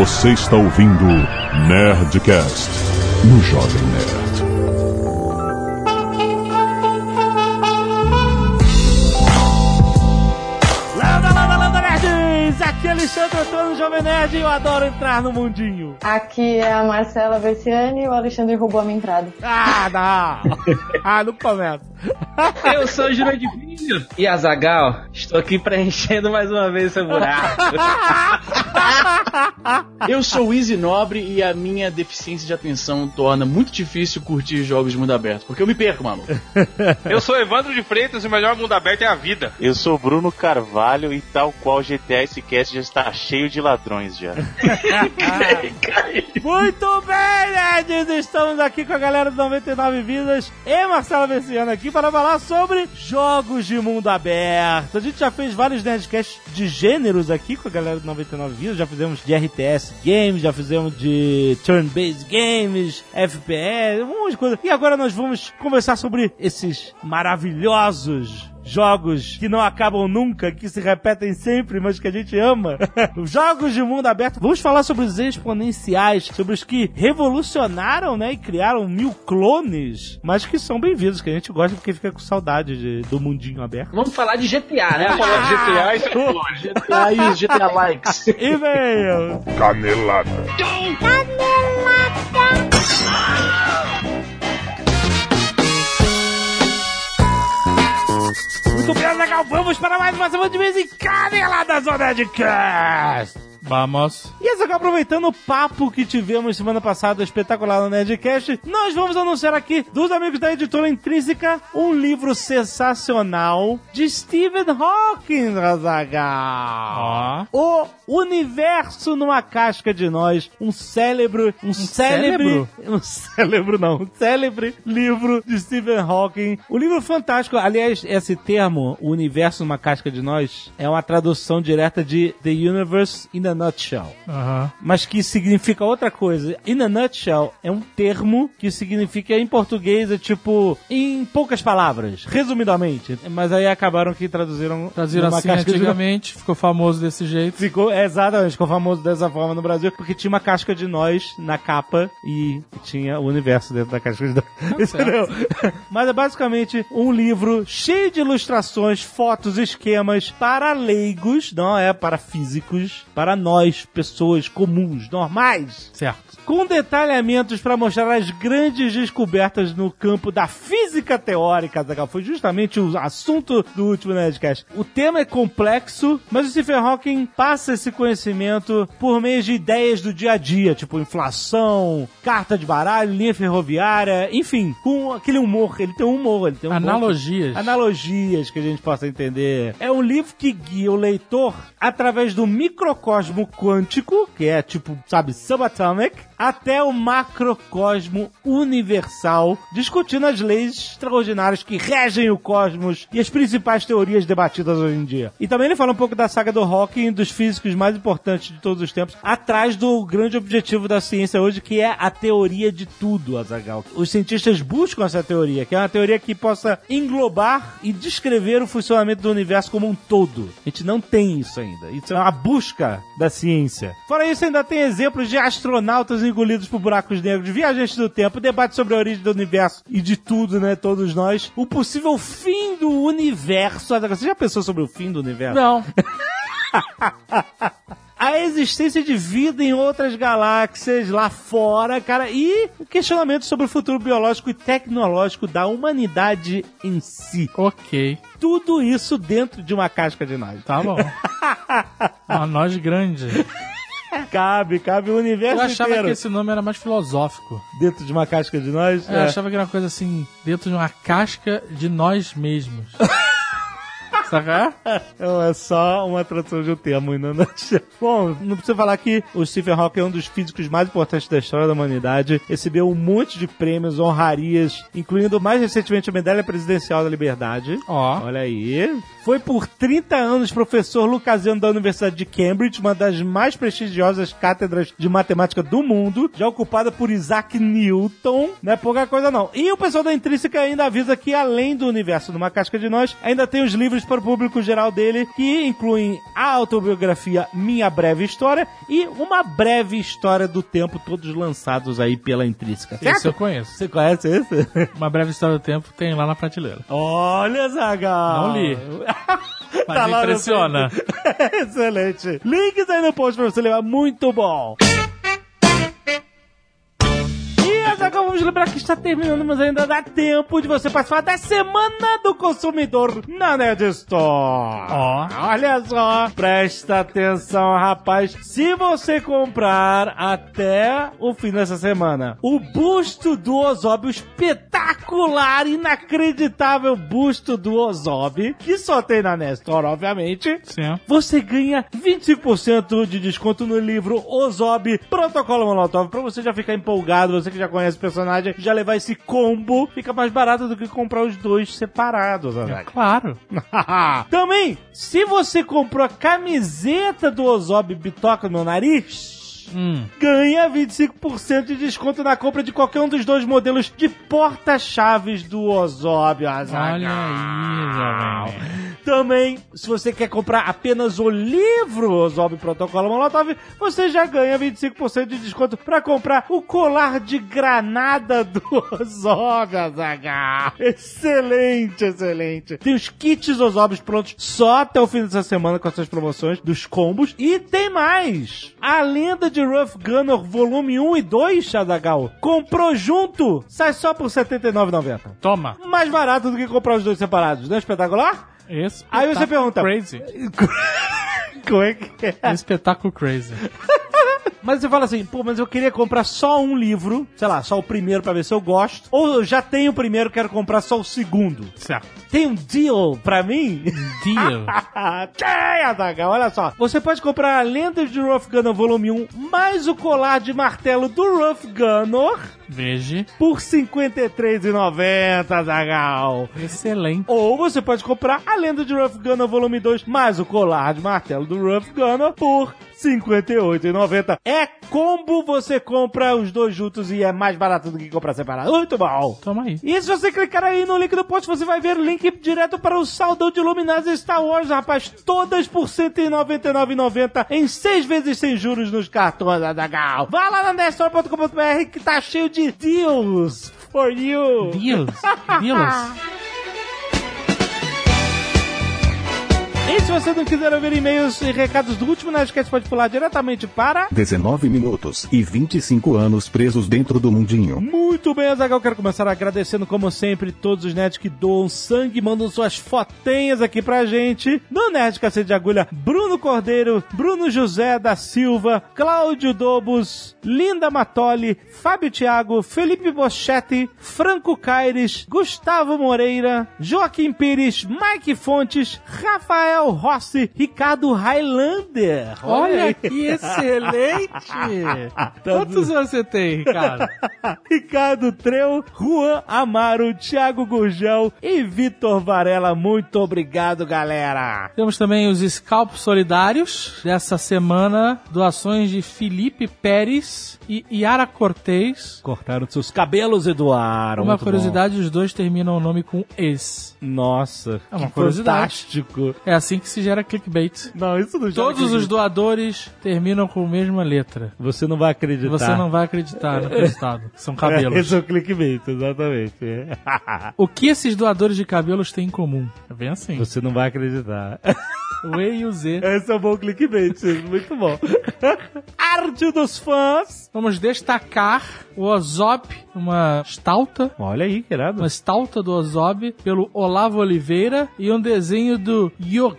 Você está ouvindo Nerdcast no Jovem Nerd. Landa, landa, landa, nerds! Aqui é Alexandre Antônio, Jovem Nerd, e eu adoro entrar no mundinho. Aqui é a Marcela Versiani e o Alexandre roubou a minha entrada. Ah, não! ah, não começa. Eu sou o Júlio de Vinho e Azagal. Estou aqui preenchendo mais uma vez esse buraco. Eu sou o Easy Nobre e a minha deficiência de atenção torna muito difícil curtir jogos de mundo aberto, porque eu me perco, maluco. Eu sou Evandro de Freitas e o melhor mundo aberto é a vida. Eu sou Bruno Carvalho e tal qual GTA esse cast já está cheio de ladrões já. Muito bem, nerds! Estamos aqui com a galera do 99 Vidas e Marcela Versiano aqui para falar sobre jogos de mundo aberto. A gente já fez vários Nerdcasts de gêneros aqui com a galera do 99 Vidas. Já fizemos de RTS Games, já fizemos de Turn-Based Games, FPS, um monte de coisa. E agora nós vamos conversar sobre esses maravilhosos jogos que não acabam nunca, que se repetem sempre, mas que a gente ama. jogos de mundo aberto. Vamos falar sobre os exponenciais, sobre os que revolucionaram, né, e criaram mil clones, mas que são bem-vindos, que a gente gosta porque fica com saudade de- do mundinho aberto. Vamos falar de GTA, né? Falando de GTA e tecnologia. GTA e GTA Likes. E-mail. Canelada. Muito bem, legal. Vamos para mais uma semana de vez em Canela Zona de Cast. Vamos. E essa aqui, aproveitando o papo que tivemos semana passada, espetacular no Nerdcast, nós vamos anunciar aqui dos amigos da editora Intrínseca um livro sensacional de Stephen Hawking, Razagal. Ó. O Universo numa Casca de Nós, um célebre, um, célebre, um célebre não, um célebre livro de Stephen Hawking. O livro fantástico, aliás, esse termo, o Universo numa Casca de Nós, é uma tradução direta de The Universe in a Nutshell Aham. mas que significa outra coisa. In a nutshell é um termo que significa em português é tipo em poucas palavras, resumidamente. Mas aí acabaram que traduziram Traziram numa assim casca de- antigamente, ficou famoso desse jeito. Ficou, é, exatamente, ficou famoso dessa forma no Brasil, porque tinha uma casca de nós na capa e tinha o universo dentro da casca de nós. Entendeu? Mas é basicamente um livro cheio de ilustrações, fotos, esquemas para leigos, não é para físicos, para nós, pessoas comuns, normais Certo. Com detalhamentos para mostrar as grandes descobertas no campo da física teórica, Zagal. Foi justamente o assunto do último Nerdcast. O tema é complexo, mas o Stephen Hawking passa esse conhecimento por meio de ideias do dia a dia, tipo inflação, carta de baralho, linha ferroviária, enfim, com aquele humor. Ele tem um humor, ele tem um Analogias. Analogias que a gente possa entender. É um livro que guia o leitor através do microcosmo quântico, que é tipo, sabe, subatomic, até o macrocosmo universal, discutindo as leis extraordinárias que regem o cosmos e as principais teorias debatidas hoje em dia. E também ele fala um pouco da saga do Hawking, dos físicos mais importantes de todos os tempos, atrás do grande objetivo da ciência hoje, que é a teoria de tudo, Azagal. Os cientistas buscam essa teoria, que é uma teoria que possa englobar e descrever o funcionamento do universo como um todo. A gente não tem isso ainda. Isso é uma busca da ciência. Fora isso, ainda tem exemplos de astronautas engolidos por buracos negros, viajantes do tempo, debate sobre a origem do universo e de tudo, né? Todos nós. O possível fim do universo. Você já pensou sobre o fim do universo? Não. a existência de vida em outras galáxias lá fora, cara, e o questionamento sobre o futuro biológico e tecnológico da humanidade em si. Ok. Tudo isso dentro de uma casca de nós. Tá bom. Uma nós grande. Cabe, cabe o universo Eu achava inteiro que esse nome era mais filosófico. dentro de uma casca de nós. Eu é. achava que era uma coisa assim, dentro de uma casca de nós mesmos. Saca? Não, é só uma tradução de um termo ainda não. Bom, não precisa falar que o Stephen Hawking é um dos físicos mais importantes da história da humanidade. Recebeu um monte de prêmios, honrarias, incluindo mais recentemente a Medalha Presidencial da Liberdade. Ó. Olha aí. Foi por 30 anos professor lucasiano da Universidade de Cambridge, uma das mais prestigiosas cátedras de matemática do mundo, já ocupada por Isaac Newton. Não é pouca coisa, não. E o pessoal da Intrínseca ainda avisa que, além do universo numa casca de nós, ainda tem os livros para o público geral dele, que incluem a autobiografia Minha Breve História e uma breve história do tempo, todos lançados aí pela Intrínseca. Esse eu Certo? conheço. Você conhece esse? Uma breve história do tempo tem lá na prateleira. Olha, Zagal! Não li. Mas Tá no impressiona. Excelente. Links aí no post pra você levar. Muito bom. E agora vamos lembrar que está terminando, mas ainda dá tempo de você participar da Semana do Consumidor na Nerd Store. Ó. Olha só, presta atenção, rapaz. Se você comprar até o fim dessa semana o busto do Ozob, o espetacular, inacreditável busto do Ozob, que só tem na Nerd Store, obviamente, Sim. você ganha 25% de desconto no livro Ozob Protocolo Molotov. Pra você já ficar empolgado, você que já conhece o personagem, já levar esse combo, fica mais barato do que comprar os dois separados, Azaghal. Claro. Também, se você comprou a camiseta do Ozob Bitoca no nariz, Hum. ganha 25% de desconto na compra de qualquer um dos dois modelos de porta-chaves do Azaghal. Olha jovem. Também, se você quer comprar apenas o livro Ozob Protocolo Molotov, você já ganha 25% de desconto para comprar o colar de granada do Azaghal. Excelente, excelente. Tem os kits Ozobs prontos só até o fim dessa semana com essas promoções dos combos. E tem mais! A lenda de Rough Gunner volume 1 e 2, Azaghal, comprou junto, sai só por R$ 79,90 Toma. mais barato do que comprar os dois separados, não é espetacular? Esse Aí você pergunta- Crazy. Como é que é? Espetáculo crazy. Mas você fala assim, pô, mas eu queria comprar só um livro, sei lá, só o primeiro pra ver se eu gosto, ou eu já tenho o primeiro, quero comprar só o segundo. Certo. Tem um deal pra mim? Deal. Tem, Azaghal, olha só. Você pode comprar a Lenda de Rough Gunner volume 1 mais o colar de martelo do Rough Gunner Veja. por R$ 53,90, Azaghal. Excelente. Ou você pode comprar a Lenda de Rough Gunner Volume 2 mais o colar de martelo do Rough Gunner por 58,90. É combo, você compra os dois juntos e é mais barato do que comprar separado. Muito bom! Toma aí. E se você clicar aí no link do post, você vai ver o link direto para o saldão de Luminárias Star Wars, rapaz. Todas por R$ 199,90 em seis vezes sem juros nos cartões da Gal. Vá lá na nerdstore.com.br que tá cheio de deals for you. Deals. Deals. E se você não quiser ouvir e-mails e recados do último Nerdcast, pode pular diretamente para... 19 minutos e 25 anos presos dentro do mundinho. Muito bem, Azagal, quero começar agradecendo, como sempre, todos os nerds que doam sangue, mandam suas fotinhas aqui pra gente. No Nerd Cacete de Agulha, Bruno Cordeiro, Bruno José da Silva, Cláudio Dobos, Linda Matoli, Fábio Thiago, Felipe Boschetti, Franco Caires, Gustavo Moreira, Joaquim Pires, Mike Fontes, Rafael Rossi, Ricardo Highlander. Olha aí. que excelente. Quantos você tem, Ricardo? Ricardo Treu, Juan Amaro, Thiago Gurgel e Vitor Varela. Muito obrigado, galera. Temos também os Scalpos Solidários dessa semana, doações de Felipe Pérez e Yara Cortez. Cortaram seus cabelos e doaram. Uma Muito curiosidade, os dois terminam o nome com ex. bom. Nossa, É uma curiosidade. fantástico. É assim que se gera clickbait. Não, isso não já Todos os doadores terminam com a mesma letra. Você não vai acreditar. Você não vai acreditar no resultado. São É, cabelos. esse é o clickbait, exatamente. O que esses doadores de cabelos têm em comum? É bem assim. Você não vai acreditar. O E e o Z. Esse é um bom clickbait, muito bom. Arte dos fãs. Vamos destacar o Ozob, uma estalta, Olha aí, que irado. uma estalta do Ozob, pelo Olavo Oliveira, e um desenho do Jogrund,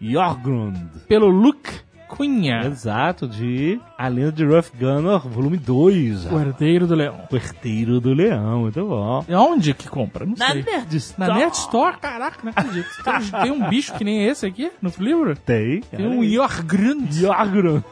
Jorgrund. pelo Luke Cunha. Exato, de A Lenda de Ruff Gunner, volume 2. O herdeiro do leão. O Herdeiro do Leão, muito bom. E onde que compra? Não Na sei. Nerd Store. Na Nerd Store? Caraca, não acredito. Tem, tem um bicho que nem esse aqui no livro? Tem. Tem um Jorgrund. Jorgrund.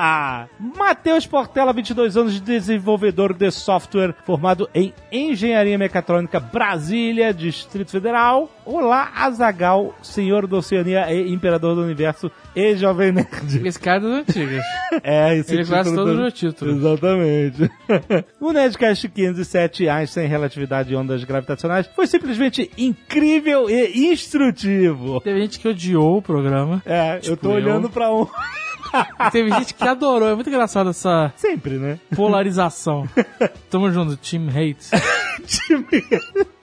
Matheus Portela, 22 anos, desenvolvedor de software, formado em Engenharia Mecatrônica Brasília, Distrito Federal. Olá, Azagal, senhor da Oceania e imperador do universo e jovem nerd. Esse cara é das antigas. É, esse Ele conhece título todos do- os títulos. Exatamente. o Nerdcast 507, Einstein, Relatividade e Ondas Gravitacionais, foi simplesmente incrível e instrutivo. Teve gente que odiou o programa. É, eu Tipo tô eu. olhando pra um... Teve gente que adorou. É muito engraçado essa Sempre, né? polarização. Tamo junto, Team Hate.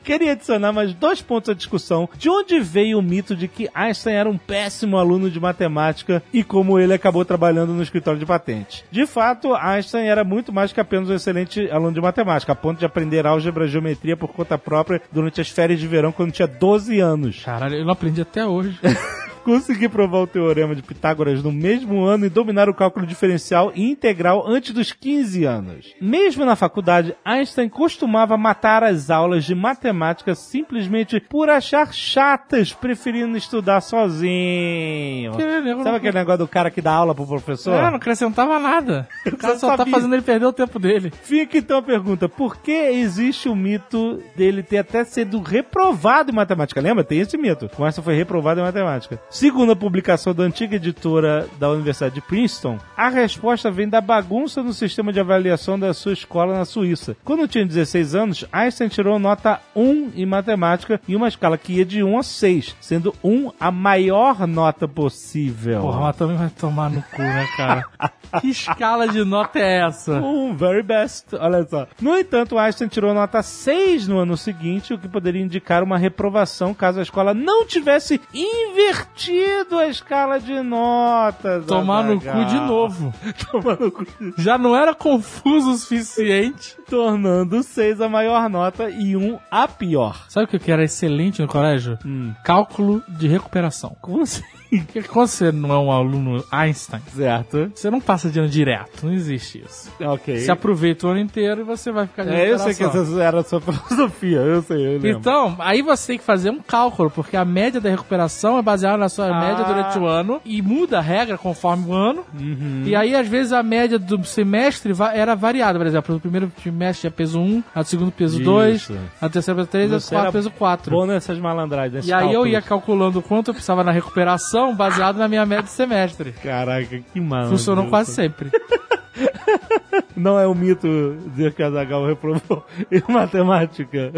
Queria adicionar mais dois pontos à discussão. De onde veio o mito de que Einstein era um péssimo aluno de matemática e como ele acabou trabalhando no escritório de patente? De fato, Einstein era muito mais que apenas um excelente aluno de matemática, a ponto de aprender álgebra e geometria por conta própria durante as férias de verão quando tinha 12 anos. Caralho, eu não aprendi até hoje. Consegui provar o teorema de Pitágoras no mesmo ano e dominar o cálculo diferencial e integral antes dos 15 anos. Mesmo na faculdade, Einstein costumava matar as aulas de matemática simplesmente por achar chatas, preferindo estudar sozinho. Que Sabe aquele negócio do cara que dá aula pro professor? É, não acrescentava nada. O cara só tá fazendo ele perder o tempo dele. Fica então a pergunta: por que existe o mito dele ter até sido reprovado em matemática? Lembra? Tem esse mito. O Einstein foi reprovado em matemática. Segundo a publicação da antiga editora da Universidade de Princeton, a resposta vem da bagunça no sistema de avaliação da sua escola na Suíça. Quando tinha 16 anos, Einstein tirou nota 1 em matemática em uma escala que ia de 1 a 6, sendo 1 a maior nota possível. Porra, mas também vai tomar no cu, né, cara? que escala de nota é essa? Um very best, olha só. No entanto, Einstein tirou nota 6 no ano seguinte, o que poderia indicar uma reprovação caso a escola não tivesse invertido a escala de notas. Tomar no cu de novo. Tomar no cu. Já não era confuso o suficiente. Tornando 6 a maior nota e 1 a pior. Sabe o que era excelente no colégio? Hum. Cálculo de recuperação. Como assim? Porque quando você não é um aluno Einstein, Certo. você não passa de ano direto. Não existe isso. Ok. Você aproveita o ano inteiro e você vai ficar de É, eu sei que essa era a sua filosofia, eu sei, eu lembro. Então, aí você tem que fazer um cálculo, porque a média da recuperação é baseada na sua Ah. média durante o ano e muda a regra conforme o ano. Uhum. E aí, às vezes, a média do semestre era variada. Por exemplo, no primeiro trimestre tinha peso 1, a do segundo peso 2, Isso. a do terceiro peso 3, a do Você quarto era peso 4. Bom nessas malandragens, E aí eu ia calculando quanto eu precisava na recuperação baseado na minha média de semestre. Caraca, que malandro. Funcionou quase sempre. Não é um mito dizer que Azaghal reprovou em matemática.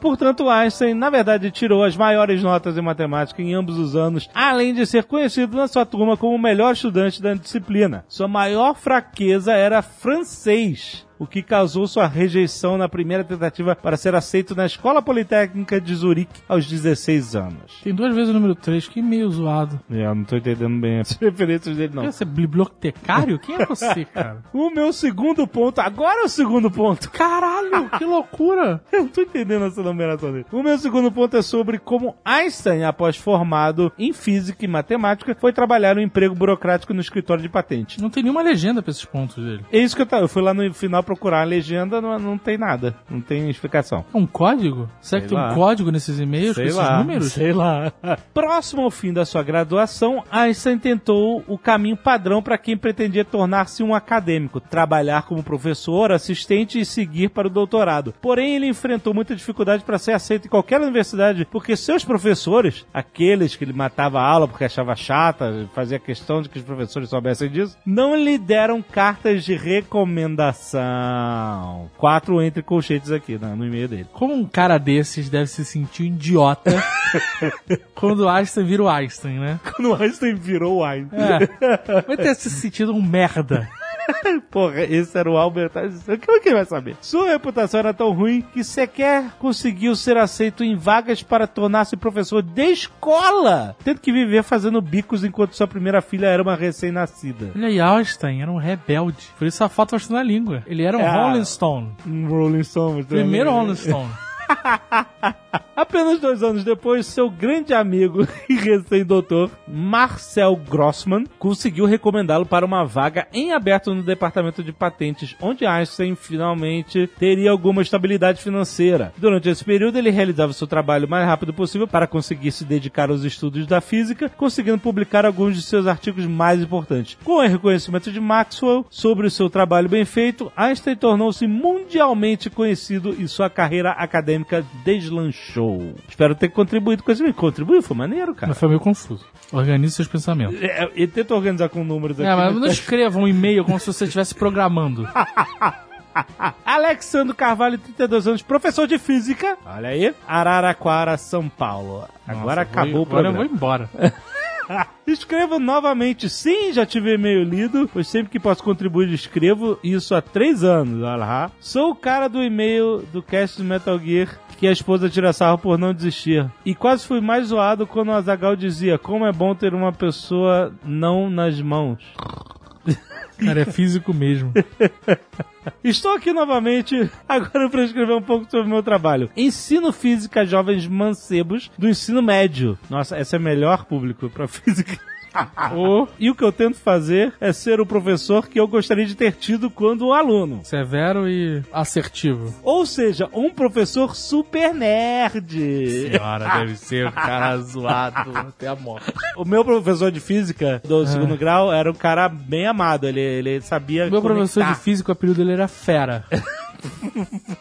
Portanto, Einstein, na verdade, tirou as maiores notas em matemática em ambos os anos, além de ser conhecido na sua turma como o melhor estudante da disciplina. Sua maior fraqueza era francês. O que causou sua rejeição na primeira tentativa para ser aceito na Escola Politécnica de Zurique aos 16 anos. Tem duas vezes o número 3, que meio zoado. É, eu não tô entendendo bem as referências dele, não. Você é bibliotecário? Quem é você, cara? O meu segundo ponto, agora é o segundo ponto. Caralho, que loucura! Eu não tô entendendo essa numeração dele. O meu segundo ponto é sobre como Einstein, após formado em física e matemática, foi trabalhar um emprego burocrático no escritório de patente. Não tem nenhuma legenda pra esses pontos dele. É isso que eu tava. Eu fui lá no final procurar a legenda, não, não tem nada. Não tem explicação. É um código? Será Sei que tem lá. um código nesses e-mails com Sei esses lá, números? sei lá. Próximo ao fim da sua graduação, Einstein tentou o caminho padrão para quem pretendia tornar-se um acadêmico, trabalhar como professor, assistente e seguir para o doutorado. Porém, ele enfrentou muita dificuldade para ser aceito em qualquer universidade, porque seus professores, aqueles que ele matava a aula porque achava chata, fazia questão de que os professores soubessem disso, não lhe deram cartas de recomendação. Quatro entre colchetes aqui né, no e-mail dele. Como um cara desses deve se sentir um idiota quando o Einstein vira o Einstein, né? Quando Einstein virou Einstein. É. Vai ter se sentido um merda. Porra, esse era o Albert Einstein. Como é que ele vai saber? Sua reputação era tão ruim que sequer conseguiu ser aceito em vagas para tornar-se professor de escola, tendo que viver fazendo bicos enquanto sua primeira filha era uma recém-nascida. Olha aí, Einstein era um rebelde. Por isso a foto mostrando a língua. Ele era um Ah. Rolling Stone. Um Rolling Stone. Primeiro. Rolling Stone. Apenas dois anos depois, seu grande amigo e recém-doutor, Marcel Grossman, conseguiu recomendá-lo para uma vaga em aberto no departamento de patentes, onde Einstein finalmente teria alguma estabilidade financeira. Durante esse período, ele realizava seu trabalho o mais rápido possível para conseguir se dedicar aos estudos da física, conseguindo publicar alguns de seus artigos mais importantes. Com o reconhecimento de Maxwell sobre o seu trabalho bem feito, Einstein tornou-se mundialmente conhecido e sua carreira acadêmica deslanchou. Espero ter contribuído com esse vídeo. Contribuiu? Foi maneiro, cara. Mas foi meio confuso. Organize seus pensamentos. É, Ele tenta organizar com números aqui. É, mas né? não escreva um e-mail como se você estivesse programando. Alexandre Carvalho, 32 anos, professor de física. Olha aí. Araraquara, São Paulo. Agora Nossa, acabou vou, o Agora eu programa. vou embora. Escrevo novamente. Sim, já tive e-mail lido, pois sempre que posso contribuir escrevo isso há três anos. Lá. Sou o cara do e-mail do cast do Metal Gear que a esposa tira sarro por não desistir. E quase fui mais zoado quando o Azagal dizia como é bom ter uma pessoa não nas mãos. Cara, é físico mesmo. Estou aqui novamente agora para escrever um pouco sobre o meu trabalho. Ensino física a jovens mancebos do ensino médio. Nossa, esse é melhor público para física. Ou E o que eu tento fazer é ser o professor que eu gostaria de ter tido quando aluno. severo e assertivo. Ou seja, um professor super nerd. Senhora, deve ser um cara zoado até a morte. O meu professor de física do segundo grau era um cara bem amado. Ele, ele sabia. O meu professor de conectar. física, o apelido dele era Fera.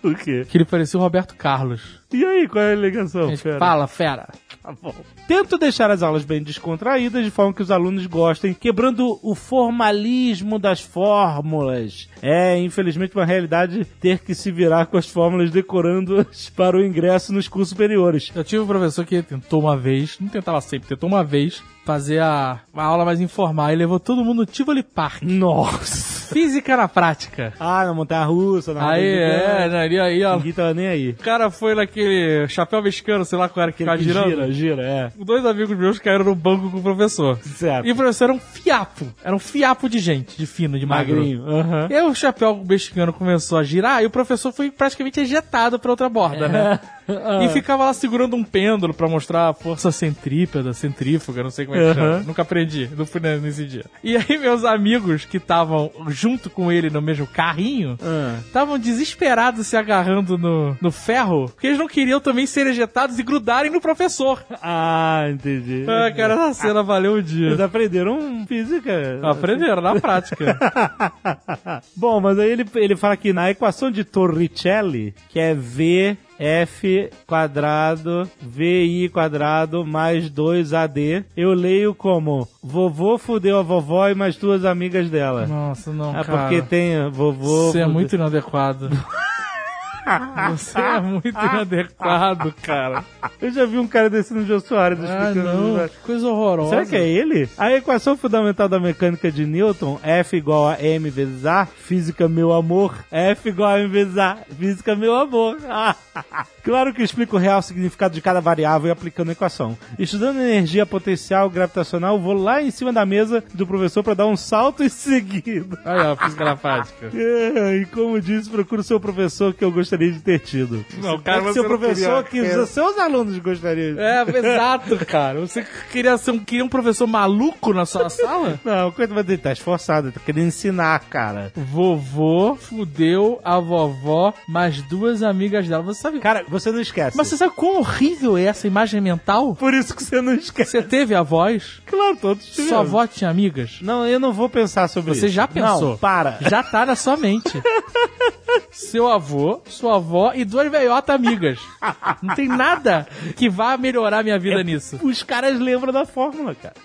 O quê? Que ele parecia o Roberto Carlos. E aí, qual é a ligação? Fera? fala, Fera. Tá bom. Tento deixar as aulas bem descontraídas, de forma que os alunos gostem, quebrando o formalismo das fórmulas. É, infelizmente, uma realidade ter que se virar com as fórmulas decorando-as para o ingresso nos cursos superiores. Eu tive um professor que tentou uma vez, não tentava sempre, tentou uma vez fazer a, uma aula mais informal e levou todo mundo no Tivoli Park. Nossa! Física na prática. Ah, na montanha russa, na Aí, é, gigante. aí, aí, ó. Ninguém tava nem aí. O cara foi naquele chapéu mexicano, sei lá qual era que ficava girando. gira, gira, é. Dois amigos meus caíram no banco com o professor. Certo. E o professor era um fiapo. Era um fiapo de gente, de fino, de. Magrinho. Aham. E aí o chapéu mexicano começou a girar e o professor foi praticamente ejetado pra outra borda, né? E ficava lá segurando um pêndulo pra mostrar a força centrípeda, centrífuga, não sei como é que chama. Nunca aprendi, não fui ne- nesse dia. E aí meus amigos que estavam junto com ele no mesmo carrinho, Ah. estavam desesperados se agarrando no, no ferro, porque eles não queriam também ser ejetados e grudarem no professor. Ah, entendi. Ah, cara, essa cena valeu o dia. Eles aprenderam física. Aprenderam na prática. Bom, mas aí ele, ele fala que na equação de Torricelli, que é V F quadrado VI quadrado mais 2AD, eu leio como vovô fudeu a vovó e mais duas amigas dela. Nossa, não, é cara. porque tem vovô. Você é muito inadequado. Você é muito inadequado, cara. Eu já vi um cara desse no Jô Soares Ah, explicando. não. Que coisa horrorosa. Será que é ele? A equação fundamental da mecânica de Newton, F igual a M vezes A, física meu amor, F igual a M vezes A, física meu amor. claro que explica o real significado de cada variável e aplicando a equação. Estudando energia potencial gravitacional, vou lá em cima da mesa do professor para dar um salto em seguida. Aí, ó, física na prática. É, e como disse, procuro o seu professor que eu gostaria de ter tido. Não, cara, É que você seu professor queria- que os seus alunos gostariam de É, exato, cara. Você queria ser um, queria um professor maluco na sua sala? Não, coisa vai tá esforçado, tá querendo ensinar, cara. Vovô fudeu a vovó, mais duas amigas dela. Você sabe... Cara, você não esquece. Mas você sabe quão horrível é essa imagem mental? Por isso que você não esquece. Você teve avós? Claro, todos tiveram. Sua avó tinha amigas? Não, eu não vou pensar sobre isso. Você já pensou? Não, para. Já tá na sua mente. Seu avô, sua avó e duas velhotas amigas. Não tem nada que vá melhorar minha vida nisso. Os caras lembram da fórmula, cara.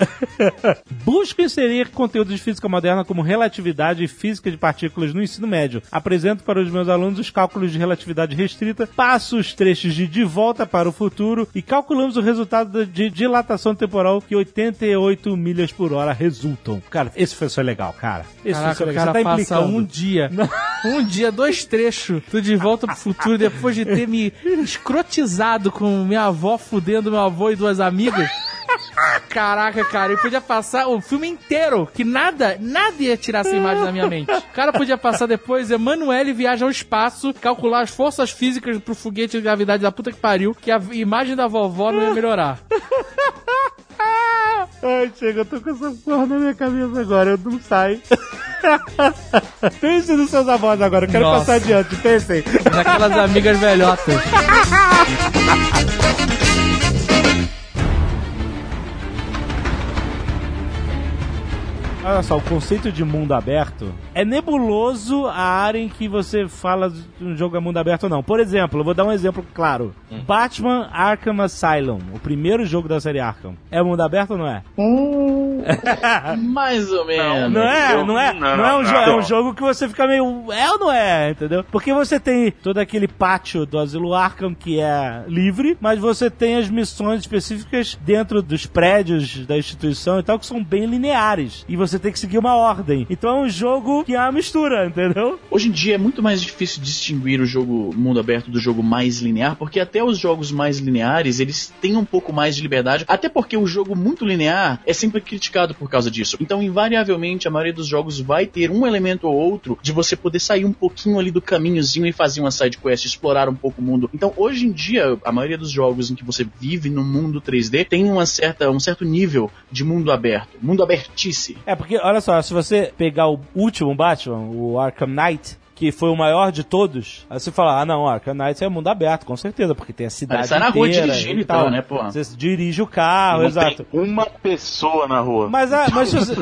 Busco inserir conteúdos de física moderna como relatividade e física de partículas no ensino médio. Apresento para os meus alunos os cálculos de relatividade restrita, passo os trechos de De Volta para o Futuro e calculamos o resultado de dilatação temporal que 88 milhas por hora resultam. Cara, esse professor é legal, cara. Esse Caraca, o legal. cara Você tá implicando. um dia, um dia, dois trechos do De Volta pro Futuro, depois de ter me escrotizado com minha avó fudendo meu avô e duas amigas. Caraca, cara, ele podia passar o filme inteiro, que nada, nada ia tirar essa imagem da minha mente. O cara podia passar depois, Emanuele viaja ao espaço, calcular as forças físicas pro foguete de gravidade da puta que pariu, que a imagem da vovó não ia melhorar. Ai, chega, eu tô com essa porra na minha cabeça agora, eu não sai. Pense nos seus avós agora, eu quero Nossa. passar adiante, pensem. Daquelas amigas velhotas. Olha só, o conceito de mundo aberto é nebuloso a área em que você fala de um jogo é mundo aberto ou não. Por exemplo, eu vou dar um exemplo claro. Batman Arkham Asylum, o primeiro jogo da série Arkham. É mundo aberto ou não é? Hum, Mais ou menos. Não é, não é, não, não, é um não, jogo, é não. um jogo que você fica meio é ou não é, entendeu? Porque você tem todo aquele pátio do Asilo Arkham que é livre, mas você tem as missões específicas dentro dos prédios da instituição e tal que são bem lineares e você tem que seguir uma ordem. Então é um jogo que é uma mistura, entendeu? Hoje em dia é muito mais difícil distinguir o jogo mundo aberto do jogo mais linear, porque até os jogos mais lineares, eles têm um pouco mais de liberdade, até porque o jogo muito linear é sempre criticado por causa disso. Então, invariavelmente, a maioria dos jogos vai ter um elemento ou outro de você poder sair um pouquinho ali do caminhozinho e fazer uma side quest, explorar um pouco o mundo. Então, hoje em dia, a maioria dos jogos em que você vive no mundo 3D tem uma certa, um certo nível de mundo aberto, mundo abertice. É porque olha só, se você pegar o último Batman, o Arkham Knight, que foi o maior de todos, aí você fala, ah não, Arkham Knight é mundo aberto, com certeza, porque tem a cidade sai na rua inteira dirigindo e tal. tal, né, pô? Você dirige o carro, Não exato. tem uma pessoa na rua. Mas, a, mas se você...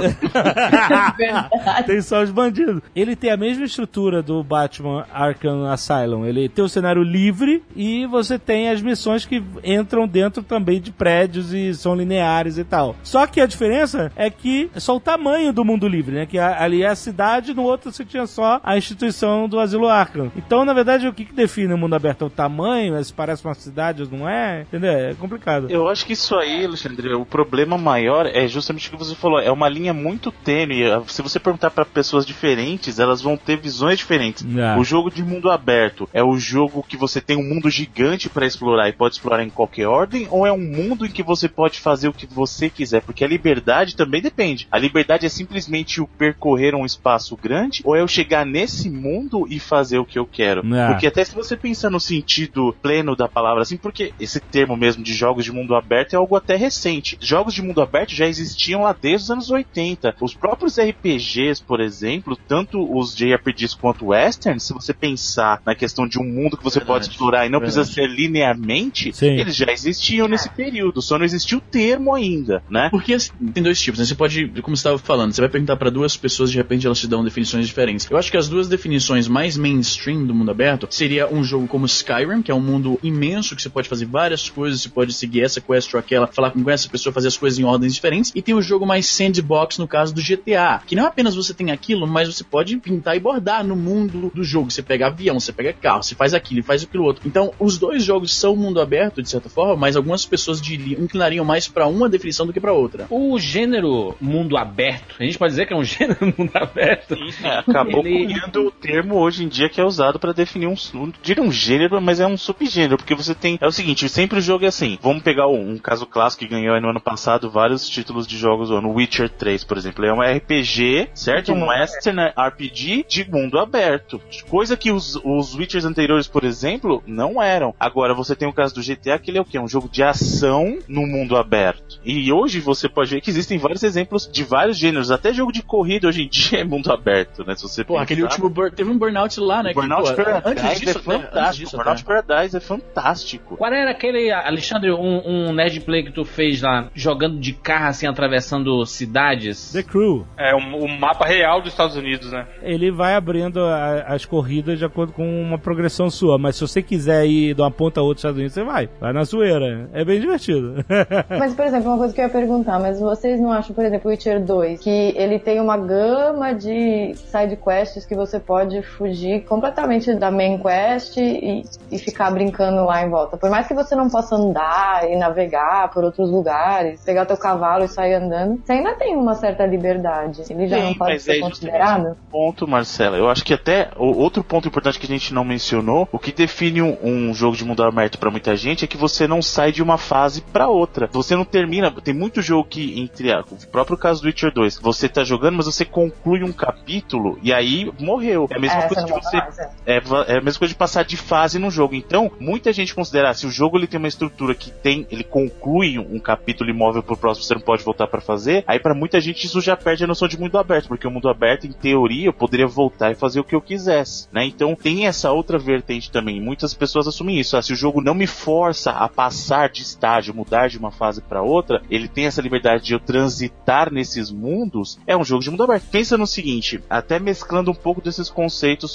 verdade. tem só os bandidos. Ele tem a mesma estrutura do Batman Arkham Asylum. Ele tem o cenário livre e você tem as missões que entram dentro também de prédios e são lineares e tal. Só que a diferença é que é só o tamanho do mundo livre, né? Que ali é a cidade, no outro você tinha só a instituição do Asilo Arkham. Então, na verdade, o que, que define o mundo aberto? É o tamanho? Se parece uma cidade ou não é? Entendeu? É complicado. Eu acho que isso aí, Alexandre, o problema maior é justamente o que você falou. É uma linha muito tênue. Se você perguntar para pessoas diferentes, elas vão ter visões diferentes. É. O jogo de mundo aberto é o jogo que você tem um mundo gigante para explorar e pode explorar em qualquer ordem, ou é um mundo em que você pode fazer o que você quiser? Porque a liberdade também depende. A liberdade é simplesmente o percorrer um espaço grande, ou é eu chegar nesse mundo e fazer o que eu quero? É. Porque até se você pensar no sentido pleno da palavra, assim, porque esse termo mesmo de jogos de mundo aberto é algo até recente. Jogos de mundo aberto já existiam lá desde os anos 80. Os próprios RPGs, por exemplo, tanto os JRPGs quanto westerns, se você pensar na questão de um mundo que você Verdade, pode explorar e não verdade. precisa ser linearmente, Sim. eles já existiam nesse período, só não existiu o termo ainda, né? Porque assim, tem dois tipos, né? Você pode, como você estava falando, você vai perguntar para duas pessoas, de repente elas te dão definições diferentes. Eu acho que as duas definições mais mainstream do mundo aberto seria um jogo como Skyrim, que é um mundo imenso que você pode fazer várias coisas, você pode seguir essa quest ou aquela, falar com essa pessoa, fazer as coisas em ordens diferentes. E tem o jogo mais sandbox, no caso do GTA, que não apenas você tem aquilo, mas você pode pintar e bordar no mundo do jogo. Você pega avião, você pega carro, você faz aquilo e faz aquilo outro. Então, os dois jogos são mundo aberto, de certa forma, mas algumas pessoas diriam, inclinariam mais para uma definição do que para outra. O gênero mundo aberto, a gente pode dizer que é um gênero mundo aberto. É, acabou Ele- cunhando o termo hoje em dia que é usado pra definir um, não diria um gênero, mas é um subgênero, porque você tem, é o seguinte, sempre o jogo é assim, vamos pegar um, um caso clássico que ganhou aí no ano passado vários títulos de jogos, no Witcher 3, por exemplo, é um RPG, certo? Um western RPG de mundo aberto, coisa que os, os Witchers anteriores, por exemplo, não eram. Agora, você tem o caso do GTA, que ele é o quê? Um jogo de ação no mundo aberto. E hoje você pode ver que existem vários exemplos de vários gêneros, até jogo de corrida hoje em dia é mundo aberto, né? Se você Pô, pensar. aquele último bur- teve um burnout lá, né? O Burnout que, pô, Paradise antes disso, é fantástico. antes disso Burnout até. Paradise é fantástico. Qual era aquele, Alexandre, um, um nerd play que tu fez lá, jogando de carro assim, atravessando cidades? The Crew. É o, o mapa real dos Estados Unidos, né? Ele vai abrindo a- as corridas de acordo com uma progressão sua, mas se você quiser ir de uma ponta a outra dos Estados Unidos, você vai. Vai na zoeira. É bem divertido. Mas, por exemplo, uma coisa que eu ia perguntar, mas vocês não acham, por exemplo, Witcher 2, que ele tem uma gama de side quests que você pode pode fugir completamente da main quest e, e ficar brincando lá em volta. Por mais que você não possa andar e navegar por outros lugares, pegar teu cavalo e sair andando, você ainda tem uma certa liberdade. Ele já Sim, não pode ser é considerado. ponto, Marcela. Eu acho que até o outro ponto importante que a gente não mencionou, o que define um, um jogo de mundo aberto pra muita gente é que você não sai de uma fase pra outra. Você não termina. Tem muito jogo que, entre o próprio caso do Witcher 2, você tá jogando, mas você conclui um capítulo e aí morreu. É mesma É, coisa de você mais, é. é, a mesma coisa de passar de fase no jogo. Então, muita gente considera, se o jogo ele tem uma estrutura que tem, ele conclui um, capítulo imóvel pro próximo, você não pode voltar pra fazer, aí pra muita gente isso já perde a noção de mundo aberto, porque o mundo aberto, em teoria, eu poderia voltar e fazer o que eu quisesse, né? Então, tem essa outra vertente também. Muitas pessoas assumem isso, ah, se o jogo não me força a passar de estágio, mudar de uma fase pra outra, ele tem essa liberdade de eu transitar nesses mundos, é um jogo de mundo aberto. Pensa no seguinte, até mesclando um pouco desses conceitos,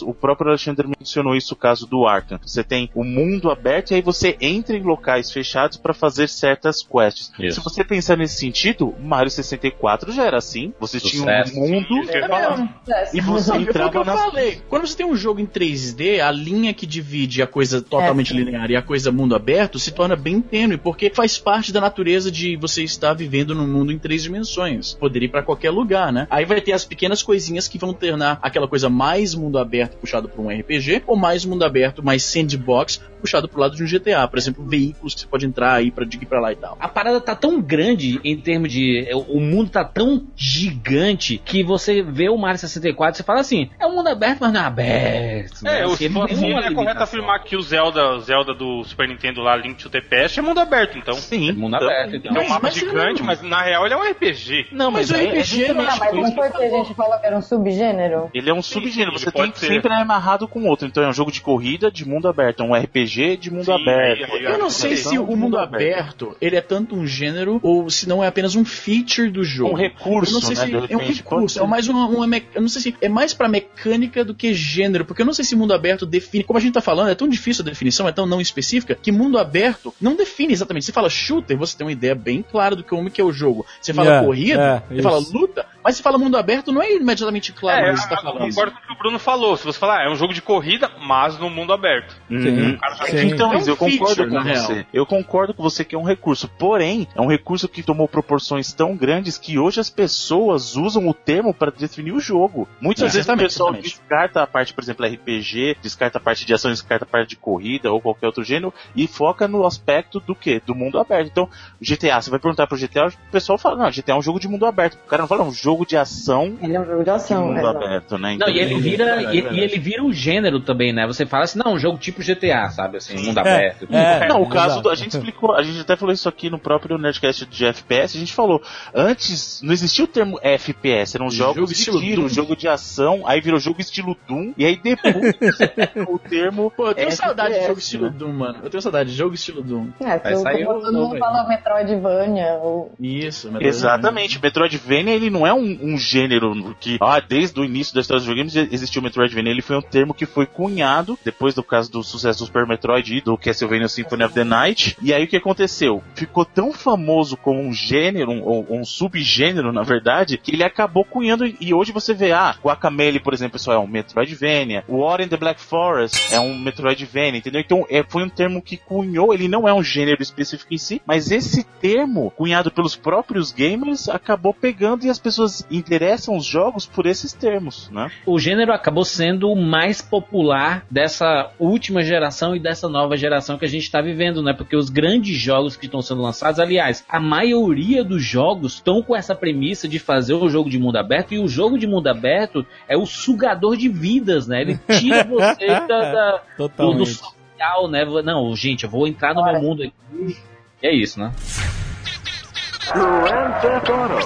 o próprio Alexandre mencionou isso, o caso do Arkham. Você tem o mundo aberto e aí você entra em locais fechados para fazer certas quests. Isso. Se você pensar nesse sentido, Mario 64 já era assim. Você Sucesso. tinha um mundo falar. e você entrava eu nas falei. Quando você tem um jogo em 3D, a linha que divide a coisa totalmente É. linear e a coisa mundo aberto se torna bem tênue, porque faz parte da natureza de você estar vivendo num mundo em três dimensões. Poderia ir pra qualquer lugar, né? Aí vai ter as pequenas coisinhas que vão tornar aquela coisa mais mundo aberto puxado por um RPG, ou mais mundo aberto, mais sandbox, puxado pro lado de um GTA. Por exemplo, veículos que você pode entrar aí pra ir pra lá e tal. A parada tá tão grande em termos de. O mundo tá tão gigante que você vê o Mario 64 e você fala assim: é um mundo aberto, mas não é aberto. né? É, o, Assim, se for assim, é correto afirmar que o Zelda, o Zelda do Super Nintendo lá, Link to the Past, é mundo aberto, então. Sim, É mundo então- aberto, então. É um mapa mas gigante, não- mas na real ele é um RPG. Não, mas, Mas o é- é RPG justamente Ah, mas por não isso foi que a gente falou que era um subgênero? Ele é um subgênero, ele você pode tem ser. sempre amarrado com outro. Então é um jogo de corrida de mundo aberto, é um RPG de mundo Sim, aberto. aí- aí- Eu não É, sei se então, o mundo aberto ele é tanto um gênero ou se não é apenas um feature do jogo. Um recurso, Eu não sei né, se é um recurso, é mais uma, uma me- eu não sei se é mais pra mecânica do que gênero, porque eu não sei se mundo aberto define, como a gente tá falando, é tão difícil a definição, é tão não específica, que mundo aberto não define exatamente. Você fala shooter, você tem uma ideia bem clara do que, como que é o jogo. Você fala Yeah, corrida, é, você fala isso. luta, mas você fala mundo aberto, não é imediatamente claro É, o que você tá eu falando. concordo com o que o Bruno falou. Se você falar, ah, é um jogo de corrida, mas no mundo aberto. Sim. Sim. Então, É um eu concordo feature, com na você. real. Eu concordo com você que é um recurso. Porém, é um recurso que tomou proporções tão grandes que hoje as pessoas usam o termo para definir o jogo. Muitas É, vezes o pessoal exatamente. descarta a parte, por exemplo, RPG, descarta a parte de ação, descarta a parte de corrida ou qualquer outro gênero e foca no aspecto do que? Do mundo aberto. Então, GTA, você vai perguntar pro GTA, o pessoal fala, não, GTA é um jogo de mundo aberto. O cara não fala, é um jogo de ação Ele é um jogo de de ação, mundo exato. aberto, né? Não, e ele Então, vira, e, e ele vira o gênero também, né? Você fala assim, não, um jogo tipo GTA, sabe? Assim, mundo É, aberto. é. Não, o caso do, a gente explicou, a gente até falou isso aqui no próprio Nerdcast de FPS, a gente falou, antes não existia o termo FPS, eram Jogo jogos de estilo tiro, Doom. jogo de ação, aí virou jogo estilo Doom, e aí depois o termo Pô, eu tenho FPS, saudade de jogo estilo né? Doom, mano. Eu tenho saudade de jogo estilo Doom. É, Vai tu, sair todo mundo fala Metroidvania, ou... Isso, Metroidvania. Exatamente, Metroidvania ele não é um, um gênero que, ah, desde o início da história dos videogames existiu o Metroidvania, ele foi um termo que foi cunhado depois do caso do sucesso do Super Metroid e do Castlevania Symphony of the Night. E aí o que aconteceu? Ficou tão famoso como um gênero, um, um subgênero, na verdade, que ele acabou cunhando e hoje você vê, ah, Guacamele, por exemplo, pessoal, é um Metroidvania, War in the Black Forest é um Metroidvania, entendeu? Então é, foi um termo que cunhou, ele não é um gênero específico em si, mas esse termo, cunhado pelos próprios gamers, acabou pegando e as pessoas interessam os jogos por esses termos, né? o gênero acabou sendo o mais popular dessa última geração e dessa nova geração que a gente está vivendo, né? Porque os grandes jogos que estão sendo lançados, aliás, a maioria dos jogos estão com essa premissa de fazer o jogo de mundo aberto e o jogo de mundo aberto é o sugador de vidas, né? Ele tira você da, da- do, social, né? Não, gente, eu vou entrar no meu mundo aqui. E é isso, né? Grand Theft Auto.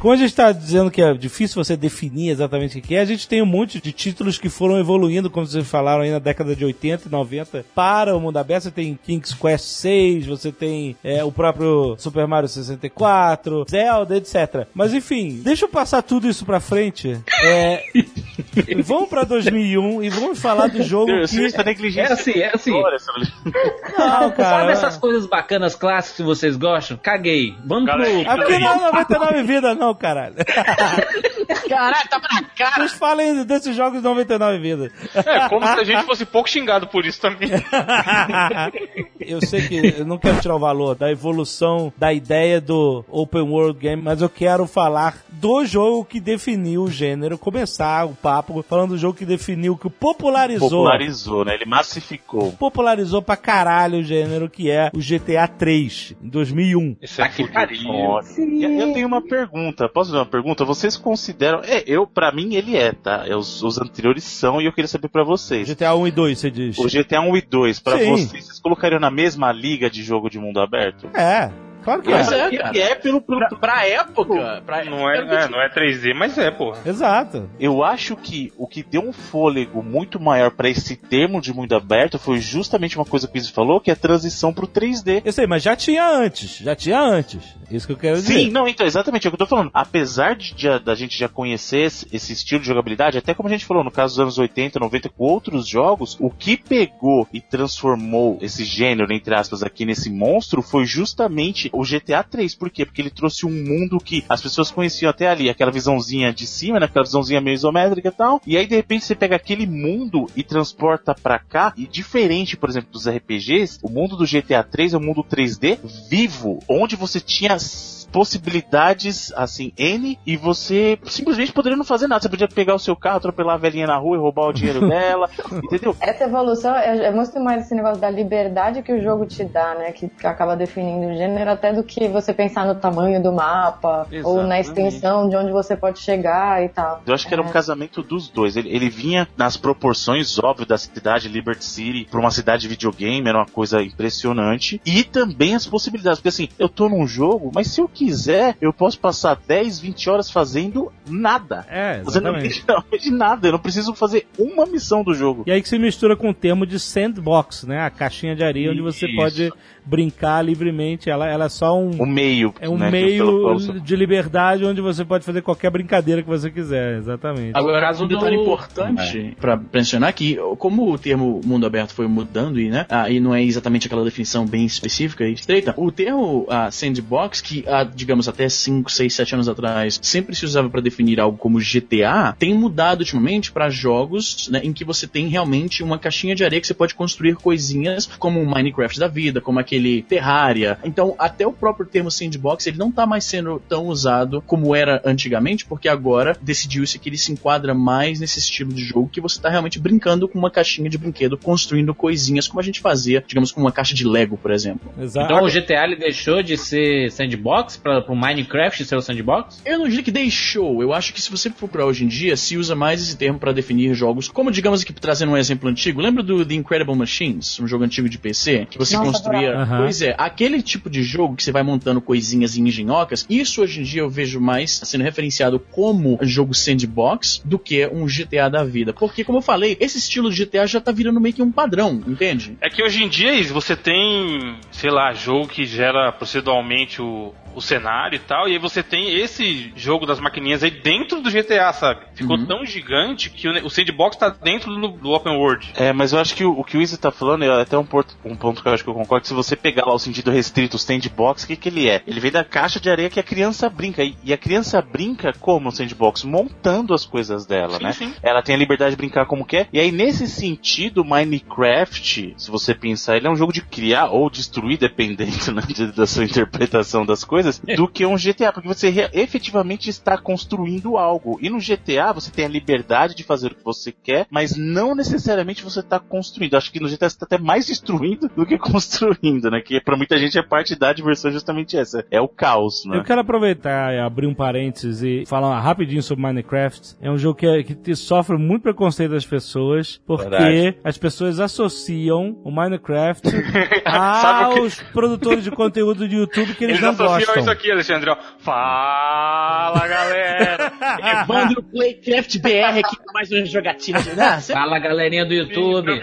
Como a gente está dizendo que é difícil você definir exatamente o que é, a gente tem um monte de títulos que foram evoluindo, como vocês falaram aí na década de 80 e 90, para o mundo aberto. Você tem King's Quest 6, você tem é, o próprio Super Mario 64, Zelda, etc. Mas enfim, deixa eu passar tudo isso pra frente. É, vamos pra 2001 e vamos falar do jogo Você que... está negligência É assim, é assim. Olha, sabe? Não, Sabe cara... essas coisas bacanas, clássicas que vocês gostam? Caguei. Vamos Galera, pro. Aqui não é 99 vidas não, caralho. Caralho, tá pra cara. Vocês falem desses jogos de 99 vidas. É, como se a gente fosse pouco xingado por isso também. eu sei que eu não quero tirar o valor da evolução da ideia do Open World Game, mas eu quero falar do jogo que definiu o gênero, começar o papo falando do jogo que definiu, que popularizou. Popularizou, né? Ele massificou. Popularizou pra caralho o gênero, que é o GTA 3, em 2001. Isso é. Olha, eu eu tenho uma pergunta. Posso fazer uma pergunta? Vocês consideram. É, eu, pra mim, ele é, tá? É, Os, os anteriores são e eu queria saber pra vocês. GTA 1 e 2, você diz. O GTA 1 e 2, pra Sim. vocês, vocês colocariam na mesma liga de jogo de mundo aberto? É, claro que Mas é. é, cara. é pelo, pelo, Pra, pra época, pra Não é, é, não é 3D, mas é, porra. Exato. Eu acho que o que deu um fôlego muito maior pra esse termo de mundo aberto foi justamente uma coisa que o Izzy falou, que é a transição pro 3D. Eu sei, mas já tinha antes. Já tinha antes. Isso que eu quero dizer. Sim, não, então, exatamente é o que eu tô falando. Apesar de, de- da gente já conhecer esse, esse estilo de jogabilidade, até como a gente falou no caso dos anos 80, 90, com outros jogos, o que pegou e transformou esse gênero, entre aspas, aqui nesse monstro foi justamente o GTA 3. Por quê? Porque ele trouxe um mundo que as pessoas conheciam até ali, aquela visãozinha de cima, né? Aquela visãozinha meio isométrica e tal. E aí, de repente, você pega aquele mundo e transporta pra cá. E diferente, por exemplo, dos RPGs, o mundo do GTA 3 é um mundo 3D vivo, onde você tinha possibilidades, assim, N, e você simplesmente poderia não fazer nada. Você podia pegar o seu carro, atropelar a velhinha na rua e roubar o dinheiro dela, entendeu? Essa evolução é, é muito mais esse negócio da liberdade que o jogo te dá, né? Que, que acaba definindo o gênero, até do que você pensar no tamanho do mapa, ou na Exatamente. extensão de onde você pode chegar e tal. Eu acho que era um casamento dos dois. Ele, ele vinha nas proporções, óbvio, da cidade Liberty City pra uma cidade de videogame, era uma coisa impressionante. E também as possibilidades. Porque assim, eu tô num jogo, mas se eu quiser, eu posso passar 10, 20 horas fazendo nada. É, Fazendo exatamente. literalmente nada. Eu não preciso fazer uma missão do jogo. E aí que se mistura com o termo de sandbox, né? A caixinha de areia onde você Isso. pode brincar livremente. Ela, ela é só um. O meio. É um né, meio de liberdade onde você pode fazer qualquer brincadeira que você quiser, exatamente. Agora, caso um detalhe do- importante pra mencionar que, como o termo mundo aberto foi mudando e, né, ah, e não é exatamente aquela definição bem específica e estreita, o termo ah, sandbox, que, ah, digamos, até 5, 6, 7 anos atrás sempre se usava pra definir algo como GTA, tem mudado ultimamente pra jogos né, em que você tem realmente uma caixinha de areia que você pode construir coisinhas como um Minecraft da vida, como aquele Terraria. Então, até o próprio termo sandbox, ele não tá mais sendo tão usado como era antigamente, porque agora decidiu-se que ele se enquadra mais nesse estilo de jogo que você tá realmente brincando com uma caixinha de brinquedo, construindo coisinhas como a gente fazia, digamos, com uma caixa de Lego, por exemplo. Exato. Então o GTA ele deixou de ser sandbox para o Minecraft ser o sandbox? Eu não diria que deixou. Eu acho que se você pra hoje em dia, se usa mais esse termo pra definir jogos, como digamos aqui trazendo um exemplo antigo. Lembra do The Incredible Machines, um jogo antigo de PC, que você Nossa, construía. Aham. Pois é, aquele tipo de jogo que você vai montando coisinhas e engenhocas, isso hoje em dia eu vejo mais sendo referenciado como jogo sandbox do que um GTA da vida. Porque, como eu falei, esse estilo de GTA já tá virando meio que um padrão, entende? É que hoje em dia você tem, sei lá, jogo que gera proceduralmente o, o cenário e tal, e aí você tem esse jogo das maquininhas aí dentro do GTA, sabe? Ficou Uhum. tão gigante que o, o sandbox tá dentro do, do open world. É, mas eu acho que o, o que o Izzy tá falando é até um ponto, um ponto que eu acho que eu concordo, que se você pegar lá o sentido restrito, o sandbox, o que que ele é? Ele vem da caixa de areia que a criança brinca, e, e a criança brinca como o sandbox? Montando as coisas dela, Sim, né? sim. Ela tem a liberdade de brincar como quer, e aí nesse sentido, Minecraft, se você pensar, ele é um jogo de criar ou destruir, dependendo né, da sua interpretação das coisas, do que um GTA, porque você efetivamente está construindo algo. E no GTA você tem a liberdade de fazer o que você quer, mas não necessariamente você está construindo. Acho que no GTA você está até mais destruindo do que construindo, né? Que pra muita gente é parte da diversão justamente essa. É o caos, né? Eu quero aproveitar e abrir um parênteses e falar rapidinho sobre Minecraft. É um jogo que, que sofre muito preconceito das pessoas, porque Verdade. as pessoas associam o Minecraft o que- aos produtores de conteúdo de YouTube que eles, Eles não associam gostam. isso aqui, Alexandre, ó. Fala, galera! Evandro Playcraft BR aqui com mais uma jogatina né? Fala galerinha do YouTube.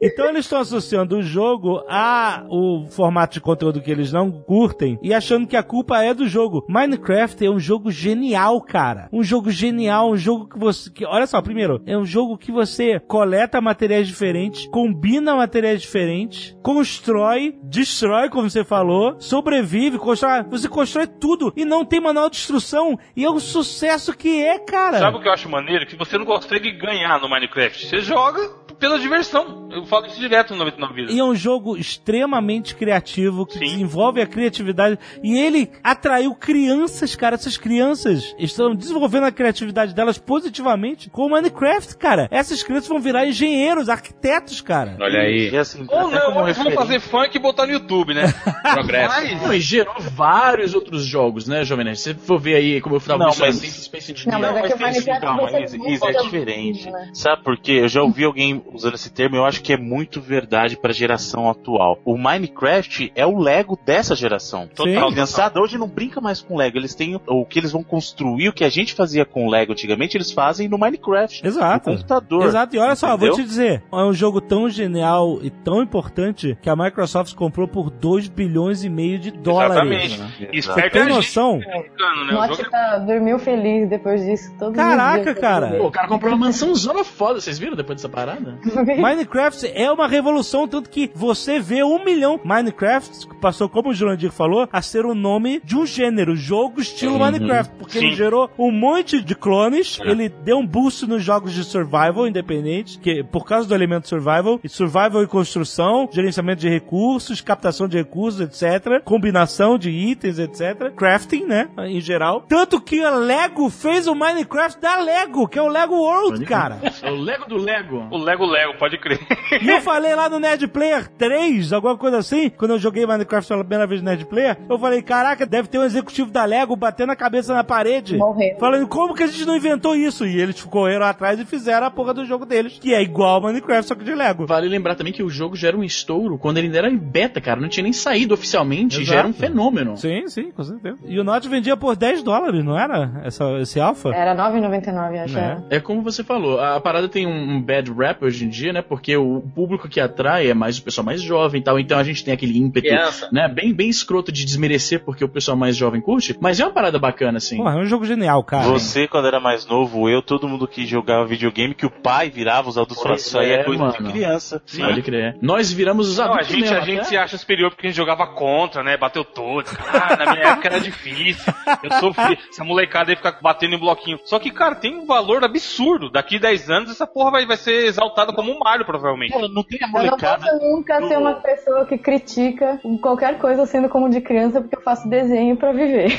então eles estão associando o jogo a o formato de conteúdo que eles não curtem e achando que a culpa é do jogo. Minecraft é um jogo genial, cara. Um jogo genial, um jogo que você que, olha só, primeiro, é um jogo que você coleta materiais diferentes, combina materiais diferentes, constrói, destrói, como você falou, sobrevive, constrói, você constrói tudo e não tem manual de destruição e é o sucesso que é, cara. Sabe o que eu acho maneiro? Que você não consegue ganhar no Minecraft. Você joga pela diversão. Eu falo isso direto no 99 Vidas. E é um jogo extremamente criativo, que desenvolve a criatividade. E ele atraiu crianças, cara. Essas crianças estão desenvolvendo a criatividade delas positivamente com o Minecraft, cara. Essas crianças vão virar engenheiros, arquitetos, cara. Olha aí. E assim, Ou não, vão fazer funk e botar no YouTube, né? Progresso. Não, e gerou vários outros jogos, né, Jovem Nerd? Se você for ver aí, como eu falava, Não, mas- Space, Engineer. Não, mas é que o tem sim, Minecraft calma, Isa, é diferente. né? Sabe por quê? Eu já ouvi alguém usando esse termo eu acho que é muito verdade pra geração atual. O Minecraft é o Lego dessa geração. Total, A criançada hoje não brinca mais com Lego. Eles têm o que eles vão construir, o que a gente fazia com Lego antigamente, eles fazem no Minecraft. Exato. No computador. Exato, e olha só, vou te dizer, é um jogo tão genial e tão importante que a Microsoft comprou por 2 bilhões e meio de dólares. Exatamente. Espero que Tem a gente noção? né? É tá, dormiu feliz depois disso. Todos os Caraca, cara. Pô, o cara comprou uma mansão zona foda, vocês viram depois dessa parada? Minecraft é uma revolução, tanto que você vê um milhão. Minecraft passou, como o Jurandir falou, a ser o nome de um gênero, jogo estilo Minecraft, porque ele Sim. gerou um monte de clones, ele deu um boost nos jogos de survival independente, que por causa do elemento survival, e survival e construção, gerenciamento de recursos, captação de recursos, etc, combinação de itens, etc, crafting, né, em geral. Tanto que a Lego fez o Minecraft da Lego, que é o Lego World, cara. É o Lego do Lego. O Lego Lego, pode crer. E eu falei lá no Nerd Player 3, alguma coisa assim, quando eu joguei Minecraft pela primeira vez no Nerd Player, eu falei, caraca, deve ter um executivo da Lego batendo a cabeça na parede. Morrendo. Falando, como que a gente não inventou isso? E eles correram atrás e fizeram a porra do jogo deles, que é igual ao Minecraft, só que de Lego. Vale lembrar também que o jogo já era um estouro quando ele ainda era em beta, cara. Não tinha nem saído oficialmente, Exato. já era um fenômeno. Sim, sim, com certeza. E o Note vendia por 10 dólares, não era? Essa, esse alpha? Era 9,99, acho. É. É como você falou, a parada tem um um bad rap hoje em dia, né? Porque o público que atrai é mais o pessoal mais jovem e tal. Então a gente tem aquele ímpeto, Criança. né? Bem, bem escroto de desmerecer porque o pessoal mais jovem curte. Mas é uma parada bacana, assim. Porra, é um jogo genial, cara. Você, quando era mais novo, eu, todo mundo que jogava videogame, que o pai virava os adultos falava, isso aí é é, coisa mano. de criança. Sim. Pode crer. Nós viramos os Não, a adultos gente, mesmo, a gente se acha superior porque a gente jogava contra, né? Bateu todos. Ah, na minha época era difícil. Eu sofri. Essa molecada aí fica batendo em bloquinho. Só que, cara, tem um valor absurdo. Daqui 10 anos essa porra vai, vai ser exaltada como um Mario, provavelmente. Cara, não tem a Eu não molecada. posso nunca ser uma pessoa que critica qualquer coisa sendo como de criança porque eu faço desenho pra viver.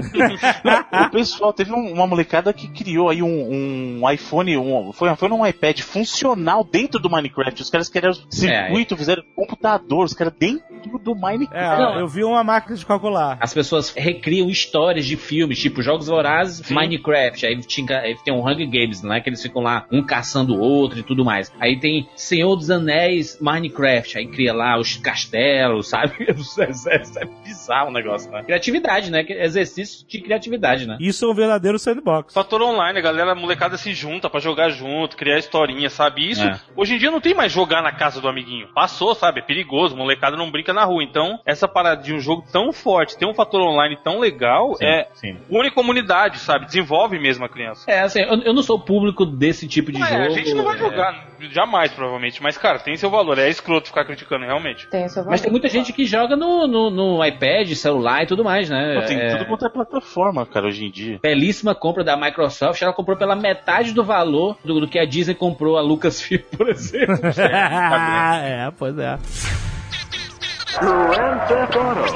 O pessoal teve um- uma molecada que criou aí um, um iPhone, um, foi, foi um iPad funcional dentro do Minecraft. Os caras criaram circuito, fizeram computador, os caras dentro do Minecraft. É, eu vi uma máquina de calcular. As pessoas recriam histórias de filmes, tipo Jogos Vorazes, Minecraft. Aí, tinha, aí tem um Hunger Games, né? Que eles ficam lá, um caçando o outro e tudo mais. Aí tem Senhor dos Anéis, Minecraft. Aí cria lá os castelos, sabe? É, é bizarro o negócio, né? Criatividade, né? Exercício de criatividade, né? Isso é um verdadeiro sandbox. Fator online, a galera, a molecada se junta pra jogar junto, criar historinha, sabe? Isso, É. hoje em dia não tem mais jogar na casa do amiguinho. Passou, sabe? É perigoso, molecada não brinca na rua. Então, essa parada de um jogo tão forte, ter um fator online tão legal, é sim. une comunidade, sabe? Desenvolve mesmo a criança. É, assim, eu, eu não sou público desse tipo de é, jogo. a gente não vai é. jogar, jamais, provavelmente. Mas, cara, tem seu valor. É escroto ficar criticando, realmente. Tem seu Mas tem muita gente que joga no, no, no iPad, celular e tudo mais, né? Pô, tem É, tudo quanto é plataforma, cara, hoje em dia. belíssima compra da Microsoft. Ela comprou pela metade do valor do, do que a Disney comprou a Lucasfilm, por exemplo. é, pois é. Grand Theft Auto.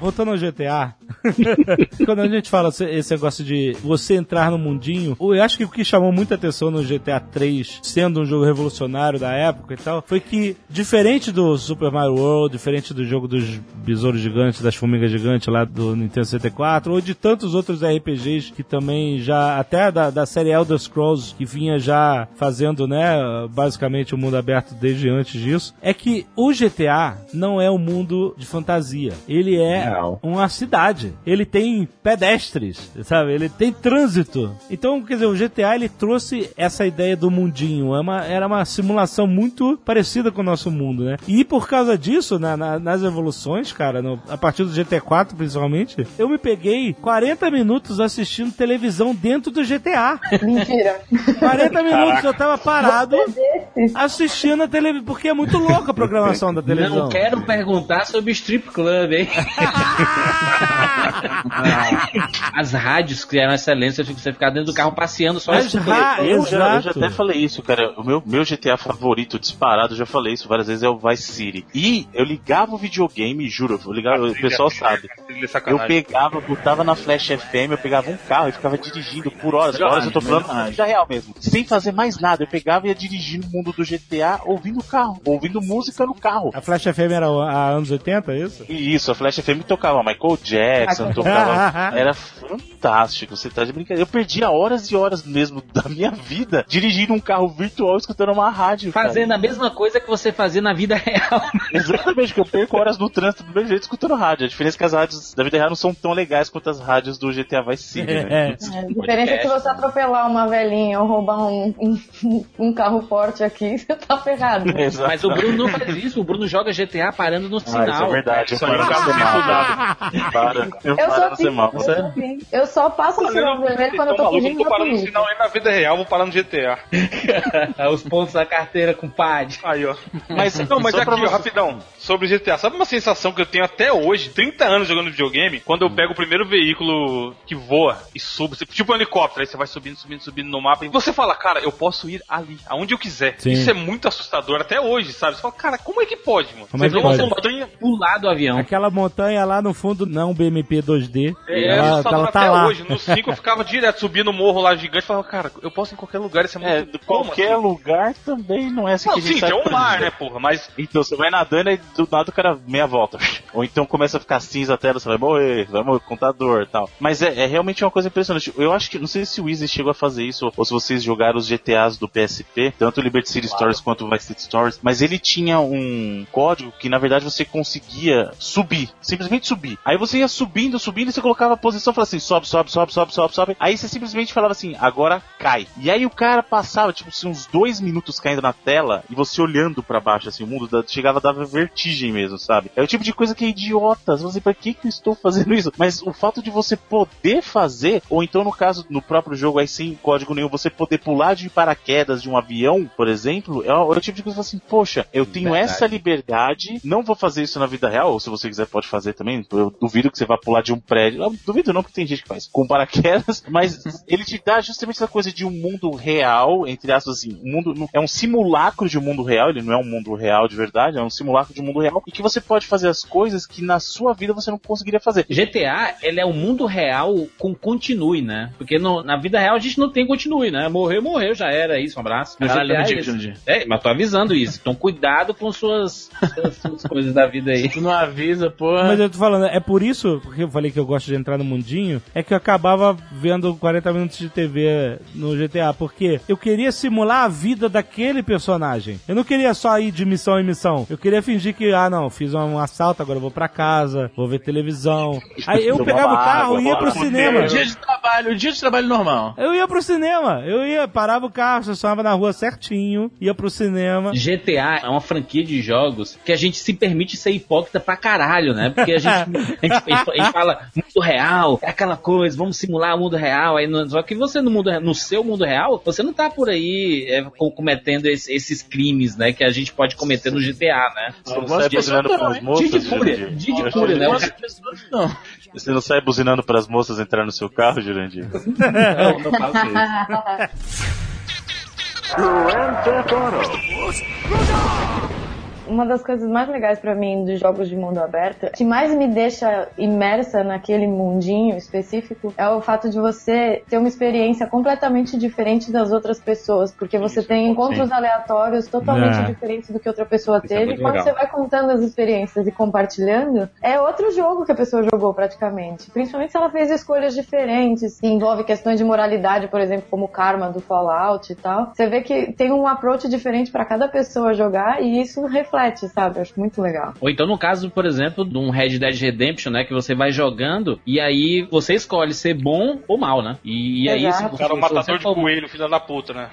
Voltando ao GTA, quando a gente fala esse- negócio de você entrar no mundinho, eu acho que o que chamou muita atenção no GTA 3, sendo um jogo revolucionário da época e tal, foi que, diferente do Super Mario World, diferente do jogo dos besouros gigantes, das formigas gigantes lá do Nintendo 64, ou de tantos outros RPGs que também já, até da, da série Elder Scrolls, que vinha já fazendo, né, basicamente o mundo aberto desde antes disso, é que o GTA não é um mundo de fantasia. Ele é Não. uma cidade. Ele tem pedestres, sabe? Ele tem trânsito. Então, quer dizer, o GTA ele trouxe essa ideia do mundinho. É uma, era uma simulação muito parecida com o nosso mundo, né? E por causa disso, na- na- nas evoluções, cara, no- a partir do GT 4 principalmente, eu me peguei 40 minutos assistindo televisão dentro do GTA. Mentira. 40 minutos eu tava parado assistindo a televisão, porque é muito louca a programação da televisão. Não quero perguntar sobre strip club, hein? As rádios que eram excelentes, você ficar dentro do carro passeando só As escutando. ra- Eu já, eu já até falei isso, cara. O meu, meu GTA favorito disparado, eu já falei isso várias vezes, é o Vice City. E eu ligava o videogame, juro, eu ligava, o pessoal sabe. Eu pegava, botava na Flash FM, eu pegava um carro e ficava dirigindo por horas. Horas eu tô falando na vida real mesmo. Sem fazer mais nada. Eu pegava e ia dirigindo o mundo do GTA ouvindo o carro, ouvindo música no carro. A Flash FM era a anos 80, é isso? E isso, a Flash FM tocava Michael Jackson, tocava. Era fantástico, você tá de brincadeira. Eu perdia horas e horas mesmo da minha vida dirigindo um carro virtual escutando uma rádio. cara. Fazendo a mesma coisa que você fazia na vida real. Exatamente, que eu perco horas no trânsito do meu jeito escutando rádio. A diferença é que as rádios da vida real não são tão legais quanto as rádios do GTA Vice City, né? É. A diferença é que você atropelar uma velhinha ou roubar um, um, um carro forte aqui, você tá ferrado. Exato. Mas o Bruno não faz isso, o Bruno joga GTA parando no Ah, isso é sinal. verdade. Eu Isso aí é Para. Eu Eu assim, semáforo. eu. Eu só passo no sinal vermelho quando eu tô fugindo da parando no polícia. sinal aí na vida real, vou parar no GTA. Os pontos da carteira com pad. Aí, ó. Mas, Não, mas aqui, ó, rapidão, sobre o GTA. Sabe uma sensação que eu tenho até hoje, 30 anos jogando videogame, quando eu pego o primeiro veículo que voa e subo, tipo um helicóptero, aí você vai subindo, subindo, subindo no mapa, e você fala, cara, eu posso ir ali, aonde eu quiser. Sim. Isso é muito assustador até hoje, sabe? Você fala, cara, como é que pode, mano? Como é você que vê uma montanha, Pular do avião. Aquela montanha lá no fundo não é BMP 2D. é, ela, ela tá até lá. hoje. No 5 eu ficava direto subindo o morro lá gigante, falava, cara, eu posso ir em qualquer lugar, isso é É, muito... como qualquer assim? lugar também não é assim Não, que a gente sim, tem um mar, né, porra, mas Então você vai nadando e do nada o cara meia volta. Ou então começa a ficar cinza a tela, você vai morrer, vai morrer, contador e tal. Mas é, é realmente uma coisa impressionante. Eu acho que, não sei se o Easy chegou a fazer isso, ou se vocês jogaram os GTAs do PSP, tanto o Liberty City Stories quanto o Vice City Stories, mas ele tinha um código que na verdade você conseguia subir, simplesmente subir. Aí você ia subindo, subindo e você colocava a posição e falava assim, sobe, sobe, sobe, sobe, sobe, sobe. Aí você simplesmente falava assim, agora cai. E aí o cara passava, tipo, assim, uns dois minutos caindo na tela e você olhando pra baixo, assim, o mundo da- chegava a dar vertigem mesmo, sabe? É o tipo de coisa que é idiota. Você fala assim, pra que que eu estou fazendo isso? Mas o fato de você poder fazer, ou então no caso, no próprio jogo, aí sem código nenhum, você poder pular de paraquedas de um avião, por exemplo, é o, é tipo de coisa assim, poxa, eu tenho Verdade. essa liberdade, não vou fazer isso na vida real, ou se você quiser pode fazer também, eu duvido que você vá pular de um prédio, eu duvido não, porque tem gente que faz, com paraquedas, mas ele te dá justamente essa coisa de um mundo real, entre aspas assim, um mundo, é um simulacro de um mundo real, ele não é um mundo real de verdade, é um simulacro de um mundo real, e que você pode fazer as coisas que na sua vida você não conseguiria fazer. GTA, ele é o mundo real com continue, né? Porque no- na vida real a gente não tem continue, né? Morreu, morreu, já era isso, um abraço. No Caralho, GTA, é digo. Jurandir. É, mas tô avisando isso. Então cuidado com suas, suas, suas coisas da vida aí. Tu não avisa, porra. Mas eu tô falando, é por isso, porque eu falei que eu gosto de entrar no mundinho, é que eu acabava vendo 40 minutos de TV no GTA, porque eu queria simular a vida daquele personagem. Eu não queria só ir de missão em missão. Eu queria fingir que, ah não, fiz um assalto, agora eu vou pra casa, vou ver televisão. Aí eu pegava o carro água, e ia pro cinema. dia de trabalho, dia de trabalho normal. Eu ia pro cinema, eu ia, parava o carro, estacionava na rua certinho, ia pro cinema. GTA é uma franquia de jogos que a gente se permite ser hipócrita pra caralho, né? Porque a gente, a gente, a gente- a gente fala mundo real, é aquela coisa, vamos simular o mundo real. Aí, só que você no, mundo, no seu mundo real, você não tá por aí é, co- cometendo esse- esses crimes, né? Que a gente pode cometer no GTA, né? Você não sai buzinando pras moças, Dia de fúria, fúria, né? Não, Você não sai buzinando pras moças entrar no seu carro, Jurandir? não, não faço isso. Uma das coisas mais legais pra mim dos jogos de mundo aberto, que mais me deixa imersa naquele mundinho específico, é o fato de você ter uma experiência completamente diferente das outras pessoas, porque você tem encontros aleatórios totalmente É. diferentes do que outra pessoa Isso é teve. e quando legal. você vai contando as experiências e compartilhando, é outro jogo que a pessoa jogou praticamente. Principalmente se ela fez escolhas diferentes, que envolve questões de moralidade, por exemplo, como o karma do Fallout e tal. Você vê que tem um approach diferente pra cada pessoa jogar e isso reflete, sabe? Eu acho muito legal. Ou então no caso, por exemplo, de um Red Dead Redemption, né? Que você vai jogando e aí você escolhe ser bom ou mal, né? E, e aí se o cara é um matador você de coelho, filho da puta, né?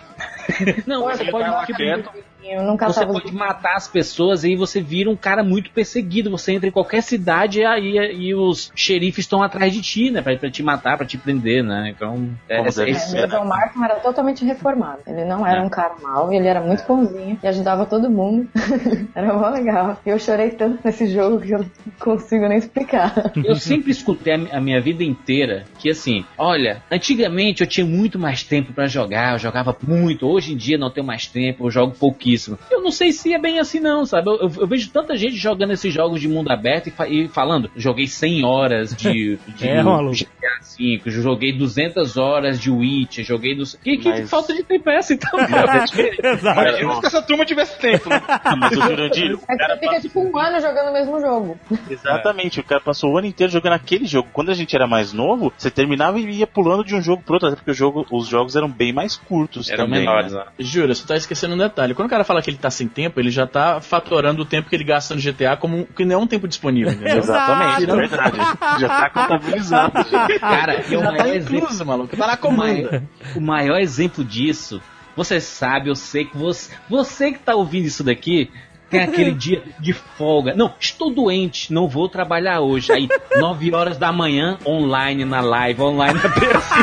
Não, você pode vai lá quieto. Eu nunca Você tava pode matar as pessoas e aí você vira um cara muito perseguido. Você entra em qualquer cidade e aí e os xerifes estão atrás de ti, né? Pra, pra te matar, pra te prender, né? Então. É, Como deve esse- ser. O John Markham era totalmente reformado. Ele não era É. um cara mau, ele era muito bonzinho e ajudava todo mundo. era mó legal. E eu chorei tanto nesse jogo que eu não consigo nem explicar. Eu sempre escutei a a minha vida inteira que assim, olha, antigamente eu tinha muito mais tempo pra jogar, eu jogava muito, hoje em dia não tenho mais tempo, eu jogo pouquíssimo. Eu não sei se é bem assim não, sabe? Eu, eu- eu vejo tanta gente jogando esses jogos de mundo aberto e, fa- e falando, joguei 100 horas de, de É. GTA V, joguei 200 horas de Witch, joguei dos... Que, que Mas- falta de tempo é essa então? Exato. Imagina se essa turma tivesse tempo, né? Ah, mas o Jurandir, o É que cara você fica tipo um ano jogando o mesmo jogo. Exatamente, o cara passou o ano inteiro jogando aquele jogo. Quando a gente era mais novo, você terminava e ia pulando de um jogo pro outro, até porque o jogo, os jogos eram bem mais curtos Eram também. menores, né? né? Jura, você tá esquecendo um detalhe. Quando o cara fala que ele tá sem tempo, ele já tá fatorando o tempo que ele gasta no GTA como que não é um tempo disponível, entendeu? Exatamente, é verdade. Já tá contabilizado. já. Cara, e o Já maior tá exemplo incluso, maluco. Tá na comanda. o maior exemplo disso, você sabe, eu sei que você, você que tá ouvindo isso daqui, tem aquele dia de folga. Não, estou doente, não vou trabalhar hoje. Aí, 9 horas da manhã, online na live, online na PC.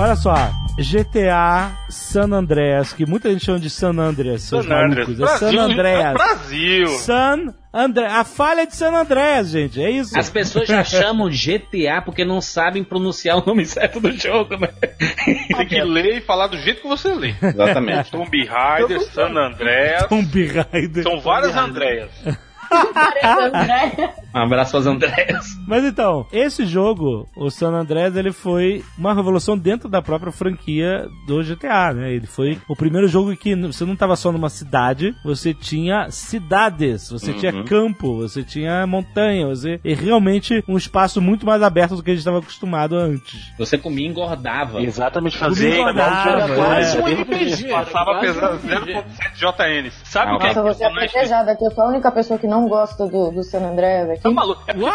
Olha só, GTA San Andreas, que muita gente chama de San Andreas, seus San Andreas. malucos. É San Andreas. Brasil. San André, a falha de San Andreas, gente, é isso. As pessoas já chamam GTA porque não sabem pronunciar o nome certo do jogo, né? Tem que ler e falar do jeito que você lê. Exatamente. Tomb Raider, San Andreas. Tomb Raider. São várias Andréas. Um abraço aos Andrés. Mas então, esse jogo, o San Andreas, ele foi uma revolução dentro da própria franquia do GTA, né? Ele foi o primeiro jogo que você não estava só numa cidade, você tinha cidades, você tinha campo, você tinha montanha, você e realmente um espaço muito mais aberto do que a gente estava acostumado antes. Você comia e engordava. Exatamente, fazer engordava, quase é. um RPG. Passava pesando um RPG. 0.7 JN. Sabe Ah, o que é Nossa, você é aqui. Eu sou a única pessoa que não gosta do, do San Andreas aqui. Tá maluco? É porque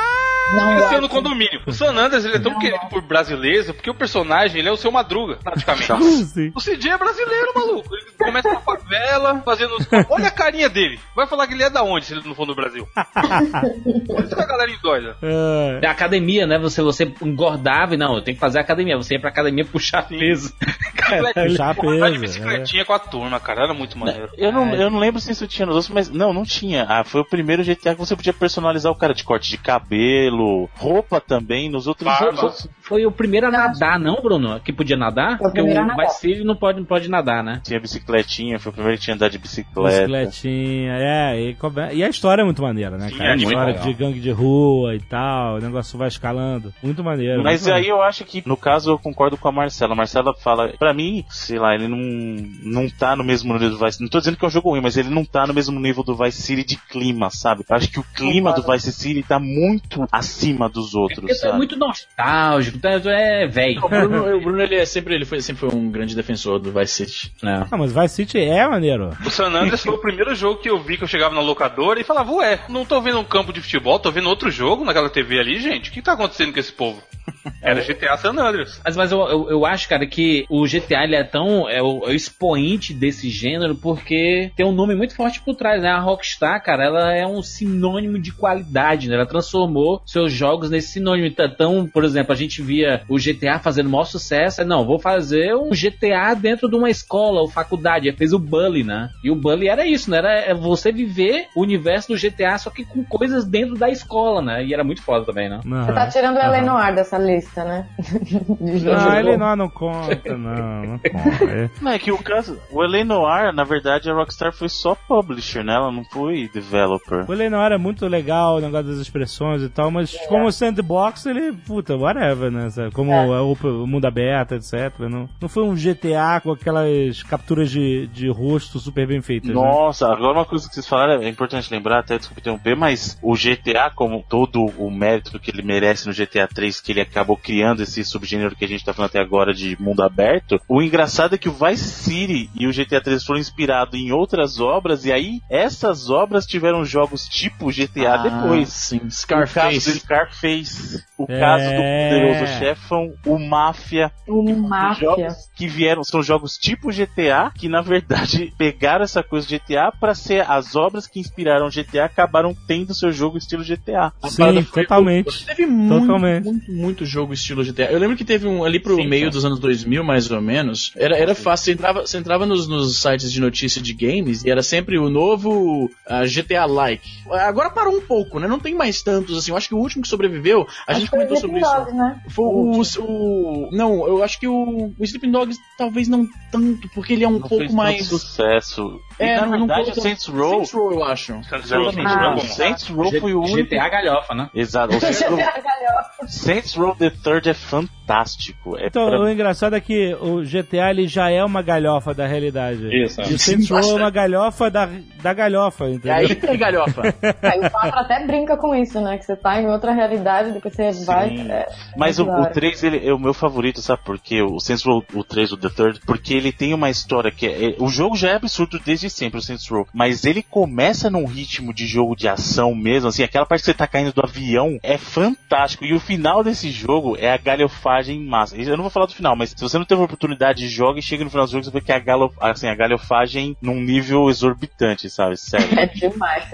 Não cresceu no gosto. condomínio. O San Andreas ele é tão querido por brasileiros porque o personagem ele é o seu Madruga, praticamente. O CJ é brasileiro, maluco. Ele começa na favela, fazendo. Olha a carinha dele. Vai falar que ele é da onde se ele não for do Brasil? Por isso que a galera endoida. É, Da academia, né? Você, você engordava e não, eu tenho que fazer academia. Você ia pra academia puxar peso. puxar Porra, andar de peso, bicicletinha com a turma, cara. Era muito maneiro. Eu não, eu não lembro se isso tinha nos outros, mas não, não tinha. Ah, foi o primeiro GTA que você podia personalizar o cara de corte de cabelo, roupa também, nos outros Barba. jogos. Foi o primeiro a nadar, não, Bruno? Que podia nadar? Porque primeiro o. Vice City não pode, não pode nadar, né? Tinha bicicletinha, foi o primeiro que tinha andar de bicicleta. Bicicletinha, é, e, e a história é muito maneira, né, Sim, cara? é a muito história legal. de gangue de rua e tal, o negócio vai escalando. Muito maneiro. Mas muito aí eu acho que, no caso, eu concordo com a Marcela. A Marcela fala, pra mim, sei lá, ele não, não tá no mesmo nível do Vice Não tô dizendo que é um jogo ruim, mas ele não tá no mesmo nível do Vice City de clima, sabe? Eu acho que o clima do Vice City tá muito acima dos outros, Porque tu é sabe? muito nostálgico, tu é, é velho. O Bruno, o Bruno, ele é sempre, ele foi, sempre foi um grande defensor do Vice City. É. Ah, mas Vice City é maneiro. O San Andreas foi o primeiro jogo que eu vi que eu chegava na locadora e falava, ué, não tô vendo um campo de futebol, tô vendo outro jogo naquela TV ali, gente. O que tá acontecendo com esse povo? Era GTA San Andreas. Mas, mas eu, eu, eu acho, cara, que o GTA ele é tão. É o, é o expoente desse gênero porque tem um nome muito forte por trás, né? A Rockstar, cara, ela é um sinônimo de qualidade, né? Ela transformou seus jogos nesse sinônimo. Então, por exemplo, a gente via o GTA fazendo maior sucesso. aí, Não, vou fazer um GTA dentro de uma escola ou faculdade. Fez o Bully, né? E o Bully era isso, né? Era é você viver o universo do GTA, só que com coisas dentro da escola, né? E era muito foda também, né? Não, Você tá tirando o Aham. Eleanor dessa lista, né? Não, ele não, não conta, não, não conta. É. Não, é que o caso, o L.A. Noir, na verdade, a Rockstar foi só publisher, né? Ela não foi developer. O Eleanor é muito legal, o negócio das expressões e tal, mas como sandbox, ele, puta, whatever, né? sabe? Como É. é. o o mundo aberto, etc. Não, não foi um GTA com aquelas capturas de, de rosto super bem feitas, né? Nossa, agora uma coisa que vocês falaram é importante lembrar, até desculpa interromper, mas o GTA, como todo o mérito que ele merece no GTA 3, que ele acabou acabou criando esse subgênero que a gente tá falando até agora de mundo aberto. O engraçado é que o Vice City e o GTA 3 foram inspirados em outras obras, e aí essas obras tiveram jogos tipo GTA depois. Sim, O caso do Scarface. Scarface, o É. caso do Poderoso Chefão, o Máfia, O Máfia. jogos que vieram, são jogos tipo GTA, que na verdade pegaram essa coisa de GTA pra ser as obras que inspiraram GTA, acabaram tendo seu jogo estilo GTA. A Sim, parada foi- totalmente. Teve muito, Totalmente. muito, muito jogo estilo GTA. Eu lembro que teve um ali pro Sim, meio sim. dos anos 2000, mais ou menos. Era, era fácil. Você entrava, você entrava nos, nos sites de notícia de games e era sempre o novo ah, GTA-like. Agora parou um pouco, né? Não tem mais tantos assim. Eu acho que o último que sobreviveu, a Acho gente comentou sobre isso. Né? Foi o, o- Não, eu acho que o, o Sleeping Dogs talvez não tanto, porque ele é um Não pouco fez mais. tanto sucesso. É, e, na verdade, o Saints Row, Saints Row, eu acho. Saints Row, Saints Saints Row é. Saints Row foi o único. GTA galhofa, né? Exato. O Saints Row, Saints Row The Third é fantástico. É Então, pra- o engraçado é que o GTA ele já é uma galhofa da realidade. Isso, é. E o Saints Row é uma galhofa da, da galhofa, E entendeu? aí tem galhofa. Aí o 4 até brinca com isso, né? Que você tá em outra realidade, depois você vai. é, Mas o, da o hora. 3 ele é o meu favorito, sabe por quê? O Saints Row, o 3, o The Third, porque ele tem uma história que é, é- o jogo já é absurdo desde sempre, o Saints Row, mas ele começa num ritmo de jogo de ação mesmo, assim, aquela parte que você tá caindo do avião é fantástico, e o final desse jogo é a galhofagem massa. Eu não vou falar do final, mas se você não teve a oportunidade, joga e chega no final do jogo, você vê que é a, galo, assim, a galhofagem num nível exorbitante, sabe? Sério. É demais.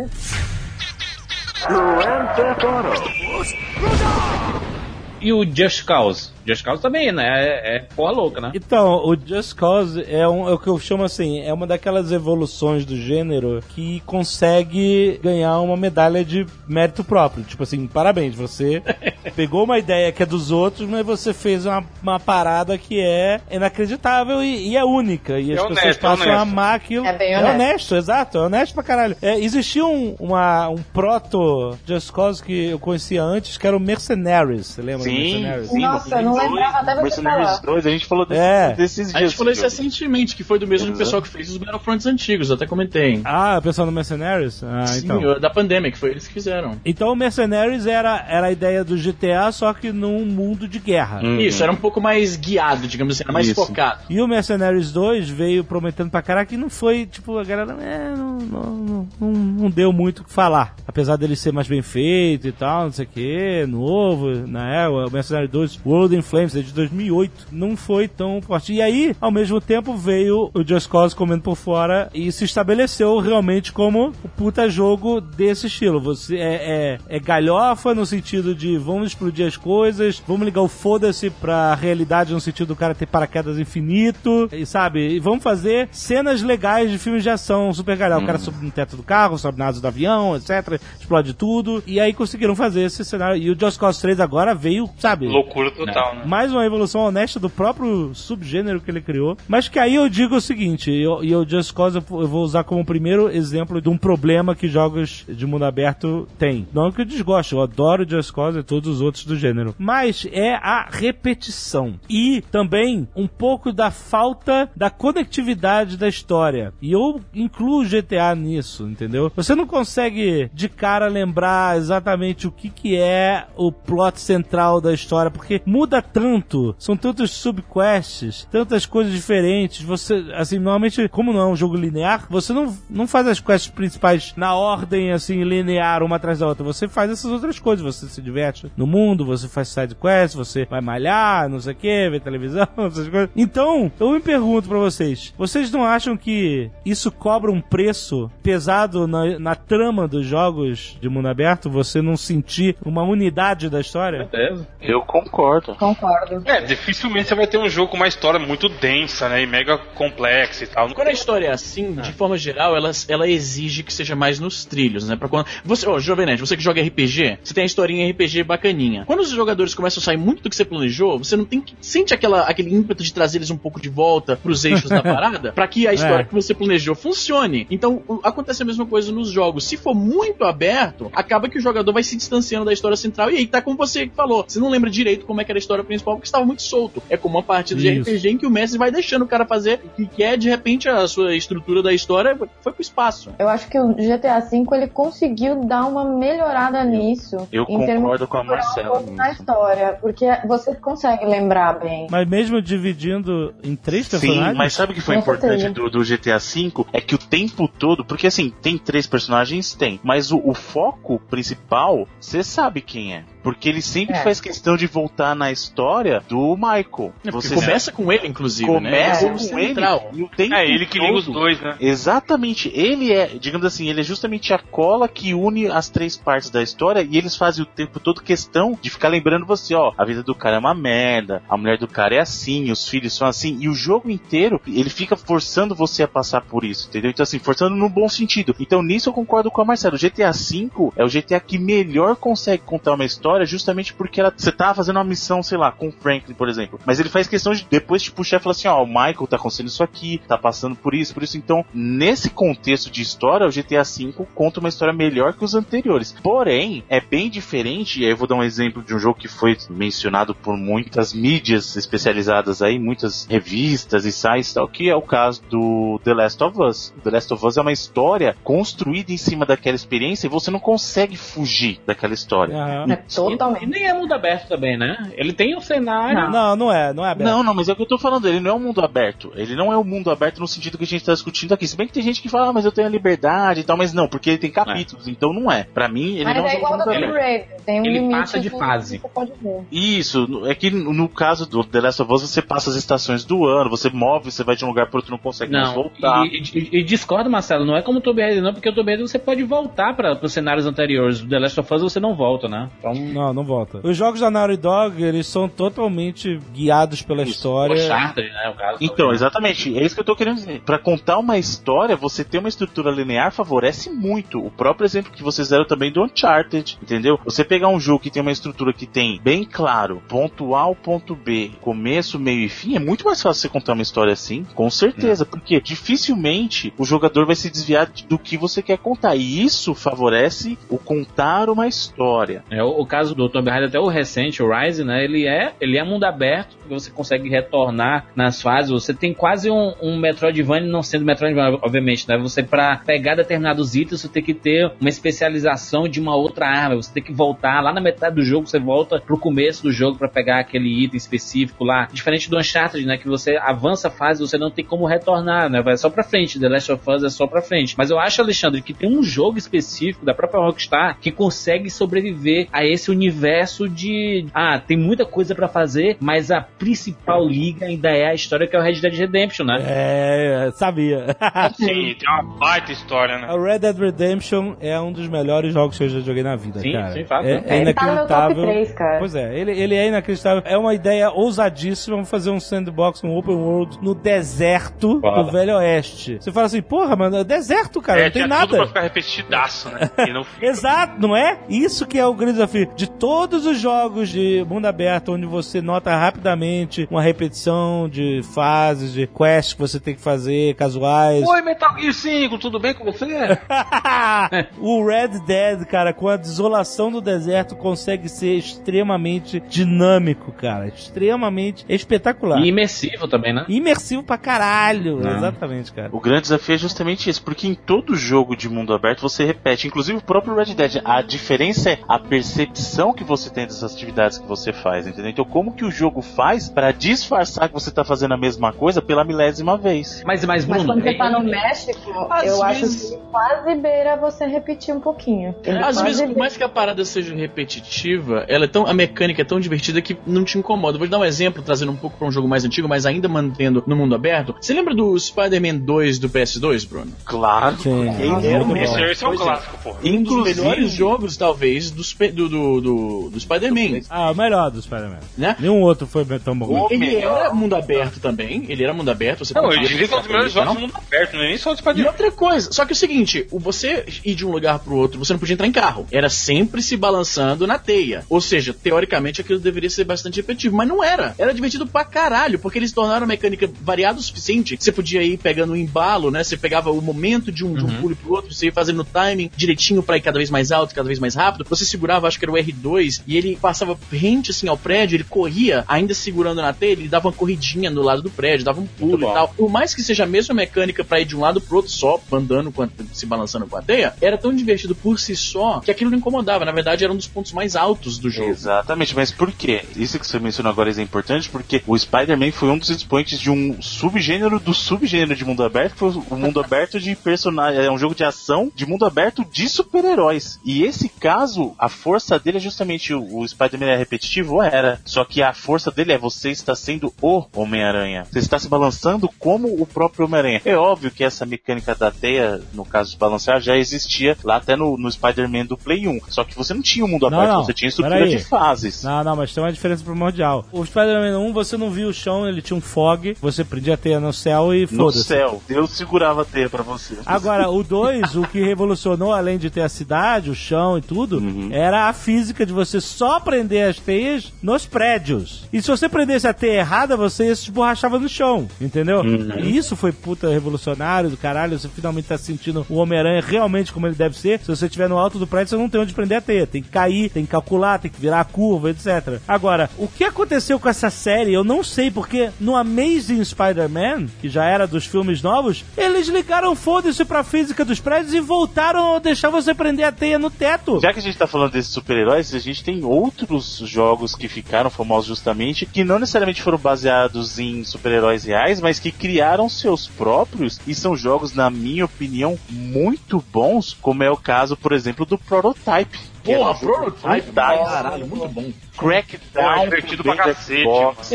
E o Just Cause? Just Cause também, né? É, é porra louca, né? Então, o Just Cause é, um, é o que eu chamo assim, é uma daquelas evoluções do gênero que consegue ganhar uma medalha de mérito próprio. Tipo assim, parabéns, você pegou uma ideia que é dos outros, mas você fez uma, uma parada que é inacreditável e, e é única. E as É pessoas honesto, é passam a honesto. amar aquilo. É bem É honesto. honesto, exato, é honesto pra caralho. É, existia um, uma, um proto Just Cause que eu conhecia antes, que era o Mercenaries. Você lembra do Sim, Mercenaries? sim. Nossa, não Mercenaries lembrava até você Mercenaries falar. 2, a gente falou desse- É. desses dias. A gente falou isso recentemente, que foi do mesmo Exato. pessoal que fez os Battlefronts antigos, até comentei. Ah, o pessoal do Mercenaries? Ah, Sim, então. o- da Pandemic, foi eles que fizeram. Então o Mercenaries era, era a ideia do GTA, só que num mundo de guerra. Hum. Isso, era um pouco mais guiado, digamos assim, era mais Isso. focado. E o Mercenaries 2 veio prometendo pra caraca e não foi, tipo, a galera é, não, não, não, não- não deu muito o que falar. Apesar dele ser mais bem feito e tal, não sei o que, novo, na é, o Mercenaries 2 World in Flames, é de 2008, não foi tão forte. E aí, ao mesmo tempo, veio o Just Cause comendo por fora e se estabeleceu realmente como o puta jogo desse estilo. Você é, é, é galhofa no sentido de vamos explodir as coisas, vamos ligar o foda-se pra realidade no sentido do cara ter paraquedas infinito, e sabe? E vamos fazer cenas legais de filmes de ação super galhofa. O cara sobe no teto do carro, sobe na asa do avião, etc. Explode tudo. E aí conseguiram fazer esse cenário. E o Just Cause 3 agora veio, sabe? Loucura total, né? mais uma evolução honesta do próprio subgênero que ele criou. Mas que aí eu digo o seguinte, e eu Just Cause eu vou usar como primeiro exemplo de um problema que jogos de mundo aberto têm. Não que eu desgoste, eu adoro Just Cause e todos os outros do gênero. Mas é a repetição. E também um pouco da falta da conectividade da história. E eu incluo o GTA nisso, entendeu? Você não consegue de cara lembrar exatamente o que, que é o plot central da história, porque muda tanto, são tantos subquests, tantas coisas diferentes. Você, assim, normalmente, como não é um jogo linear, você não, não faz as quests principais na ordem, assim, linear, uma atrás da outra. Você faz essas outras coisas, você se diverte no mundo, você faz side quests, você vai malhar, não sei o que, ver televisão, essas coisas. Então, eu me pergunto pra vocês, vocês não acham que isso cobra um preço pesado na, na trama dos jogos de mundo aberto? Você não sentir uma unidade da história? Certeza. Eu concordo. Concordo. É, dificilmente você vai ter um jogo com uma história muito densa, né? E mega complexa e tal. Quando a história é assim, de forma geral, ela, ela exige que seja mais nos trilhos, né? Pra quando... Você, ó, Jovenete, você que joga RPG, você tem a historinha RPG bacaninha. Quando os jogadores começam a sair muito do que você planejou, você não tem que. Sente aquela, aquele ímpeto de trazer eles um pouco de volta pros eixos da parada, pra que a história É. que você planejou funcione. Então, acontece a mesma coisa nos jogos. Se for muito aberto, acaba que o jogador vai se distanciando da história central. E aí tá como você falou, você não lembra direito como é que era a história história principal porque estava muito solto. É como uma partida de Isso. RPG em que o mestre vai deixando o cara fazer o que quer, de repente a sua estrutura da história foi pro espaço. Eu acho que o GTA V ele conseguiu dar uma melhorada nisso. Eu concordo de com a Marcela um na história, porque você consegue lembrar bem. Mas mesmo dividindo em três Sim, personagens? mas sabe o que foi importante do, do GTA V? É que o tempo todo, porque assim, tem três personagens? Tem. Mas o, o foco principal, você sabe quem é. Porque ele sempre É. faz questão de voltar na história do Michael. É, Você começa com ele, inclusive, começa né? com ele e o tempo É ele que liga os dois, né? Exatamente, ele é, digamos assim, ele é justamente a cola que une as três partes da história e eles fazem o tempo todo questão de ficar lembrando você, ó, a vida do cara é uma merda, a mulher do cara é assim, os filhos são assim, e o jogo inteiro ele fica forçando você a passar por isso, entendeu? Então assim, forçando no bom sentido. Então nisso eu concordo com a Marcela, o GTA V é o GTA que melhor consegue contar uma história justamente porque ela, você tá fazendo uma missão, sei lá, com o Franklin, por exemplo, mas ele faz questão de depois te puxar e falar assim, ó, o Michael tá acontecendo isso aqui, tá passando por isso, por isso, então nesse contexto de história, o GTA V conta uma história melhor que os anteriores. Porém, é bem diferente, e aí eu vou dar um exemplo de um jogo que foi mencionado por muitas mídias especializadas aí, muitas revistas e sites e tal, que é o caso do The Last of Us. The Last of Us é uma história construída em cima daquela experiência e você não consegue fugir daquela história. Aham. É totalmente. E nem é mundo aberto também, né? Ele tem um cenário. Não, não é, não é aberto. Não, não, mas é o que eu tô falando, ele não é um mundo aberto. Ele não é um mundo aberto no sentido que a gente tá discutindo aqui. Se bem que tem gente que fala, ah, mas eu tenho a liberdade e tal, mas não, porque ele tem capítulos, então não é. Pra mim, ele Mas não é é um igual do aberto. Raider. Tem um Ele limite passa de que fase. Você pode ver. Isso, é que no no caso do The Last of Us, você passa as estações do ano, você move, você vai de um lugar pro outro, não consegue mais Não, voltar. e, e- e discordo, Marcelo, não é como o Tomb Raider, não, porque o Tomb Raider você pode voltar para os cenários anteriores. O The Last of Us você não volta, né? Então, Não, não volta. Os jogos da Naughty Dog, eles são totalmente guiados pela Isso. história. o Uncharted, né? O caso, Então, exatamente, é isso que eu tô querendo dizer. Pra contar uma história, você ter uma estrutura linear favorece muito. O próprio exemplo que vocês deram também do Uncharted, entendeu? Você pegar um jogo que tem uma estrutura que tem bem claro, ponto A ao ponto B, começo, meio e fim, é muito mais fácil você contar uma história assim, com certeza, porque dificilmente o jogador vai se desviar do que você quer contar. E isso favorece o contar uma história. É, o, o caso do Tomb Raider, até o recente, o Rise, né? Ele é, ele é mundo aberto, você consegue retornar nas fases. Você tem quase um, um Metroidvania, não sendo Metroidvania, obviamente, né? Você, pra pegar determinados itens, você tem que ter uma especialização de uma outra arma. Você tem que voltar lá na metade do jogo, você volta pro começo do jogo pra pegar aquele item específico lá. Diferente do Uncharted, né? Que você avança a fase, você não tem como retornar, né? Vai só pra frente. The Last of Us é só pra frente. Mas eu acho, Alexandre, que tem um jogo específico da própria Rockstar que consegue sobreviver a esse universo de. Ah, tem muita coisa pra fazer, mas a principal liga ainda é a história que é o Red Dead Redemption, né? É, sabia. Sim, tem uma baita história, né? O Red Dead Redemption é um dos melhores jogos que eu já joguei na vida, Sim, cara. sim, fato. é, É, é ele tá no meu top inacreditável. 3, cara. Pois é, ele, ele é inacreditável. É uma ideia ousadíssima. Vamos fazer um sandbox, um open world no deserto Foda. do Velho Oeste. Você fala assim, porra, mano, é deserto, cara, é, não tem tinha tudo pra nada. ficar repetidaço, né? E não fica. Exato, não é? Isso que é o grande desafio. De todos os jogos de mundo aberto, onde você nota rapidamente uma repetição de fases, de quests que você tem que fazer, casuais. Oi, Metal Gear 5, tudo bem com você? o Red Dead, cara, com a desolação do deserto, consegue ser extremamente dinâmico, cara. Extremamente espetacular. E imersivo também, né? Imersivo pra caralho. Não. Exatamente, cara. O grande desafio é justamente isso, porque em todo jogo de mundo aberto você repete, inclusive o próprio Red Dead. A diferença é a percepção que você tem dessas atividades que você faz, entendeu? Então, como que o jogo faz pra disfarçar que você tá fazendo a mesma coisa pela milésima vez? Mas, mas, Mas Bruno, quando você é- tá no México, Às eu vezes- acho que quase beira você repetir um pouquinho. Ele Às quase vezes, por mais que a parada seja repetitiva, ela é tão, a mecânica é tão divertida que não te incomoda. Vou te dar um exemplo, trazendo um pouco pra um jogo mais antigo, mas ainda mantendo no mundo aberto. Você lembra do Spider-Man 2 do PS2, Bruno? Claro. Sim. Esse, é um é. clássico, porra. Um dos Inclusive- melhores jogos, talvez, do, do, do, do, do Spider-Man, Ah, o melhor do Spider-Man. né? Nenhum outro foi tão bom. Ele melhor. era mundo aberto também, ele era mundo aberto, você Não, eu podia diria que é um dos melhores não? jogos do mundo aberto, não é nem só do E Spider-Man. outra coisa, só que é o seguinte, o você ir de um lugar pro outro, você não podia entrar em carro. Era sempre se balançando na teia. Ou seja, teoricamente aquilo deveria ser bastante repetitivo, mas não era. Era divertido pra caralho, porque eles tornaram a mecânica variada o suficiente. que Você podia ir pegando o embalo, né? Você pegava o momento de um, de um pulo pro outro, você ia fazendo o timing direitinho pra ir cada vez mais alto, cada vez mais rápido. Você segurava, acho que era o R2 e ele passava rente assim ao prédio, ele corria ainda segurando na teia, ele dava uma corridinha no lado do prédio, dava um pulo e tal. Por mais que seja a mesma mecânica pra ir de um lado pro outro só, andando, a- se balançando com a teia, era tão divertido por si só que aquilo não incomodava. Na verdade, era um dos pontos mais altos do jogo. Exatamente, mas por quê? Isso que você mencionou agora é importante porque o Spider-Man foi um dos expoentes de um subgênero do subgênero de mundo aberto, que foi o mundo aberto de personagem. É um jogo de ação de mundo aberto de super-heróis. E esse caso, a força dele é justamente o, o Spider-Man é repetitivo? Era. Só que a força dele é você está sendo o Homem-Aranha. Você está se balançando como o próprio Homem-Aranha. É óbvio que essa mecânica da teia, no caso de balancear, já existia lá até no, no Spider-Man do Play 1. Só que você não tinha um mundo Não, aberto, não. você tinha estrutura de fases. Não, não, mas tem uma diferença primordial. O Spider-Man 1, você não via o chão, ele tinha um fog, você prendia a teia no céu e No foda-se. céu, Deus segurava a teia pra você. Agora, o 2, o que revolucionou, além de ter a cidade, o chão e tudo, Uhum. era a física de você só prender as teias nos prédios. E se você prendesse a teia errada, você se esborrachava no chão, entendeu? Uhum. E isso foi puta revolucionário do caralho. Você finalmente tá sentindo o Homem-Aranha realmente como ele deve ser. Se você estiver no alto do prédio, você não tem onde prender a teia. Tem que cair, tem que calcular, tem que virar a curva, etc. Agora, o que aconteceu com essa série, eu não sei, porque no Amazing Spider-Man, que já era dos filmes novos, eles ligaram foda-se pra física dos prédios e voltaram a deixar você prender a teia no teto. Já que a gente tá falando desses super-heróis, a gente tem outros jogos que ficaram famosos justamente, que não necessariamente foram baseados em super-heróis reais, mas que criaram seus próprios e são jogos, na minha opinião, muito bons, como é o caso, por exemplo, do Prototype. Porra, é Prototype, caralho, muito bom. Crackdown, é divertido pra cacete.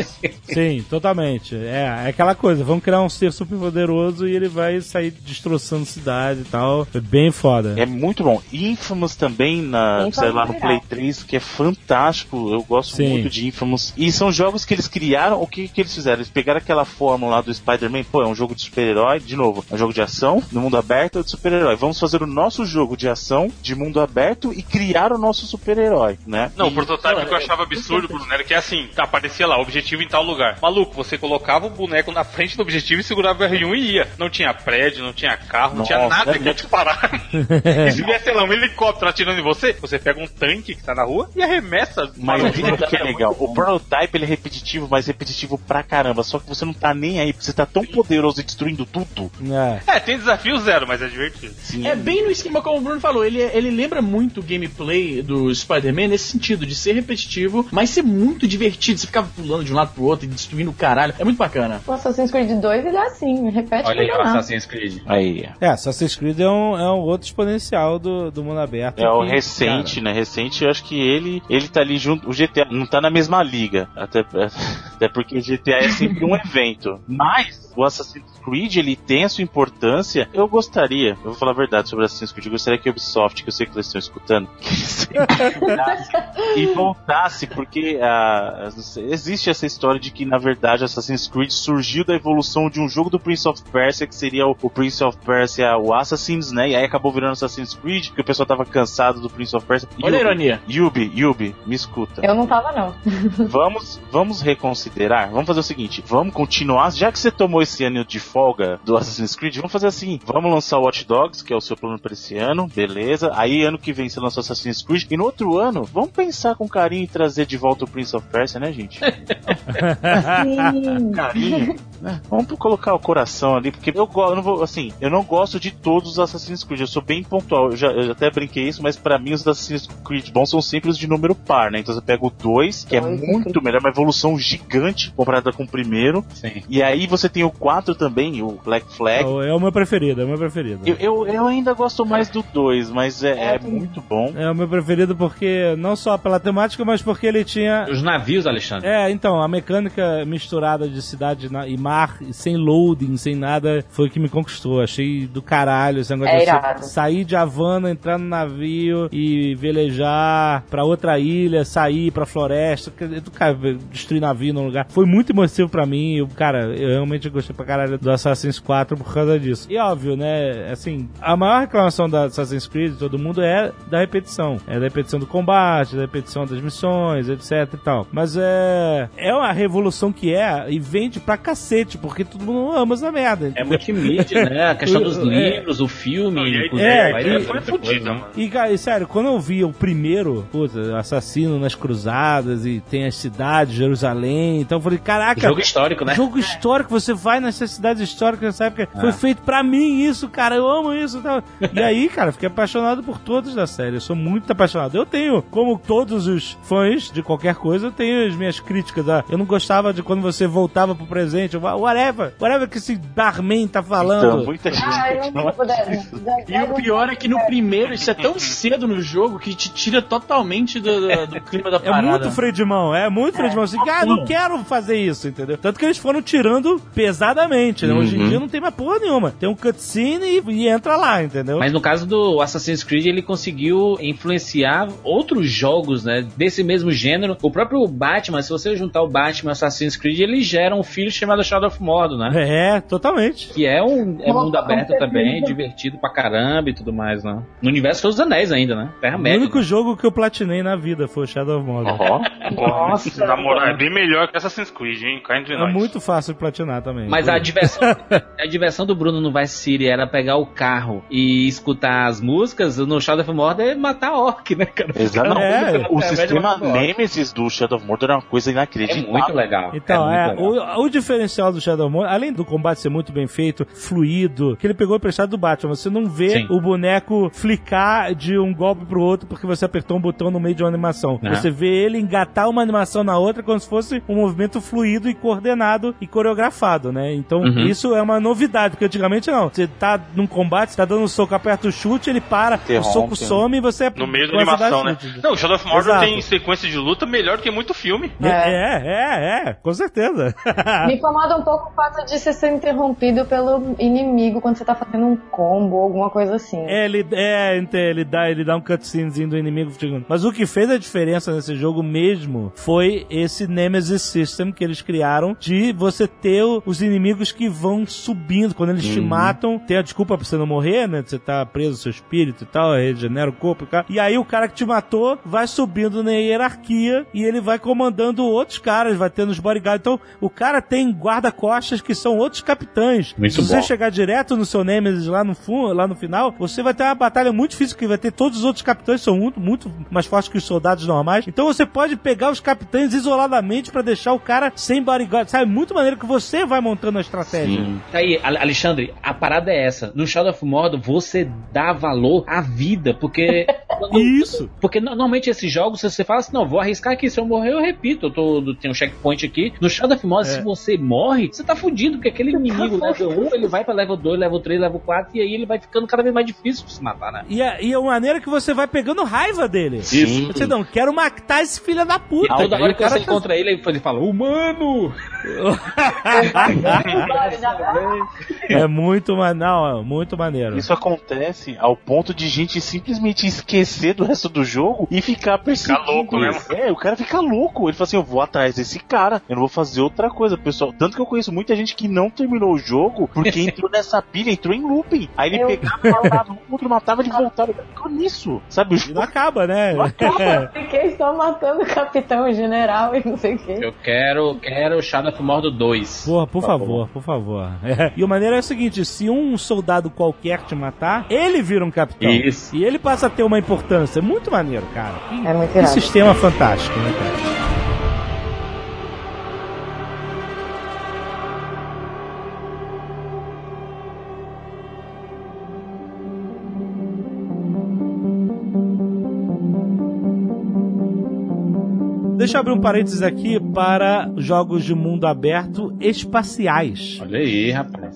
Sim, totalmente. É, é aquela coisa, vamos criar um ser super poderoso e ele vai sair destroçando cidade e tal. Foi bem foda. É muito bom. Infamous também, na, Infamous sei lá, é no. Play 3, que é fantástico. Eu gosto Sim. muito de Infamous. E são jogos que eles criaram. O que, que eles fizeram? Eles pegaram aquela fórmula lá do Spider-Man. Pô, é um jogo de super-herói. De novo, é um jogo de ação, no mundo aberto de super-herói. Vamos fazer o nosso jogo de ação, de mundo aberto e criar o nosso super-herói, né? Não, E- o prototype que eu achava absurdo, Bruno, era que é assim, tá, aparecia lá, objetivo em tal lugar. Maluco, você colocava o boneco na frente do objetivo e segurava o R1 e ia. Não tinha prédio, não tinha carro, não tinha Nossa, nada é que ia te parar. e se vier, sei lá, um helicóptero atirando em você, você pega um tanque que tá na rua e arremessa. Mas o que é legal? O prototype ele é repetitivo, mas repetitivo pra caramba. Só que você não tá nem aí, porque você tá tão poderoso e destruindo tudo. É. É, tem desafio zero, mas é divertido. Sim. É bem no esquema como o Bruno falou, ele, ele lembra muito o gameplay do Spider-Man nesse sentido, de ser repetitivo, mas ser muito divertido. Você ficava pulando de um lado pro outro e destruindo o caralho. É muito bacana. O Assassin's Creed 2 ele é assim, repete Olha aí, o. Assassin's Creed. Aí. É, Assassin's Creed é um, é um outro exponencial do, do mundo aberto. É o que, recente, né? Recente, eu acho que ele ele tá ali junto. O GTA não tá na mesma liga. Até, até porque GTA é sempre um evento. Mas o Assassin's Creed ele tem a sua importância. Eu gostaria, eu vou falar a verdade sobre Assassin's Creed. Eu gostaria que a Ubisoft, que eu sei que eles estão escutando, que voltasse e voltasse, porque ah, existe essa história de que na verdade Assassin's Creed surgiu da evolução de um jogo do Prince of Persia, que seria o, o Prince of Persia, o Assassins, né? E aí acabou virando Assassin's Creed, porque o pessoal tava cansado do Prince of Persia. Olha a Yubi, ironia. Yubi, Yubi, me escuta. Eu não tava, não. Vamos, vamos reconsiderar. Vamos fazer o seguinte: vamos continuar. Já que você tomou esse ano de folga do Assassin's Creed, vamos fazer assim: vamos lançar o Watch Dogs, que é o seu plano para esse ano, beleza? Aí, ano que vem, você lança o Assassin's Creed. E no outro ano, vamos pensar com carinho e trazer de volta o Prince of Persia, né, gente? Carinho. né? Vamos colocar o coração ali, porque eu gosto, eu não vou, assim, eu não gosto de todos os Assassin's Creed, eu sou bem pontual, eu já, eu até brinquei isso, mas pra mim os Assassin's Creed bons são sempre os de número par, né? Então você pega o 2, que é muito melhor, uma evolução gigante comparada com o primeiro, Sim. e aí você tem o 4 também, o Black É Flag. o, é o meu preferido, é o meu preferido. Eu, eu, eu ainda gosto mais do 2, mas é, é muito bom. É o meu preferido porque, não só pela temática, mas porque ele tinha. Os navios, Alexandre. É, então, a mecânica misturada de cidade e mar, e sem loading, sem nada, foi o que me conquistou. Achei do caralho esse negócio É de sair de Havana, entrar no navio e velejar pra outra ilha, sair pra floresta, cara, destruir navio num lugar. Foi muito emotivo pra mim. Eu, cara, eu realmente gostei pra caralho do Assassin's 4 por causa disso. E óbvio, né, assim, a maior reclamação da Assassin's Creed de todo mundo é da repetição. É da repetição do combate, da repetição das missões, etc e tal. Mas é. é a revolução que é e vende pra cacete, porque todo mundo ama essa merda. É multimídia, né? A questão dos É. livros, o filme. Aí, inclusive, é, ter foi coisa, né? mano. E, cara, e sério, quando eu vi o primeiro, puta, assassino nas cruzadas e tem as cidades, Jerusalém, então eu falei, caraca, Jogo histórico, né? Jogo histórico, você vai nessas cidades históricas nessa época. Foi feito pra mim isso, cara. Eu amo isso. Então. E aí, cara, fiquei apaixonado por todos da série. Eu sou muito apaixonado. Eu tenho, como todos os fãs de qualquer coisa, eu tenho as minhas críticas. Ah, Eu não gostava de quando você voltava pro presente. Whatever. Whatever que esse barman tá falando. Então, muita gente Ah, não. E o pior é que no primeiro isso é tão cedo no jogo que te tira totalmente do, do- do clima da É parada. muito freio de mão, é muito freio de mão. Assim, ah, não quero fazer isso, entendeu? Tanto que eles foram tirando pesadamente, né? Hoje em dia não tem mais porra nenhuma. Tem um cutscene e, e entra lá, entendeu? Mas no caso do Assassin's Creed, ele conseguiu influenciar outros jogos, né? Desse mesmo gênero. O próprio Batman, se você juntar o Batman e o Assassin's Creed, ele gera um filho chamado Shadow of Mordor, né? É, totalmente. Que é um é mundo aberto também, divertido pra caramba e tudo mais, né? No universo dos Anéis ainda, né? O Terra-média. único jogo que eu platinei na vida foi o Shadow of Mordor. Nossa, na moral, é bem melhor que Assassin's Creed, hein? Cá entre É nós. muito fácil de platinar também. Mas a diversão, a diversão do Bruno no Vice City era pegar o carro e escutar as músicas, no Shadow of Mordor é matar orc, né, cara? Exato. Não, É, o é, sistema. Nemesis do Shadow of Mordor é uma coisa É inacreditável. muito legal. Então, é é, legal. o, o diferencial do Shadow of Mordor, além do combate ser muito bem feito, fluido, que ele pegou emprestado do Batman, você não vê Sim. o boneco flicar de um golpe pro outro porque você apertou um botão no meio de uma animação. Você vê ele engatar uma animação na outra como se fosse um movimento fluido e coordenado e coreografado, né? Então, Uhum. isso é uma novidade, porque antigamente não. Você tá num combate, você tá dando um soco, aperta o chute, ele para, o Interrompe, soco né? some e você No meio da animação, né? chute. Não, o Shadow of Mordor Exato. tem sequência de luta melhor do que muito filme. É, é, é, é, com certeza. Me incomoda um pouco o fato de você ser interrompido pelo inimigo quando você tá fazendo um combo ou alguma coisa assim. É, ele, é, ente- ele dá, ele dá um cutscenezinho do inimigo. Mas o que fez a diferença nesse jogo mesmo foi esse Nemesis System que eles criaram de você ter os inimigos que vão subindo. Quando eles te matam, tem a desculpa pra você não morrer, né? Você tá preso seu espírito e tal, regenera o corpo e tal. E aí o cara que te matou vai subindo na hierarquia e ele vai comandando outros caras, vai tendo os bodyguards. Então o cara tem guarda-costas que são outros capitães. Muito Se você bom. chegar direto no seu Nemesis lá no fundo, lá no final, você vai ter uma batalha muito difícil, porque vai ter todos os outros capitães que são muito, muito mais fortes que os soldados normais. Então você pode pegar os capitães isoladamente pra deixar o cara sem bodyguard. Sabe? Muito maneiro que você vai montando a estratégia. Tá Aí, Ale- Alexandre, a parada é essa. No Shadow of Mordor, você dá valor à vida, porque... quando- Isso. Porque no- normalmente esses jogos, se você fala assim, não, vou arriscar aqui, se eu morrer, eu repito, eu tô, tem um checkpoint aqui. No Shadow of Mordor, É. se você morre, você tá fudido, porque aquele inimigo level 1, ele vai pra level 2, level 3, level 4, e aí ele vai ficando cada vez mais difícil de se matar, né? E a, e a maneira que você vai pegando raiva dele. Sim. Você não, quero matar esse filho da E puta. toda Aí hora o que cara você tá- encontra ele, ele fala, humano! É muito, não, é muito maneiro. Isso acontece ao ponto de gente simplesmente esquecer do resto do jogo e ficar perseguindo. louco, né. É, o cara fica louco. Ele fala assim: eu vou atrás desse cara, eu não vou fazer outra coisa, pessoal. Tanto que eu conheço muita gente que não terminou o jogo porque entrou nessa pilha, entrou em looping. Aí ele Eu- pegava, matava um, outro matava, ele voltava. Ele ficou nisso, sabe? O E não acaba, né? Eu fiquei só matando o capitão, o general e não sei o quê. Eu quero, quero Shadow of Mordor 2. Porra, por favor, por favor. É. E o maneiro é o seguinte: se um soldado qualquer te matar, ele vira um capitão. Isso. E ele passa a ter uma importância. É muito maneiro, cara. Que, É muito que sistema fantástico, né, cara? Deixa eu abrir um parênteses aqui para jogos de mundo aberto espaciais. Olha aí, rapaz.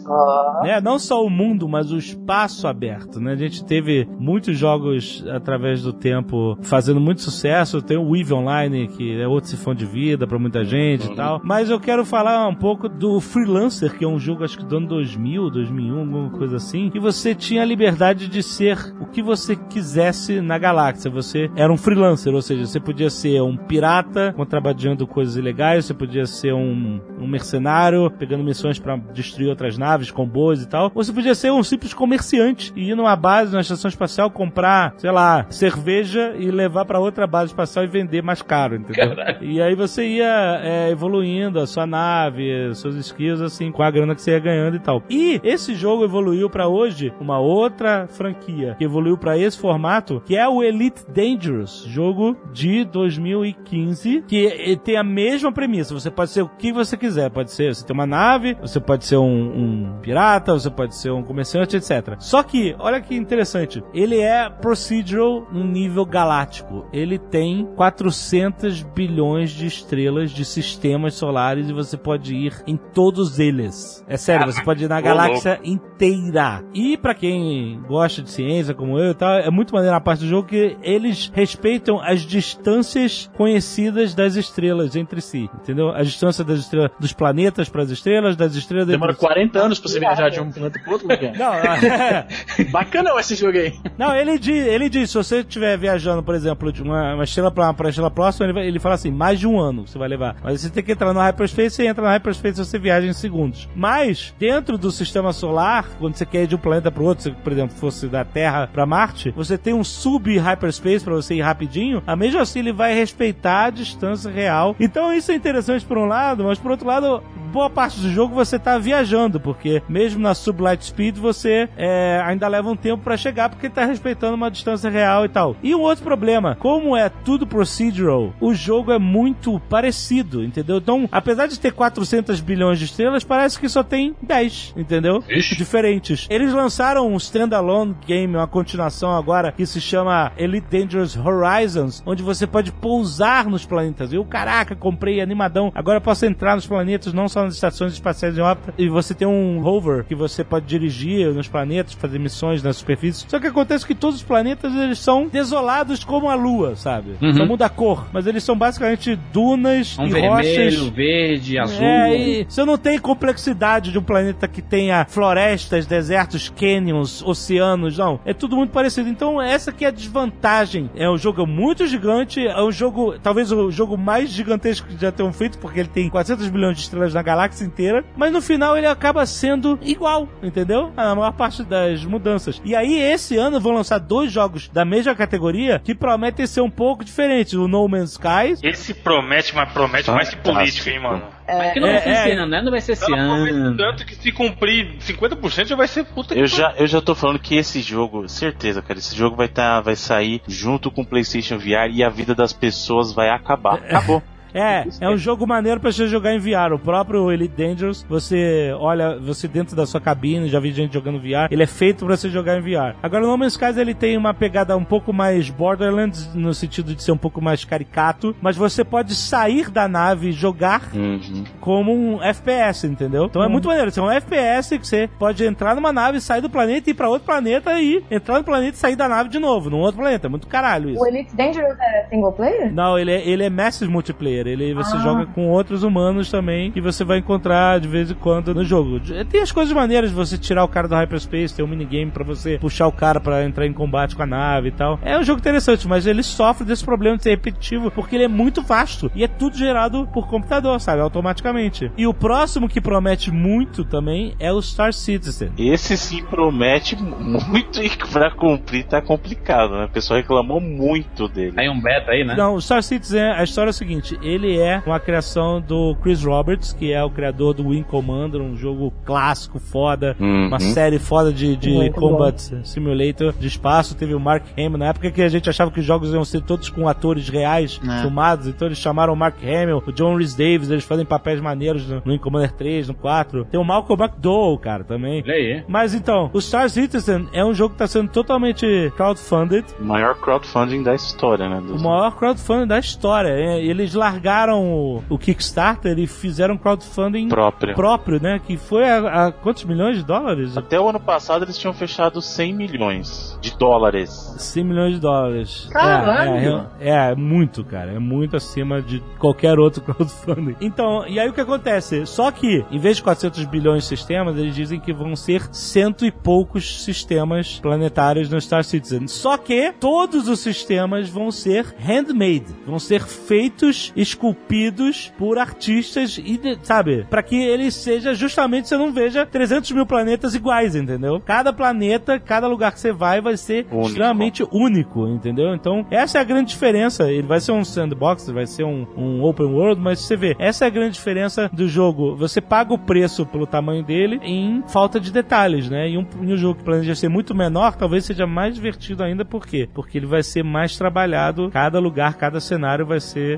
Né? Não só o mundo, mas o espaço aberto, né? A gente teve muitos jogos através do tempo fazendo muito sucesso. Tem o Weave Online, que é outro sifão de vida pra muita gente e tal. Mas eu quero falar um pouco do Freelancer, que é um jogo acho que do ano 2000, 2001, alguma coisa assim, que você tinha a liberdade de ser o que você quisesse na galáxia. Você era um freelancer, ou seja, você podia ser um pirata contrabandeando coisas ilegais, você podia ser um, um mercenário, pegando missões pra destruir outras naves, comboios e tal. Você podia ser um simples comerciante e ir numa base, numa estação espacial, comprar, sei lá, cerveja e levar pra outra base espacial e vender mais caro, entendeu? E aí você ia é, evoluindo a sua nave, seus skills, assim, com a grana que você ia ganhando e tal. E esse jogo evoluiu pra hoje uma outra franquia que evoluiu pra esse formato, que é o Elite Dangerous, jogo de 2015, que tem a mesma premissa. Você pode ser o que você quiser. Pode ser, você tem uma nave, você pode ser um, um pirata, você pode ser um comerciante, etc. Só que, olha que interessante, ele é procedural no nível galáctico. Ele tem 400 bilhões de estrelas de sistemas solares e você pode ir em todos eles. É sério, você pode ir na galáxia inteira. E pra quem gosta de ciência como eu e tal, é muito maneiro a parte do jogo que eles respeitam as distâncias conhecidas das estrelas entre si, entendeu? A distância das estrelas dos planetas para as estrelas, das estrelas Demora entre- 40 anos pra você viajar de um planeta pro outro, é? Não, é- Bacana esse jogo aí. não, ele diz, ele diz, se você estiver viajando, por exemplo, de uma, uma estrela para uma estrela próxima, ele, vai- ele fala assim, mais de um ano você vai levar. Mas você tem que entrar no hyperspace, você entra no hyperspace você viaja em segundos. Mas, dentro do sistema solar, quando você quer ir de um planeta para outro, se, por exemplo, fosse da Terra para Marte, você tem um sub-hyperspace para você ir rapidinho, a mesmo assim ele vai respeitar a distância real. Então isso é interessante por um lado, mas por outro lado, boa parte do jogo você tá viajando, porque mesmo na sublight speed você é, ainda leva um tempo pra chegar, porque tá respeitando uma distância real e tal. E um outro problema, como é tudo procedural, o jogo é muito parecido, entendeu? Então, apesar de ter 400 bilhões de estrelas, parece que só tem 10, entendeu? Diferentes. Eles lançaram um standalone game, uma continuação agora, que se chama Elite Dangerous Horizons, onde você pode pousar nos planetas. Eu, caraca, comprei animadão. Agora eu posso entrar nos planetas, não só nas estações espaciais em órbita. E você tem um rover que você pode dirigir nos planetas, fazer missões na superfície. Só que acontece que todos os planetas eles são desolados como a Lua, sabe? Uhum. Só muda a cor, mas eles são basicamente dunas Um e vermelho, rochas. verde, azul. É, e você não tem complexidade de um planeta que tenha florestas, desertos, canyons, oceanos, não. É tudo muito parecido. Então, essa que é a desvantagem. É um jogo muito gigante, é um jogo, talvez o jogo mais gigantesco que já tenham feito, porque ele tem 400 bilhões de estrelas na galáxia inteira, mas no final ele acaba sendo igual, entendeu? A maior parte das mudanças. E aí, esse ano vão lançar dois jogos da mesma categoria que prometem ser um pouco diferentes. O No Man's Sky Esse promete, mas promete mais que político, hein, mano? Mas que não vai ser É, esse é. ano, né? Não vai ser esse ano. tanto que se cumprir 50% já vai ser puta Eu que já, eu já tô falando que esse jogo, certeza, cara, esse jogo vai tá, vai sair junto com o PlayStation VR e a vida das pessoas vai acabar. Acabou. É, é um jogo maneiro pra você jogar em VR. O próprio Elite Dangerous, você olha, você dentro da sua cabine, já vi gente jogando VR, ele é feito pra você jogar em VR. Agora, no Man's Sky, ele tem uma pegada um pouco mais Borderlands, no sentido de ser um pouco mais caricato, mas você pode sair da nave e jogar Uhum. como um FPS, entendeu? Então é muito maneiro. Isso é um FPS que você pode entrar numa nave, sair do planeta, ir pra outro planeta e entrar no planeta e sair da nave de novo, num outro planeta. É muito caralho isso. O Elite Dangerous é single player? Não, ele é, ele é massive multiplayer. Ele você Ah. joga com outros humanos também que você vai encontrar de vez em quando no jogo. Tem as coisas maneiras de você tirar o cara do hyperspace, tem um minigame pra você puxar o cara pra entrar em combate com a nave e tal. É um jogo interessante, mas ele sofre desse problema de ser repetitivo porque ele é muito vasto e é tudo gerado por computador, sabe? Automaticamente. E o próximo que promete muito também é o Star Citizen. Esse sim promete muito e pra cumprir tá complicado, né? O pessoal reclamou muito dele. Aí um beta aí, né? Não, o Star Citizen, a história é o seguinte: ele é uma criação do Chris Roberts, que é o criador do Wing Commander, um jogo clássico, foda, Uhum. uma série foda de, de Muito Combat Simulator de espaço. Teve o Mark Hamill, na época que a gente achava que os jogos iam ser todos com atores reais, É. filmados, então eles chamaram o Mark Hamill, o John Rhys Davis, eles fazem papéis maneiros no, no Wing Commander 3, no 4. Tem o Malcolm McDowell, cara, também. Aí. Mas então, o Star Citizen é um jogo que está sendo totalmente crowdfunded. O maior crowdfunding da história, né? O maior crowdfunding da história. é, Eles largaram o, o Kickstarter e fizeram crowdfunding próprio. próprio, né? Que foi a, a quantos milhões de dólares? Até o ano passado eles tinham fechado 100 milhões de dólares. 100 milhões de dólares. Caralho! É, é, é muito, cara. É muito acima de qualquer outro crowdfunding. Então, e aí o que acontece? Só que, em vez de 400 bilhões de sistemas, eles dizem que vão ser cento e poucos sistemas planetários no Star Citizen. Só que todos os sistemas vão ser handmade. Vão ser feitos esculpidos por artistas e, sabe, pra que ele seja justamente você não veja 300 mil planetas iguais, entendeu? Cada planeta, cada lugar que você vai vai ser Único. extremamente único, entendeu? Então, essa é a grande diferença. Ele vai ser um sandbox, vai ser um, um open world, mas você vê, essa é a grande diferença do jogo. Você paga o preço pelo tamanho dele em falta de detalhes, né? E um, e um jogo que planeja ser muito menor, talvez seja mais divertido ainda, por quê? Porque ele vai ser mais trabalhado, cada lugar, cada cenário vai ser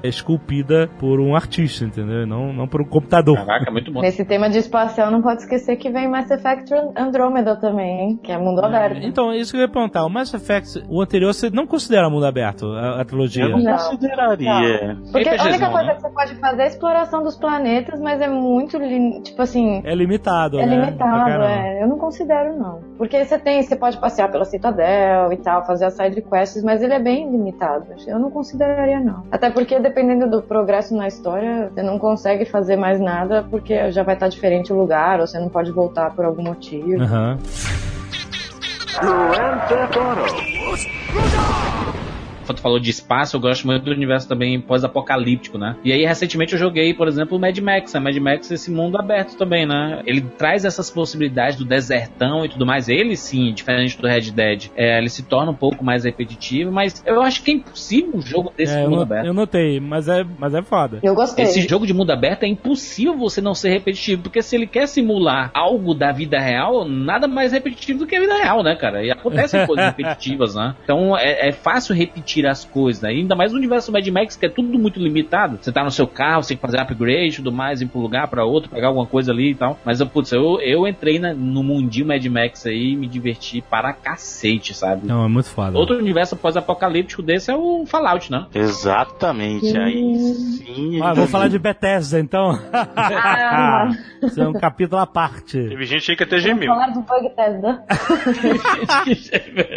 por um artista, entendeu? Não, não por um computador. Caraca, muito bom. Nesse tema de espacial, não pode esquecer que vem Mass Effect Andromeda também, hein? Que é mundo aberto. Então, é isso que eu ia perguntar. O Mass Effect, o anterior, você não considera mundo aberto, a, a trilogia? Eu não, Não. consideraria. Porque a única RPGzão, coisa né? que você pode fazer é a exploração dos planetas, mas é muito, tipo assim, É limitado, é né? Limitado, caramba. é. Eu não considero, não. Porque você tem, você pode passear pela Citadel e tal, fazer as side quests, mas ele é bem limitado. Eu não consideraria, não. Até porque, dependendo do progresso na história, você não consegue fazer mais nada porque já vai estar diferente o lugar, ou você não pode voltar por algum motivo. Aham. Quando falou de espaço, eu gosto muito do universo também pós-apocalíptico, né? E aí, recentemente, eu joguei, por exemplo, o Mad Max. A Mad Max, esse mundo aberto também, né? Ele traz essas possibilidades do desertão e tudo mais. Ele, sim, diferente do Red Dead, é, ele se torna um pouco mais repetitivo, mas eu acho que é impossível um jogo desse É, eu, mundo não- aberto. eu notei, mas é, mas é foda. Eu gostei. Esse jogo de mundo aberto é impossível você não ser repetitivo, porque se ele quer simular algo da vida real, nada mais repetitivo do que a vida real, né, cara? E acontecem coisas repetitivas, né? Então é, é fácil repetir as coisas, né? Ainda mais no universo Mad Max, que é tudo muito limitado. Você tá no seu carro, você tem que fazer upgrade e tudo mais, ir pra um lugar, pra outro, pegar alguma coisa ali e tal. Mas, eu, putz, eu, eu entrei na- no mundinho Mad Max aí e me diverti para cacete, sabe? Não, é muito foda. Outro universo pós-apocalíptico desse é o Fallout, né? Exatamente. Aí sim. Ah, vou falar de Bethesda, então. Ah, Isso é um capítulo à parte. Teve gente aí que até gemeu. falar do Bug Tesla.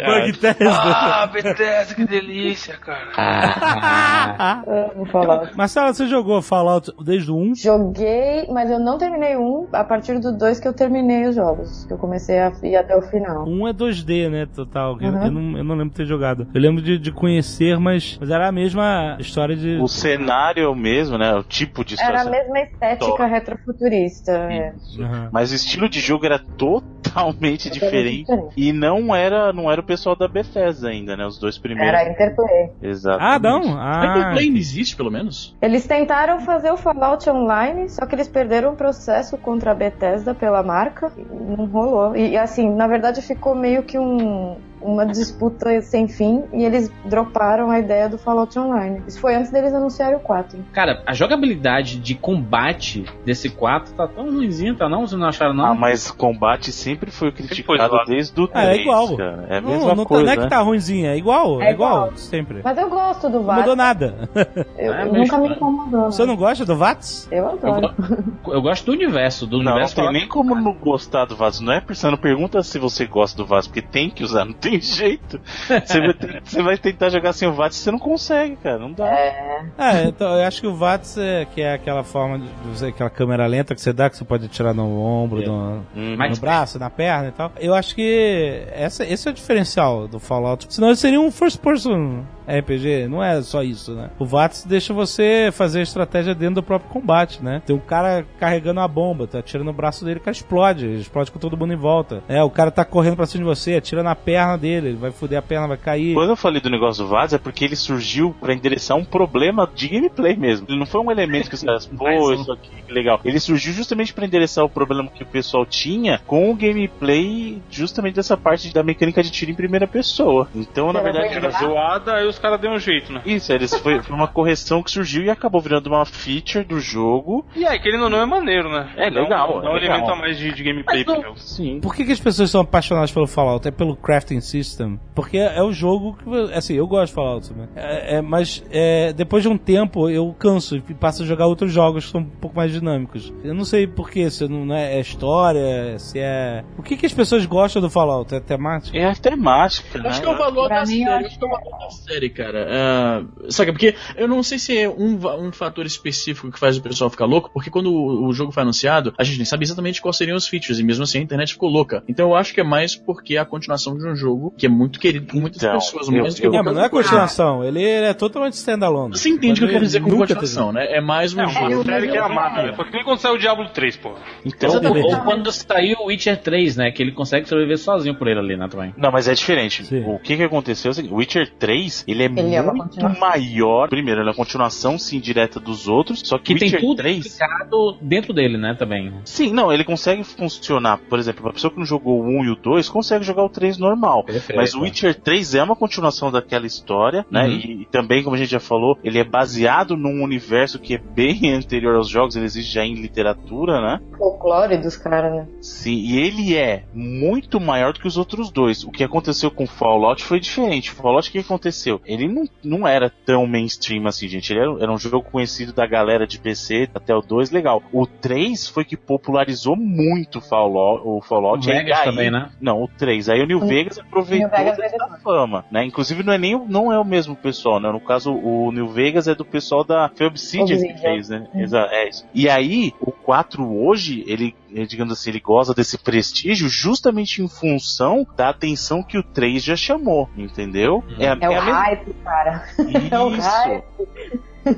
Bug Bethesda. Ah, Bethesda, que delícia, cara. Ah, Vamos falar. Marcela, você jogou Fallout desde o 1? Joguei, mas eu não terminei um. A partir do dois que eu terminei os jogos. Que eu comecei a ir até o final. Um é 2D, né, total. Eu, Uhum. eu não, eu não lembro de ter jogado. Eu lembro de, de conhecer, mas, mas era a mesma história de... O cenário é o mesmo, né? O tipo de Era a mesma estética retrofuturista. é. Aham. Mas o estilo de jogo era totalmente diferente. diferente. E não era, não era o pessoal da Bethesda ainda, né? Os dois primeiros. Era Exato. Ah, não? A Ah, não existe, pelo menos? Eles tentaram fazer o Fallout Online, só que eles perderam o processo contra a Bethesda pela marca. e Não rolou. E assim, na verdade ficou meio que um, uma disputa sem fim e eles droparam a ideia do Fallout Online. Isso foi antes deles anunciarem o 4. Cara, a jogabilidade de combate desse 4 tá tão ruimzinha, tá não? Vocês não acharam, não? Ah, mas combate sempre foi criticado foi desde o Ah, é 3, igual. cara. É a não, mesma não, tá- coisa, não é que né? tá ruimzinha, é igual, é, É igual, igual. sempre. Mas eu gosto do Não VATS. mudou nada. Eu, É, eu nunca me incomodou. Você não gosta do VATS? Eu Eu, adoro. go- eu gosto do universo, do Não, não universo tem Fallout. nem como não gostar do vaso. Não é não pergunta se você gosta do vaso, porque tem que usar, não tem jeito. Você vai, você vai tentar jogar sem o e você não consegue, cara. Não dá. É, então eu acho que o VATS é, que é aquela forma de aquela câmera lenta que você dá, que você pode tirar no ombro, É. no, Hum. No braço, na perna e tal. Eu acho que essa, esse é o diferencial do Fallout. Senão ele seria um first person RPG, não é só isso, né? O VATS deixa você fazer a estratégia dentro do próprio combate, né? Tem um cara carregando a bomba, tá atirando no braço dele, o cara explode, ele explode com todo mundo em volta. É, o cara tá correndo pra cima de você, atira na perna dele, ele vai foder a perna, vai cair. Quando eu falei do negócio do vaso, é porque ele surgiu pra endereçar um problema de gameplay mesmo. Ele não foi um elemento que você Mais pô, um. isso aqui, que legal. Ele surgiu justamente pra endereçar o problema que o pessoal tinha com o gameplay, justamente dessa parte da mecânica de tiro em primeira pessoa. Então, na verdade, Era zoada, aí os caras deu um jeito, né? Isso, eles foi, foi uma correção que surgiu e acabou virando uma feature do jogo. E aí, querendo ou não, é maneiro, né? É legal, Dá um é elemento a mais de, de gameplay pro jogo. Sim. Por que, que as pessoas são apaixonadas pelo Fallout? É pelo crafting system? Porque é o jogo que. Assim, eu gosto de Fallout, né? É, é, mas é, depois de um tempo eu canso e passo a jogar outros jogos que são um pouco mais dinâmicos. Eu não sei porquê, se não é, é história, se é. O que, que as pessoas gostam do Fallout? É temática? É a temática, né? Acho que é o valor Pra da série. acho Acho que é o valor da série. Sei, cara. Ah, sabe, porque eu não sei se é um, um fator específico que faz o pessoal ficar louco, porque quando o, o jogo foi anunciado, a gente nem sabia exatamente quais seriam os features, e mesmo assim a internet ficou louca. Então eu acho que é mais porque é a continuação de um jogo que é muito querido por muitas Então, pessoas, eu- eu- É, não é outra coisa. continuação. Ele, ele é totalmente standalone. Você entende o que eu quero dizer com continuação, né? É mais um É, jogo. uma série que é amada, né? Foi que nem quando saiu o Diablo 3, pô. Então, Ou, quando saiu o Witcher 3, né? Que ele consegue sobreviver sozinho por ele ali, né, também. Não, mas é diferente. Sim. O que que aconteceu? é o seguinte, Witcher 3, ele é Ele é uma muito continuação. maior. Primeiro, ele é uma continuação, sim, direta dos outros. Só que, Que tem Witcher tudo 3... explicado dentro dele, né, também. Sim, não, ele consegue funcionar. Por exemplo, uma pessoa que não jogou o 1 e o 2 consegue jogar o 3 normal. Perfeito. Mas o Witcher 3 é uma continuação daquela história, né? Uhum. E, e também, como a gente já falou, ele é baseado num universo que é bem anterior aos jogos, ele existe já em literatura, né? Folclore dos caras, né? Sim, e ele é muito maior do que os outros dois. O que aconteceu com Fallout foi diferente. Fallout, o que aconteceu? Ele não, não era tão mainstream assim, gente. Ele era, era um jogo conhecido da galera de PC até o 2, legal. O 3 foi que popularizou muito o Fallout. O O Fallout e Vegas aí- também, né? Não, o 3. Aí o New O- Vegas aproveitou New Vegas depois. fama, né? Inclusive não é nem o- não é o mesmo pessoal, né? No caso, o New Vegas é do pessoal da foi Obsidian que fez, né? Exa- é isso. E aí, o 4 hoje, ele, digamos assim, ele goza desse prestígio justamente em função da atenção que o 3 já chamou, entendeu? É, a- É o a mesma- hype, cara. É o Isso. hype.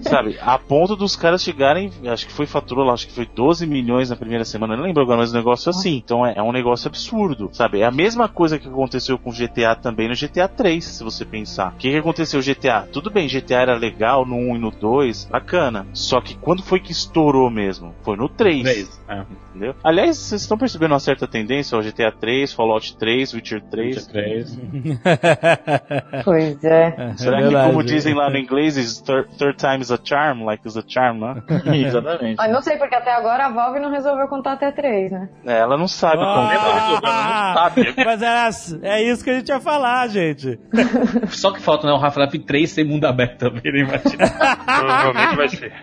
Sabe, a ponto dos caras chegarem, acho que foi faturou lá, acho que foi 12 milhões na primeira semana, não lembro agora, mas um negócio assim. Então é, é um negócio absurdo, sabe? É a mesma coisa que aconteceu com o GTA também no GTA 3, se você pensar. O que, que aconteceu GTA? Tudo bem, GTA era legal no 1 e no 2, bacana. Só que quando foi que estourou mesmo? Foi no 3. Três, é. Entendeu? Aliás, vocês estão percebendo uma certa tendência ao GTA 3, Fallout 3, Witcher 3. Witcher 3. Pois é. Será É que, como dizem lá no inglês, third time is a charm, like is a charm, né? Exatamente. Mas não sei, porque até agora a Valve não resolveu contar até três, né? É, ela não sabe como. Ah, mas era, é isso que a gente ia falar, gente. Só que falta, né, o Half-Life 3 ser mundo aberto também, né, imagina. Provavelmente vai ser.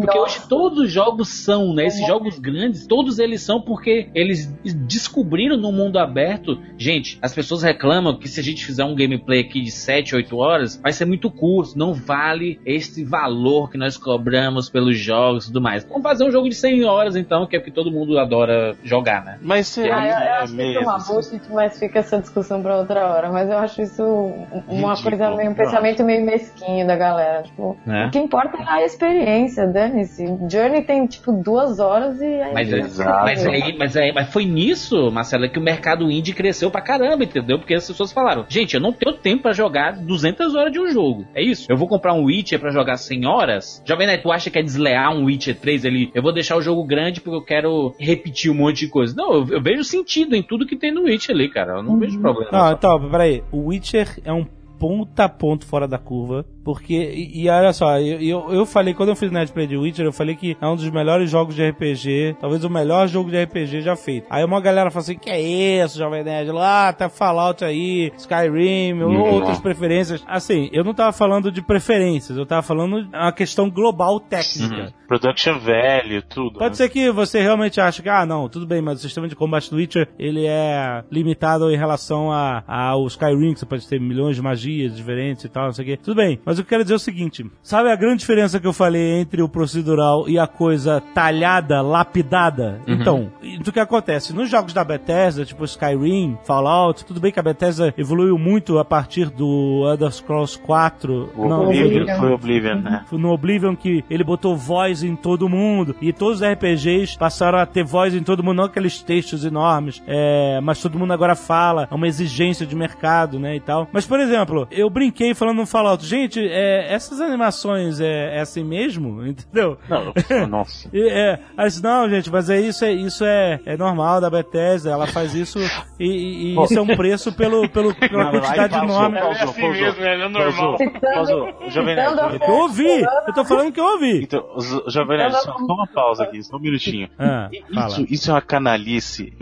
Porque hoje todos os jogos são, né? Esses jogos grandes, todos eles são porque eles descobriram no mundo aberto. Gente, as pessoas reclamam que se a gente fizer um gameplay aqui de 7, 8 horas, vai ser muito curto. Não vale esse valor que nós cobramos pelos jogos e tudo mais. Vamos fazer um jogo de 100 horas então, que é o que todo mundo adora jogar, né? Mas será Ah, eu, eu que é acho que isso é uma mesmo? bullshit, mas fica essa discussão pra outra hora. Mas eu acho isso uma Ridículo, coisa meio, um pensamento meio mesquinho da galera. Tipo, É. o que importa é a experiência, dane-se. Journey tem, tipo, duas horas e aí. Mas, é- Exato. mas, aí, mas, aí, mas foi nisso, Marcelo, que o mercado indie cresceu pra caramba, entendeu? Porque as pessoas falaram: gente, eu não tenho tempo pra jogar 200 horas de um jogo. É isso. Eu vou comprar um Witcher pra jogar 100 horas. Jovem Nerd, tu acha que é deslear um Witcher 3 ali? Eu vou deixar o jogo grande porque eu quero repetir um monte de coisa. Não, eu, eu vejo sentido em tudo que tem no Witcher ali, cara. Eu não vejo problema. Não, então, peraí. O Witcher é um ponta a ponto fora da curva. Porque, e, e olha só, eu, eu, eu falei, quando eu fiz Nerd Play de Witcher, eu falei que é um dos melhores jogos de RPG, talvez o melhor jogo de RPG já feito. Aí uma galera fala assim, que é isso, Jovem Nerd? Lá, tá Fallout aí, Skyrim, ou Uhum. outras preferências. Assim, eu não tava falando de preferências, eu tava falando de uma questão global técnica. Production value, tudo. Pode né? ser que você realmente ache que, ah, não, tudo bem, mas o sistema de combate do Witcher, ele é limitado em relação a, ao Skyrim, que você pode ter milhões de magias diferentes e tal, não sei o quê. Tudo bem, mas eu quero dizer o seguinte, sabe a grande diferença que eu falei entre o procedural e a coisa talhada, lapidada? Então, do que acontece? Nos jogos da Bethesda, tipo Skyrim, Fallout, tudo bem que a Bethesda evoluiu muito a partir do Elder Scrolls 4. O não, Oblivion foi Oblivion, né? no Oblivion que ele botou voz em todo mundo e todos os RPGs passaram a ter voz em todo mundo, não aqueles textos enormes, é, mas todo mundo agora fala, é uma exigência de mercado, né, e tal. Mas, por exemplo, eu brinquei falando no Fallout, gente, é, essas animações é, é assim mesmo, entendeu? Não, nossa. E, é, disse, não, gente, mas é isso, é, isso é, é normal da Bethesda, ela faz isso e, e- isso é um preço pelo, pelo, pela Não, quantidade aí enorme. passou, É assim mesmo, é normal. Pausou. Jovem Nerd, Citando- É que eu ouvi, eu tô falando que eu ouvi. Então, Jovem Nerd, só, uma pausa aqui, só um minutinho. Ah. Isso, isso é uma canalice,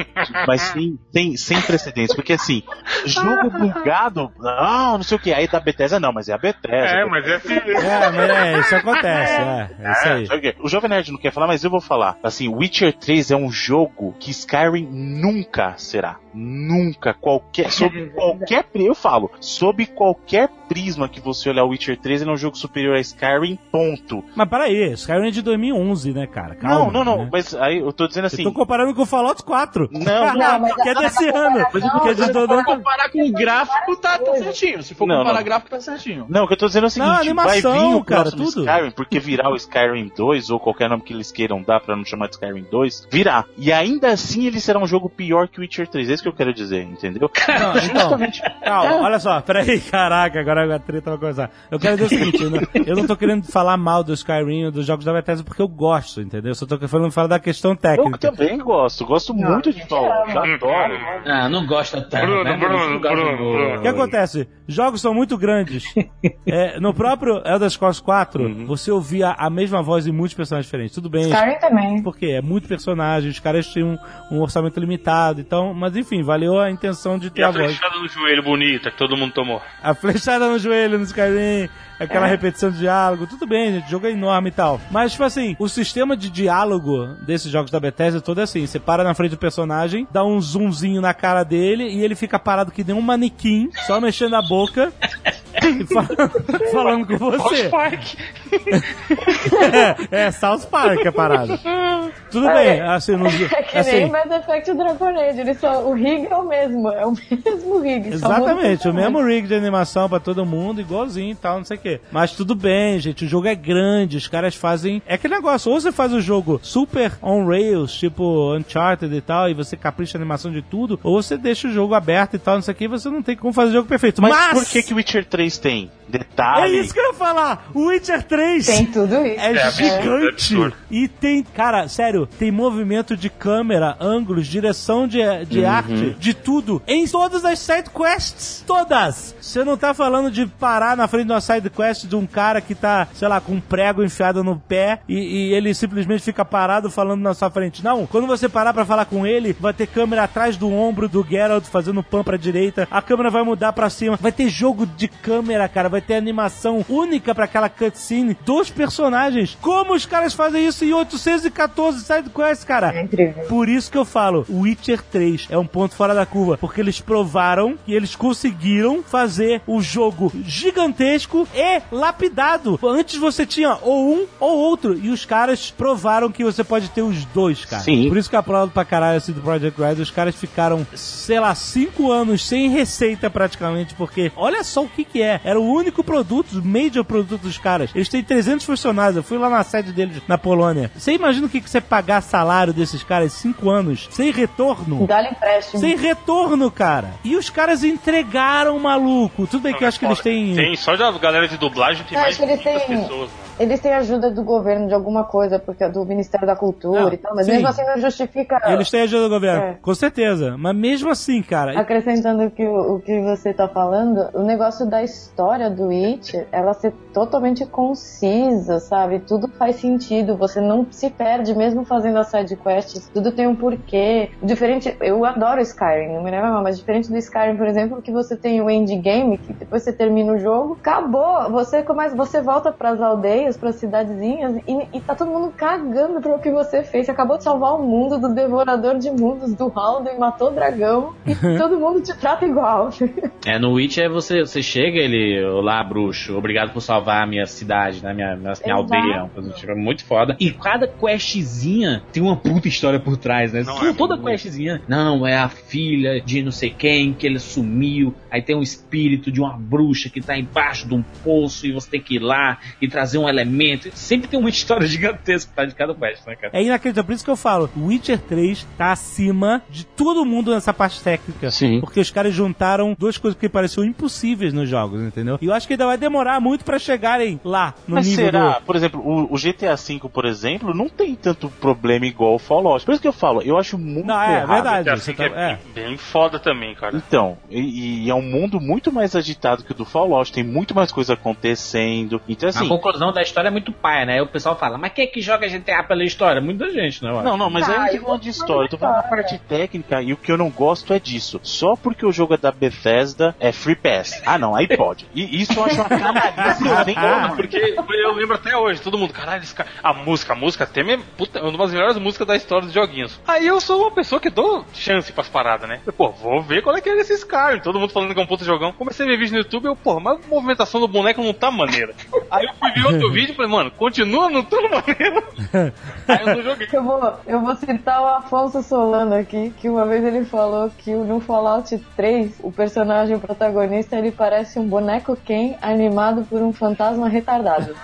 mas sem, sem, sem precedentes, porque assim, jogo bugado, não, não sei o que, aí da Bethesda não, mas é a Bethesda. É, mas é assim. É, mas é, isso acontece, é, é isso aí. Quê? O Jovem Nerd não quer falar, mas eu vou falar. Assim, Witcher 3 é um jogo que Skyrim nunca será. Nunca, qualquer, sob qualquer, pri- eu falo, sob qualquer prisma que você olhar o Witcher 3, ele é um jogo superior a Skyrim, ponto. Mas peraí, Skyrim é de 2011, né, cara? Calma, não, não, não, né? mas aí eu tô dizendo assim, Eu tô comparando com o Fallout 4. Não, não, mas que é a- desse ano. Que é de Se for comparar com o gráfico, tá, tá certinho. Se for Não, comparar não. gráfico, tá certinho. Não, o que eu tô dizendo é o seguinte, animação, vai vir o cara, próximo tudo. Skyrim, porque virar o Skyrim 2, ou qualquer nome que eles queiram dar pra não chamar de Skyrim 2, virá. E ainda assim ele será um jogo pior que o Witcher 3, é isso que eu quero dizer, entendeu? Não, então, calma, olha só, peraí, caraca, agora a treta vai começar. Eu quero dizer o seguinte, eu não, eu não tô querendo falar mal do Skyrim ou dos jogos da Bethesda porque eu gosto, entendeu? Eu só tô falando falar da questão Eu técnica. também gosto, gosto muito de Fallout, adoro. Ah, não gosta tanto, Bruno, né? Bruno, Não Bruno, Bruno. O que acontece? Jogos são muito grandes. É, no próprio Elder Scrolls 4, Uhum. você ouvia a mesma voz em muitos personagens diferentes. Tudo bem, Skyrim também. porque é muito personagem, os caras tinham um, um orçamento limitado, então, mas enfim, valeu a intenção de ter E a a voz. flechada no joelho bonita que todo mundo tomou. A flechada no joelho no Skyrim, aquela repetição de diálogo, tudo bem, gente, o jogo é enorme e tal. Mas, tipo assim, o sistema de diálogo desses jogos da Bethesda todo é assim: você para na frente do personagem, dá um zoomzinho na cara dele e ele fica parado que nem um manequim, só mexendo a boca. e falando, com você. é, é South Park a parada. Tudo bem, assim, no, É que nem assim, Mass Effect Dragon Age, eles são, o rig é o mesmo, é o mesmo rig. só Exatamente, o mesmo rig de animação pra todo mundo, igualzinho e tal, não sei o quê. Mas tudo bem, gente, o jogo é grande, os caras fazem. É aquele negócio, ou você faz o jogo super on rails, tipo Uncharted e tal, e você capricha a animação de tudo, ou você deixa o jogo aberto e tal, não sei o que, e você não tem como fazer o jogo perfeito. Mas, Mas, por que que o Witcher 3 tem? É Detalhe. isso que eu ia falar! O Witcher 3 Tem tudo isso. é É, gigante. é e tem, cara, sério, tem movimento de câmera, ângulos, direção de, de arte, de tudo, em todas as side quests. Todas! Você não tá falando de parar na frente de uma side quest de um cara que tá, sei lá, com um prego enfiado no pé e, e ele simplesmente fica parado falando na sua frente. Não, quando você parar pra falar com ele, vai ter câmera atrás do ombro do Geralt fazendo pan pra direita, a câmera vai mudar pra cima, vai ter jogo de câmera, cara, vai ter animação única pra aquela cutscene dos personagens. Como os caras fazem isso em 814 side quests, cara? É incrível. Por isso que eu falo, Witcher 3 é um ponto fora da curva, porque eles provaram que eles conseguiram fazer o jogo gigantesco e lapidado. Antes você tinha ou um ou outro, e os caras provaram que você pode ter os dois, cara. Sim. Por isso que eu aplaudo pra caralho esse do Project Red, os caras ficaram, sei lá, cinco anos sem receita praticamente, porque olha só o que que é. Era o único produto, o major produto dos caras. Eles têm 300 funcionários, eu fui lá na sede deles na Polônia. Você imagina o que que você pagar salário desses caras cinco anos, sem retorno? Dá-lhe empréstimo. Sem retorno, cara. E os caras entregaram, maluco. Tudo bem que eu acho que eles têm. Tem, só da galera de dublagem tem Eu mais acho que eles 500 têm- pessoas, mano. Eles têm ajuda do governo de alguma coisa, porque é do Ministério da Cultura Não, e tal, mas sim. mesmo assim não justifica. Eles têm ajuda do governo, É. com certeza. Mas mesmo assim, cara. Acrescentando o que, o que você tá falando, o negócio da história do It, ela ser totalmente concisa, sabe? Tudo faz sentido, você não se perde mesmo fazendo as side quests, tudo tem um porquê. Diferente, eu adoro Skyrim, não me leva mal, mas diferente do Skyrim, por exemplo, que você tem o endgame, que depois você termina o jogo, acabou, você começa, você volta pras aldeias, pras cidadezinhas e, e tá todo mundo cagando pelo que você fez. Você acabou de salvar o mundo do devorador de mundos, do Halden, matou o dragão e todo mundo te trata igual. É, no Witcher você, você chega, ele, olá, bruxo, obrigado por salvar a minha cidade, né, minha, minha, minha aldeia, coisa tipo, muito foda. E cada questzinha tem uma puta história por trás, né? Não, Toda- é Toda muito. questzinha, não, é a filha de não sei quem, que ele sumiu, aí tem um espírito de uma bruxa que tá embaixo de um poço e você tem que ir lá e trazer um elemento. Sempre tem uma história gigantesca por trás de cada quest, né, cara? É inacreditável, por isso que eu falo, Witcher 3 tá acima de todo mundo nessa parte técnica. Sim. Porque os caras juntaram duas coisas que pareciam impossíveis nos jogos, entendeu? E eu acho que ainda vai demorar muito pra chegarem lá, no Mas nível será? do... Por exemplo, o, o GTA V, por exemplo, não tem tanto problema igual o Fallout. Por isso que eu falo, eu acho muito Não, é errado. verdade. Assim tá- é, é. bem foda também, cara. Então, e, e é um mundo muito mais agitado que o do Fallout, tem muito mais coisa acontecendo. Então, a assim, conclusão da história é muito paia, né? O pessoal fala, mas quem é que joga GTA pela história? Muita gente, né? Não, não, mas aí eu Ah, não tô eu falando de história, eu tô falando da parte técnica e o que eu não gosto é disso. Só porque o jogo é da Bethesda é Free Pass. Ah, não, aí pode. E isso eu acho uma canalice sem Ah, porque eu lembro até hoje, todo mundo, caralho, esse cara, a música, a música tema é puta, uma das melhores músicas da história dos joguinhos. Aí eu sou uma pessoa que dou chance pras paradas, né? Eu, pô, vou ver qual é que é desses caras. Todo mundo falando que é um puta jogão. Comecei a ver vídeo no YouTube, eu, pô, mas a movimentação do boneco não tá maneira. Aí eu fui ver outro vídeo e falei, mano, continua não tão maneiro. Aí eu não joguei. Eu vou, eu vou citar o Afonso Solano aqui, que uma vez ele falou que no Fallout 3, o personagem protagonista, ele parece um boneco Ken animado por um fantasma retardado.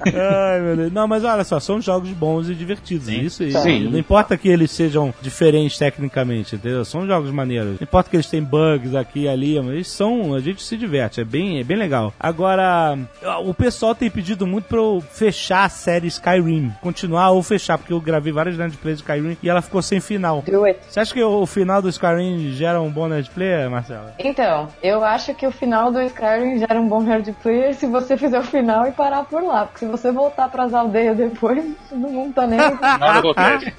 Ai, meu Deus. Não, mas olha só, são jogos bons e divertidos. Isso aí. Sim. Não importa que eles sejam diferentes tecnicamente, entendeu? São jogos maneiros. Não importa que eles tenham bugs aqui e ali, mas eles são. A gente se diverte. É bem, é bem legal. Agora, o pessoal tem pedido muito pra eu fechar a série Skyrim. Continuar ou fechar, porque eu gravei várias Nerd Plays de Skyrim e ela ficou sem final. Do it. Você acha que o final do Skyrim gera um bom Nerd Player, Marcelo? Então, eu acho que o final do Skyrim gera um bom hard player se você fizer o final e parar por lá. Porque se você voltar pras aldeias depois, todo mundo tá nem. Nada acontece.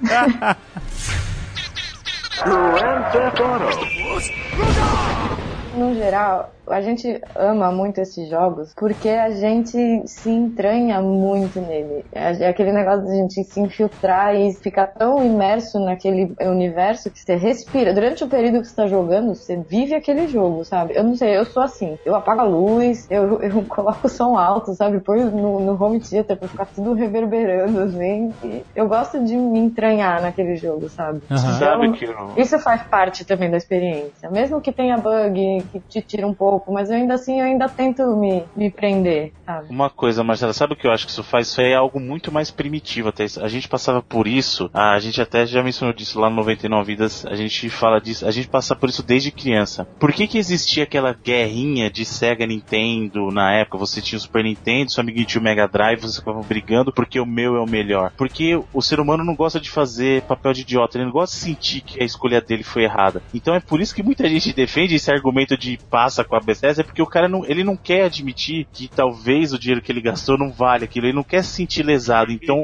No geral, a gente ama muito esses jogos porque a gente se entranha muito nele. É aquele negócio de a gente se infiltrar e ficar tão imerso naquele universo que você respira. Durante o período que você está jogando, você vive aquele jogo, sabe? Eu não sei, eu sou assim. Eu apago a luz, eu, eu coloco o som alto, sabe? Põe no, no home theater pra ficar tudo reverberando, assim. E eu gosto de me entranhar naquele jogo, sabe? Sabe Então, que eu... isso faz parte também da experiência. Mesmo que tenha bug, que te tira um pouco, mas eu ainda assim eu ainda tento me, me prender, sabe? Uma coisa, Marcela, sabe o que eu acho que isso faz? Isso é algo muito mais primitivo até. A gente passava por isso, a gente até já mencionou disso lá no 99 Vidas, a gente fala disso, a gente passa por isso desde criança. Por que que existia aquela guerrinha de Sega Nintendo na época? Você tinha o Super Nintendo, seu amiguinho tinha o Mega Drive, vocês ficavam brigando porque o meu é o melhor. Porque o ser humano não gosta de fazer papel de idiota, ele não gosta de sentir que a escolha dele foi errada. Então é por isso que muita gente defende esse argumento de passa com a Bethesda, é porque o cara não, ele não quer admitir que talvez o dinheiro que ele gastou não vale aquilo, ele não quer se sentir lesado. Então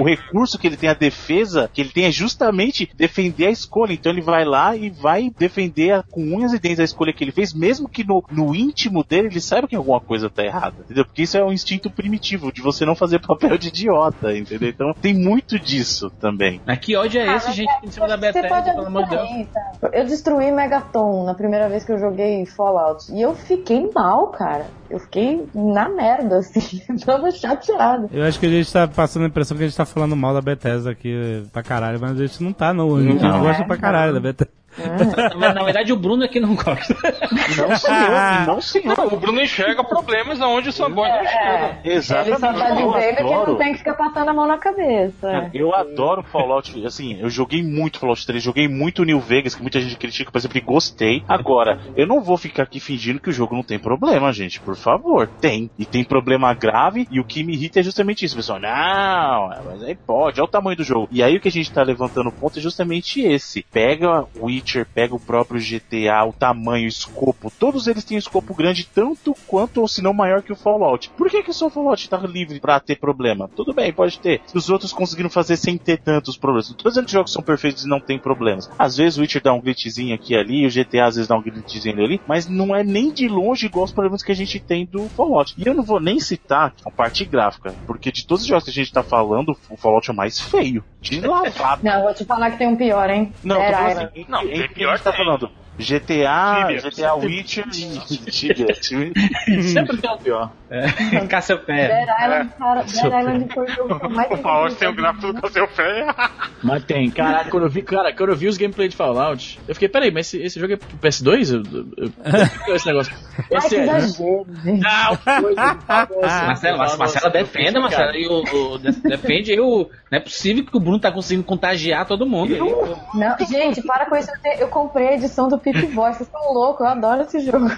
o, recurso que ele tem a defesa, que ele tem é justamente defender a escolha. Então ele vai lá e vai defender a- com unhas e dentes a escolha que ele fez, mesmo que no, no íntimo dele ele saiba que alguma coisa tá errada, entendeu? Porque isso é um instinto primitivo de você não fazer papel de idiota, entendeu? Então tem muito disso também. Mas que ódio é esse, gente, em cima da Você Bethesda, pode pelo amor de Deus? sabe? Eu destruí Megaton na primeira vez que eu joguei Fallout. E eu fiquei mal, cara. Eu fiquei na merda, assim. Eu tava chateada. Eu acho que a gente tá passando a impressão que a gente tá falando mal da Bethesda aqui pra caralho, mas a gente não tá, não. A gente Não. gosta pra caralho da Bethesda. Mas, na verdade, o Bruno é que não gosta. Não senhor, não senhor. Não, o Bruno enxerga problemas aonde o Samboy não enxerga. É, Exatamente. ele só tá dizendo que não tem que ficar passando a mão na cabeça. Eu adoro Fallout, assim, eu joguei muito Fallout 3, joguei muito New Vegas, que muita gente critica, por exemplo, e gostei. Agora, eu não vou ficar aqui fingindo que o jogo não tem problema, gente, por favor. Tem. E tem problema grave, e o que me irrita é justamente isso, pessoal. Não, mas aí pode, olha o tamanho do jogo. E aí o que a gente tá levantando o ponto é justamente esse. Pega o Witcher, pega o próprio GTA, o tamanho, o escopo, todos eles têm um escopo grande tanto quanto ou se não maior que o Fallout. Por que que só o Fallout tá livre pra ter problema? Tudo bem, pode ter. Se os outros conseguiram fazer sem ter tantos problemas. Que os jogos são perfeitos e não tem problemas. Às vezes o Witcher dá um glitchzinho aqui e ali, o GTA às vezes dá um glitchzinho ali, mas não é nem de longe igual os problemas que a gente tem do Fallout. E eu não vou nem citar a parte gráfica, porque de todos os jogos que a gente tá falando, o Fallout é o mais feio. De lavado. Não, vou te falar que tem um pior, hein? Não, tô Dead falando Island. assim, Não, entre pior gente tá falando GTA, Tibia. GTA Witcher e Tibia. Sempre tem o pior. Cassiopeia. Dead Island, cara, Dead Island foi o jogo mais O Fallout tem o gráfico do Cassiopeia. Mas tem. Caraca, quando eu vi, cara, quando eu vi os gameplay de Fallout, eu fiquei, peraí, mas esse, esse jogo é pro PS2? Eu, eu, eu, esse negócio. Ai, Esse que é, exagero, gente. não, coisa, Marcela, Marcela, Marcela defenda, Marcela. E o, o- de- defende aí o. Não é possível que o Bruno tá conseguindo contagiar todo mundo. Não, gente, para com isso. Eu, te- eu comprei a edição do Pip Boy, vocês estão loucos, eu adoro esse jogo.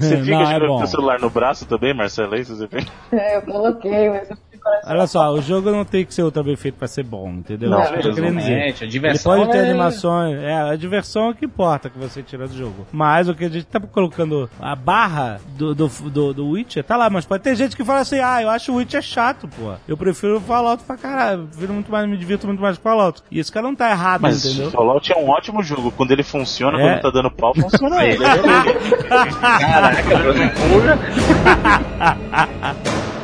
Você fica Não, é jogando o celular no braço também, Marcelo? É isso você? É, eu coloquei, mas eu coração. Olha só, o jogo não tem que ser ultra bem feito pra ser bom, entendeu? Não, É querendo dizer. A Ele diversão pode ter é- animações, é, a diversão é o que importa que você tira do jogo. Mas o que a gente tá colocando, a barra do, do, do, do Witcher, tá lá, mas pode ter gente que fala assim, ah, eu acho o Witcher chato, pô. Eu prefiro o Fallout pra caralho, eu prefiro muito mais, me divirto muito mais com o Fallout. E esse cara não tá errado, Mas entendeu? Fallout é um ótimo jogo. Quando ele funciona, É. quando tá dando pau, funciona ele. Caraca, porra.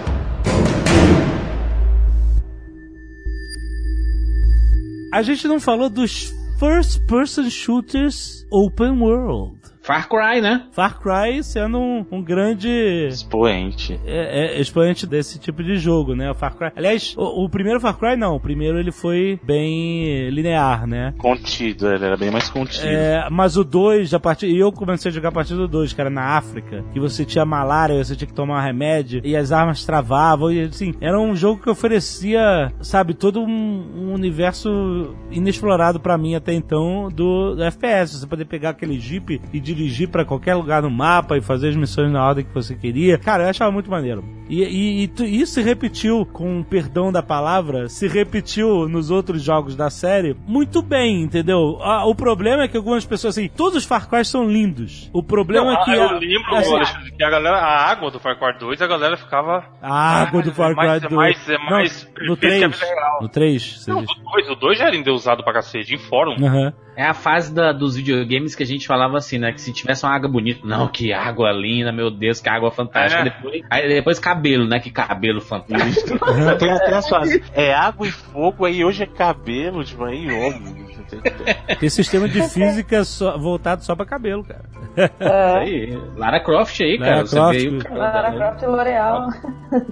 A gente não falou dos first person shooters open world. Far Cry, né? Far Cry sendo um, um grande Expoente. é, é expoente desse tipo de jogo, né? O Far Cry. Aliás, o, o primeiro Far Cry não. O primeiro ele foi bem linear, né? Contido, ele era bem mais contido. É, mas o 2, a partir. E eu comecei a jogar a partir do 2, que era na África, que você tinha malária, você tinha que tomar um remédio, e as armas travavam, e assim, era um jogo que oferecia, sabe, todo um, um universo inexplorado pra mim até então do, do FPS. Você poder pegar aquele jeep e dirigir pra qualquer lugar no mapa e fazer as missões na ordem que você queria. Cara, eu achava muito maneiro. E, e- e isso se repetiu, com o perdão da palavra, se repetiu nos outros jogos da série muito bem, entendeu? Ah, o problema é que algumas pessoas, assim, todos os Far Cry são lindos. O problema Não, é que. eu a- lembro, assim, Alexandre, que a galera, a água do Far Cry 2, a galera ficava. a água do Far é mais- Cry é 2. mais- é Não, mais no perfeito que a 3. vida real. No 3, você Não, diz. do 2, o 2 já era endeusado pra cacete, em fórum. Aham. É a fase da- dos videogames que a gente falava assim, né? Que se tivesse uma água bonita, não, que água linda, meu Deus, que água fantástica. É. Depois, aí depois cabelo, né? Que cabelo fantástico. tem até as fases. É água e fogo, aí hoje é cabelo, tipo, aí homem. Tem sistema de física só- voltado só pra cabelo, cara. Isso aí. Lara Croft aí, Lara cara. Você Croft, veio, cara. Lara Croft e L'Oreal.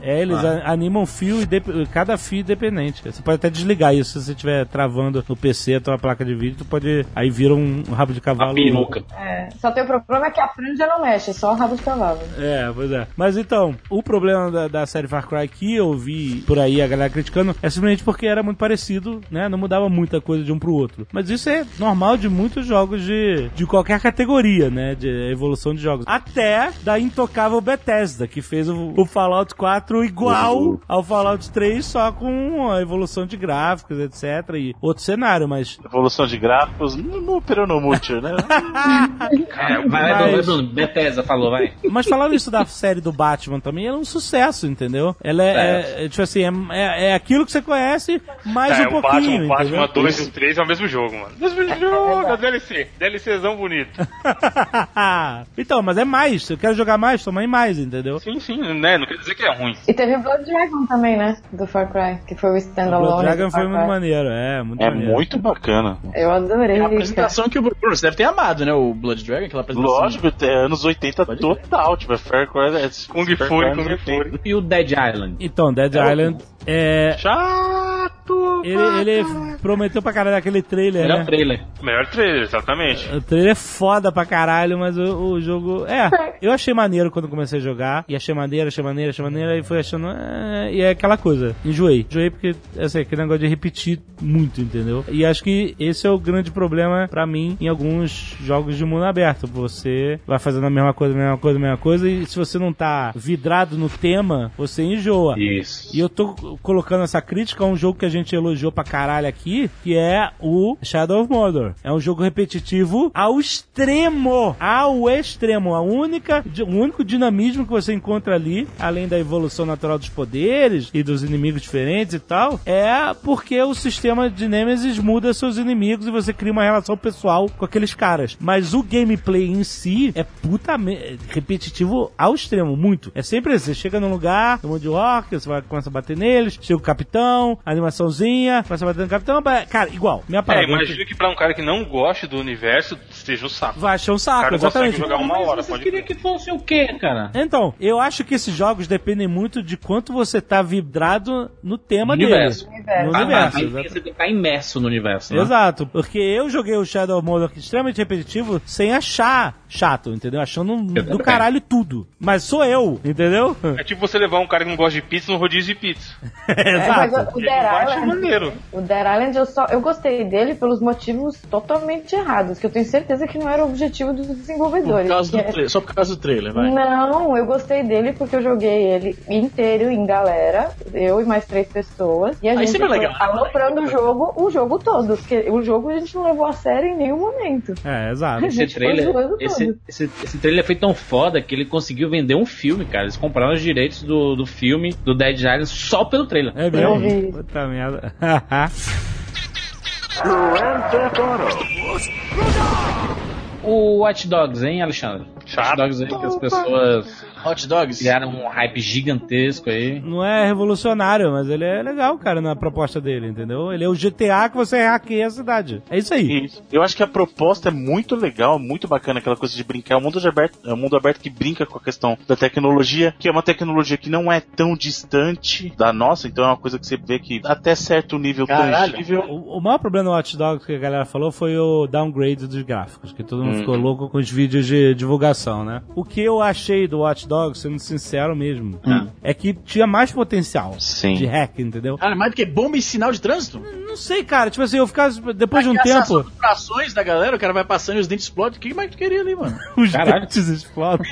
É, eles Ah. a- animam fio, indep- cada fio independente. Você pode até desligar isso se você estiver travando no PC a tua placa de vídeo, tu pode. Aí vira um, um rabo de A cavalo. peruca. É, só tem o problema é que a franja não mexe, só o rabo de cavalo. É, pois é. Mas então, o problema da, da série Far Cry que eu vi por aí a galera criticando é simplesmente porque era muito parecido, né? Não mudava muita coisa de um pro outro. Mas isso é normal de muitos jogos de, de qualquer categoria, né? De evolução de jogos. Até da intocável Bethesda, que fez o, o Fallout 4 igual ao Fallout 3, só com a evolução de gráficos, etc. E outro cenário, mas. Evolução de gráficos, não não operou no mútil, né? É, Vai, vai, Mas- vai, Bruno. Bethesda falou, vai. Mas falando isso da série do Batman também, ela é um sucesso, entendeu? Ela é, é- é, tipo assim, é, é, é aquilo que você conhece, mais É, um Batman, pouquinho, o Batman entendeu? 2 e o 3 é o mesmo jogo, mano. Mesmo jogo, é DLC. DLCzão bonito. então, mas é mais. Se eu quero jogar mais, toma aí mais, entendeu? Sim, sim, né? Não quer dizer que é ruim. E teve o Blood Dragon também, né? Do Far Cry, que foi o O standalone. Blood Dragon do foi Far muito Cry. maneiro, é, muito É maneiro. muito bacana. Eu adorei, É a apresentação que o Bruno, você deve ter amado, né? O Blood Dragon, aquela apresentação. Lógico, é anos 80 Pode total, tipo, é Far Cry. É, Kung Fury, Kung 80. Fury. E o Dead Island? Então, Dead Island é. Chato! Ele, ele prometeu pra caralho aquele trailer, Melhor né? trailer. Melhor trailer, exatamente. O trailer é foda pra caralho, mas o, o jogo. É, eu achei maneiro quando comecei a jogar. E achei maneiro, achei maneiro, achei maneiro. E fui achando. é, e é aquela coisa. Enjoei. Enjoei porque, assim, aquele negócio de repetir muito, entendeu? E acho que esse é o grande problema pra mim em alguns jogos de mundo aberto. Você vai fazendo a mesma coisa, a mesma coisa, a mesma coisa. E se você não tá vidrado no tema, você enjoa. Isso. E eu tô colocando essa crítica a um jogo que a gente elogiou pra caralho aqui, que é o Shadow of Mordor. É um jogo repetitivo ao extremo. Ao extremo. A única, o único dinamismo que você encontra ali, além da evolução natural dos poderes e dos inimigos diferentes e tal, é porque o sistema de Nemesis muda seus inimigos e você cria uma relação pessoal com aqueles caras. Mas o gameplay em si é puta repetitivo ao extremo, muito. É sempre assim, você chega num lugar, um monte de orc, você vai, começa a bater neles, chega o capitão, animaçãozinha, começa a bater no capitão, cara, igual, minha É, parada. imagino que pra um cara que não goste do universo, seja um saco. Vai achar um O saco, cara exatamente. jogar uma hora, Mas vocês pode queriam que fosse o quê, cara? Então, eu acho que esses jogos dependem muito de quanto você tá vidrado no tema Universo. dele. Universo. No Ah, universo, exato. você tem que estar imerso no universo, né? Exato, porque eu joguei o Shadow Mordor extremamente repetitivo sem achar chato, entendeu? Achando um- do caralho tudo. Mas sou eu, entendeu? É tipo você levar um cara que não gosta de pizza no rodízio de pizza. É, mas Exato. o Island, maneiro. o Dead Island eu só eu gostei dele pelos motivos totalmente errados, que eu tenho certeza que não era o objetivo dos Por desenvolvedores. causa que do é- Só por causa do trailer, vai. Não, eu gostei dele porque eu joguei ele inteiro em galera, eu e mais três pessoas. E a Aí gente sempre é foi legal. aloprando o jogo, o jogo todo. Porque o jogo a gente não levou a sério em nenhum momento. É, exato. Esse gente trailer, esse, esse, esse trailer foi tão foda que ele conseguiu vender um filme, cara. Eles compraram os direitos do, do filme do Dead Island só pelo trailer. É Eu mesmo? vi. Puta merda. O Watch Dogs, hein, Alexandre? Chato. Watch Dogs aí que as pessoas Hot Dogs? criaram um hype gigantesco aí. Não é revolucionário, mas ele é legal, cara, na proposta dele, entendeu? Ele é o GTA que você hackeia a cidade. É isso aí. Isso. Eu acho que a proposta é muito legal, muito bacana, aquela coisa de brincar. É um mundo aberto, é um mundo aberto que brinca com a questão da tecnologia, que é uma tecnologia que não é tão distante da nossa, então é uma coisa que você vê que até certo nível Caralho. tangível. O, o maior problema do Watch Dogs que a galera falou foi o downgrade dos gráficos, que todo mundo ficou louco com os vídeos de divulgação, né? O que eu achei do Watch Dogs, sendo sincero mesmo, é que tinha mais potencial Sim. de hack, entendeu? Cara, mais do que bomba e sinal de trânsito? Não sei, cara, tipo assim, eu ficava, depois de um tempo, dos corações da galera, o cara vai passando e os dentes explodem. O que mais tu queria ali, mano? os Caralho. dentes explodem.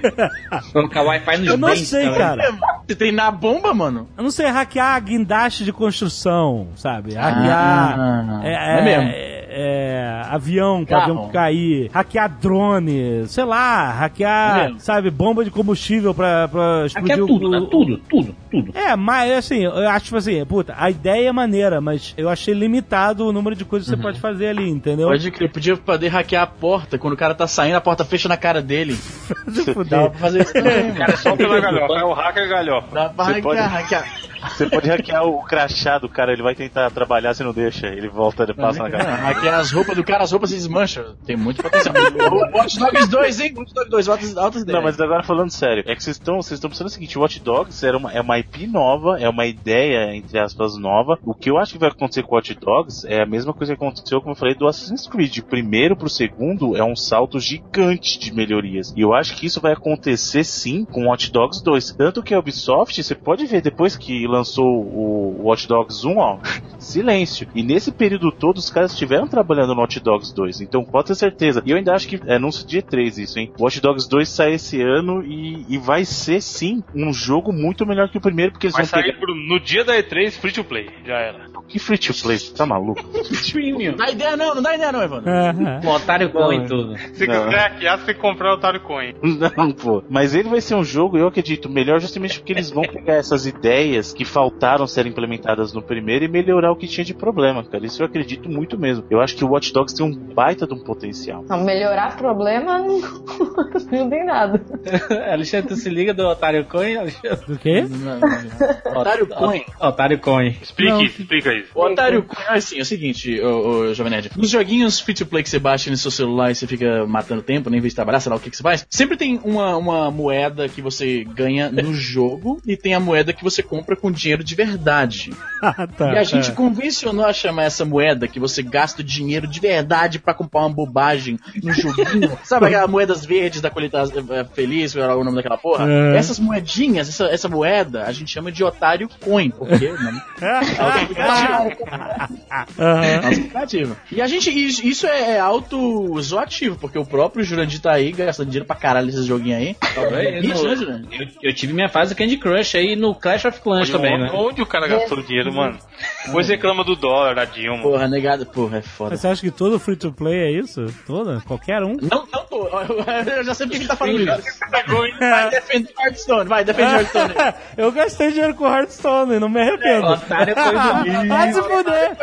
Colocar Wi-Fi nos Eu não dentes, sei, cara. Você treinar a bomba, mano? Eu não sei, hackear guindaste de construção, sabe? Hackear. Ah, é, é mesmo. é, é, avião, pra Carro. avião cair. Hackear drone, sei lá, É hackear, mesmo. sabe, bomba de combustível pra, pra é explodir tudo, o, né? Tudo, tudo, tudo. É, mas assim, eu acho tipo assim, puta, a ideia é maneira, mas eu achei limitado o número de coisas que você pode fazer ali, entendeu? Pode crer, podia poder hackear a porta. Quando o cara tá saindo, a porta fecha na cara dele. Dá pra fazer isso também, mano. Cara, só pela galhofa. É o hacker galhofa. Dá pra Você hackear, pode- hackear. Você pode hackear o crachá do cara, ele vai tentar trabalhar, você não deixa, ele volta, ele passa na cara. hackear as roupas do cara, as roupas se desmancham. Tem muito potencial. O Watch Dogs 2, hein? Watch Dogs 2, altas, altas ideias. Não, mas agora falando sério, é que vocês estão vocês estão pensando o seguinte, Watch Dogs era uma, é uma IP nova, é uma ideia, entre aspas, nova. O que eu acho que vai acontecer com Watch Dogs é a mesma coisa que aconteceu, como eu falei, do Assassin's Creed. O primeiro pro segundo é um salto gigante de melhorias. E eu acho que isso vai acontecer sim com Watch Dogs 2. Tanto que a Ubisoft, você pode ver depois que lançou o Watch Dogs 1, ó, silêncio. E nesse período todo os caras estiveram trabalhando no Watch Dogs 2. Então pode ter certeza. E eu ainda acho que é anúncio dia 3 isso, hein? Watch Dogs 2 sai esse ano e, e vai ser sim um jogo muito melhor que o primeiro, porque eles Vai vão sair pegar. pro- no dia da E3 free to play. Já era. Que free to play? Tá maluco? Premium. Não dá ideia não, não dá ideia não, Evandro. É, Com otário com e tudo. Se Não. quiser hackear, você tem que comprar o Otário Coin. Não, pô. Mas ele vai ser um jogo, eu acredito, melhor justamente porque eles vão pegar essas ideias que faltaram serem implementadas no primeiro e melhorar o que tinha de problema, cara. Isso eu acredito muito mesmo. Eu acho que o Watch Dogs tem um baita de um potencial. Não, melhorar problema não, não tem nada. Alexandre, tu se liga do Otário Coin, Alexandre? Do quê? Otário Coin. Otário Coin. Explique explica isso. O Otário Coin é assim, é o seguinte, ô, ô, Jovem Nerd. Nos joguinhos free to play que você baixa no seu celular e você fica matando tempo, nem vez de trabalhar, sei lá o que, que você faz, sempre tem uma, uma moeda que você ganha no jogo e tem a moeda que você compra com dinheiro de verdade. Ah, tá. E a gente É. convencionou a chamar essa moeda que você gasta dinheiro de verdade pra comprar uma bobagem no joguinho. Sabe aquelas moedas verdes da colheita eh, feliz, qual era o nome daquela porra? É. Essas moedinhas, essa, essa moeda, a gente chama de otário coin, porque o nome Aham. é auto-explicativo. E a gente, isso isso é, é auto-zoativo, porque o próprio Jurandir tá aí gastando dinheiro pra caralho nesses joguinhos aí. Isso, né, Jurandir? Eu, eu tive minha fase do Candy Crush aí no Clash of Clans também, onde, né? onde o cara gastou dinheiro, mano? Depois reclama do dólar, da Dilma. Porra, negado, porra, é foda. Mas você acha que todo free to play é isso? Toda? Qualquer um? Não, não tô. Eu já sei porque ele tá falando isso. Vai defender Hearthstone, vai, defende Hearthstone. eu gastei dinheiro com Hearthstone, não me arrependo. Otário Coin. Vai se fuder.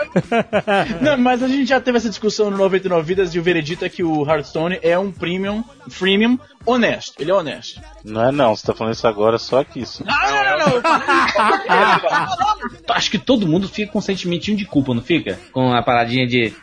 Não, mas a gente já teve essa discussão no 99 Vidas e o veredito é que o Hearthstone é um premium, freemium honesto. Ele é honesto. Não é não, você tá falando isso agora só que isso. Não, não, não, não. Acho que todo mundo fica com um sentimentinho de culpa, não fica? Com a paradinha de.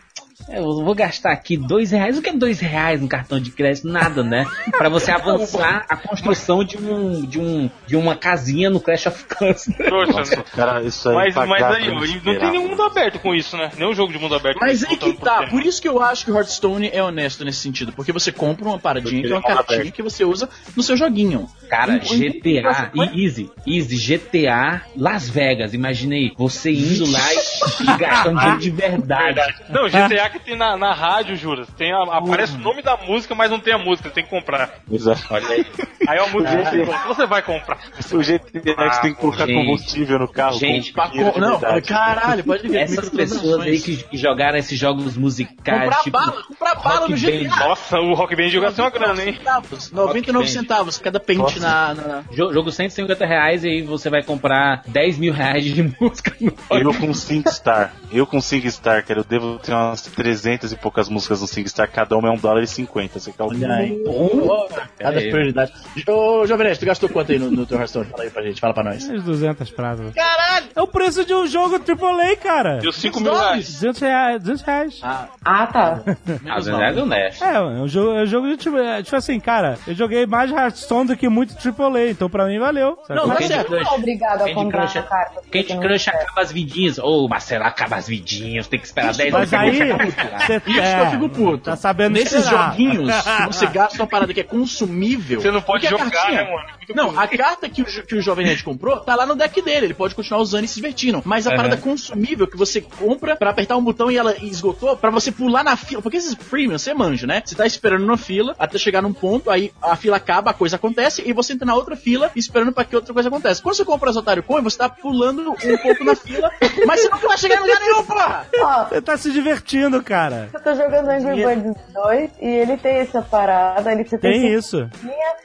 Eu vou gastar aqui dois reais. O que é dois reais no cartão de crédito? Nada, né? Pra você avançar a construção de um, de um, de uma casinha no Clash of Clans. Trouxa, né? Cara, isso aí Mas, pra mas aí, é não tem nenhum mundo aberto com isso, né? Nenhum jogo de mundo aberto. Mas isso que tá, por isso que eu acho que o Hearthstone é honesto nesse sentido, porque você compra uma paradinha que é uma é cartinha aberto. que você usa no seu joguinho. Cara, GTA, e Easy, Easy, GTA Las Vegas. Imaginei você indo lá e, e gastando dinheiro de verdade. Não, GTA que tem na, na rádio, jura. Tem a- aparece o nome da música, mas não tem a música, tem que comprar. Exato. Olha aí. Aí a música você vai comprar. O GTA que tem que colocar gente. combustível no carro. Gente, com Pra co- não, caralho, pode ver. Essas pessoas aí que, que jogaram esses jogos musicais, Comprar tipo. bala, comprar bala no. GTA. Nossa, o Rock Band joga uma grana, hein? Centavos, 99 centavos cada pente na, na- Jo- Jogo 150 reais e aí você vai comprar 10 mil reais de música no Eu com 5 star. Eu com 5 star, cara, eu devo ter umas 300 e poucas músicas no 5 star, cada uma é um dólar e 50. Você calcula. Olha aí. Oh, cada prioridade. Ô, Jovem Nerd, tu gastou quanto aí no, no teu Hearthstone? Fala aí pra gente, fala pra nós. Uns 200 pratas. Caralho! É o preço de um jogo AAA, cara. Deu 5 mil reais. 200 reais. 200 reais. Ah, Ah, tá. Às vezes é honesto. É, é um jogo, é um jogo de tipo, é, tipo assim, cara, eu joguei mais Hearthstone do que muito AAA, então pra mim valeu. sabe? Não, Mas tá certo. não é obrigado a comprar Crush, a carta. Candy Crush acaba as vidinhas. Ô, Marcelo, acaba as vidinhas. Tem que esperar 10 Mas anos. aí, Isso que eu fico puto. Tá sabendo Nesses esperar. joguinhos, que você gasta uma parada que é consumível. Você não pode jogar, cartinha- né, mano? Muito Não, a carta que o, que o Jovem Nerd comprou tá lá no deck dele. Ele pode continuar usando e se divertindo. Mas a Uhum. parada consumível que você compra pra apertar um botão e ela esgotou, pra você pular na fila. Porque esses premium, você manja, né? Você tá esperando na fila até chegar num ponto, aí a fila acaba, a coisa acontece, e você entra na outra fila esperando pra que outra coisa aconteça. Quando você compra as Otário Coin, você tá pulando um pouco na fila, mas você não vai chegar em lugar nenhum, porra! Você tá se divertindo, cara. eu tô jogando Angry Birds 2 e ele tem essa parada, ele você tem, Tem isso.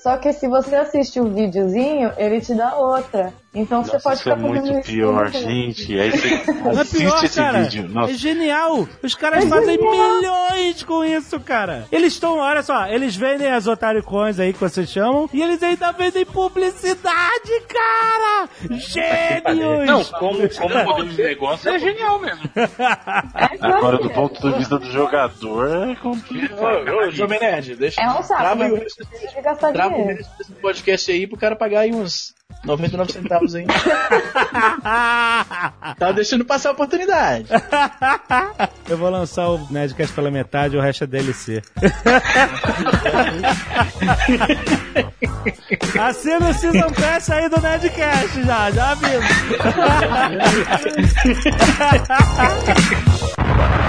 Só que se você assiste o videozinho, ele te dá outra. Então você Nossa, pode isso ficar é muito isso pior, tudo. gente. Aí você Não é pior, esse cara. vídeo. Nossa. É genial. Os caras É fazem genial. milhões com isso, cara. Eles estão, olha só, eles vendem as Otário Coins aí que vocês chamam e eles ainda vendem publicidade, cara. Gênios. Não, como, como modelo de negócio é genial mesmo. Agora, do ponto de vista do jogador, é complicado. Ô, ô, Jovem Nerd, deixa. É um saco, Trava aí o resto desse- podcast aí pro cara pagar aí uns 99 centavos aí. tá deixando passar a oportunidade. Eu vou lançar o Nerdcast pela metade, o resto é DLC. Assina o Season Pass aí do Nerdcast já, já aviso.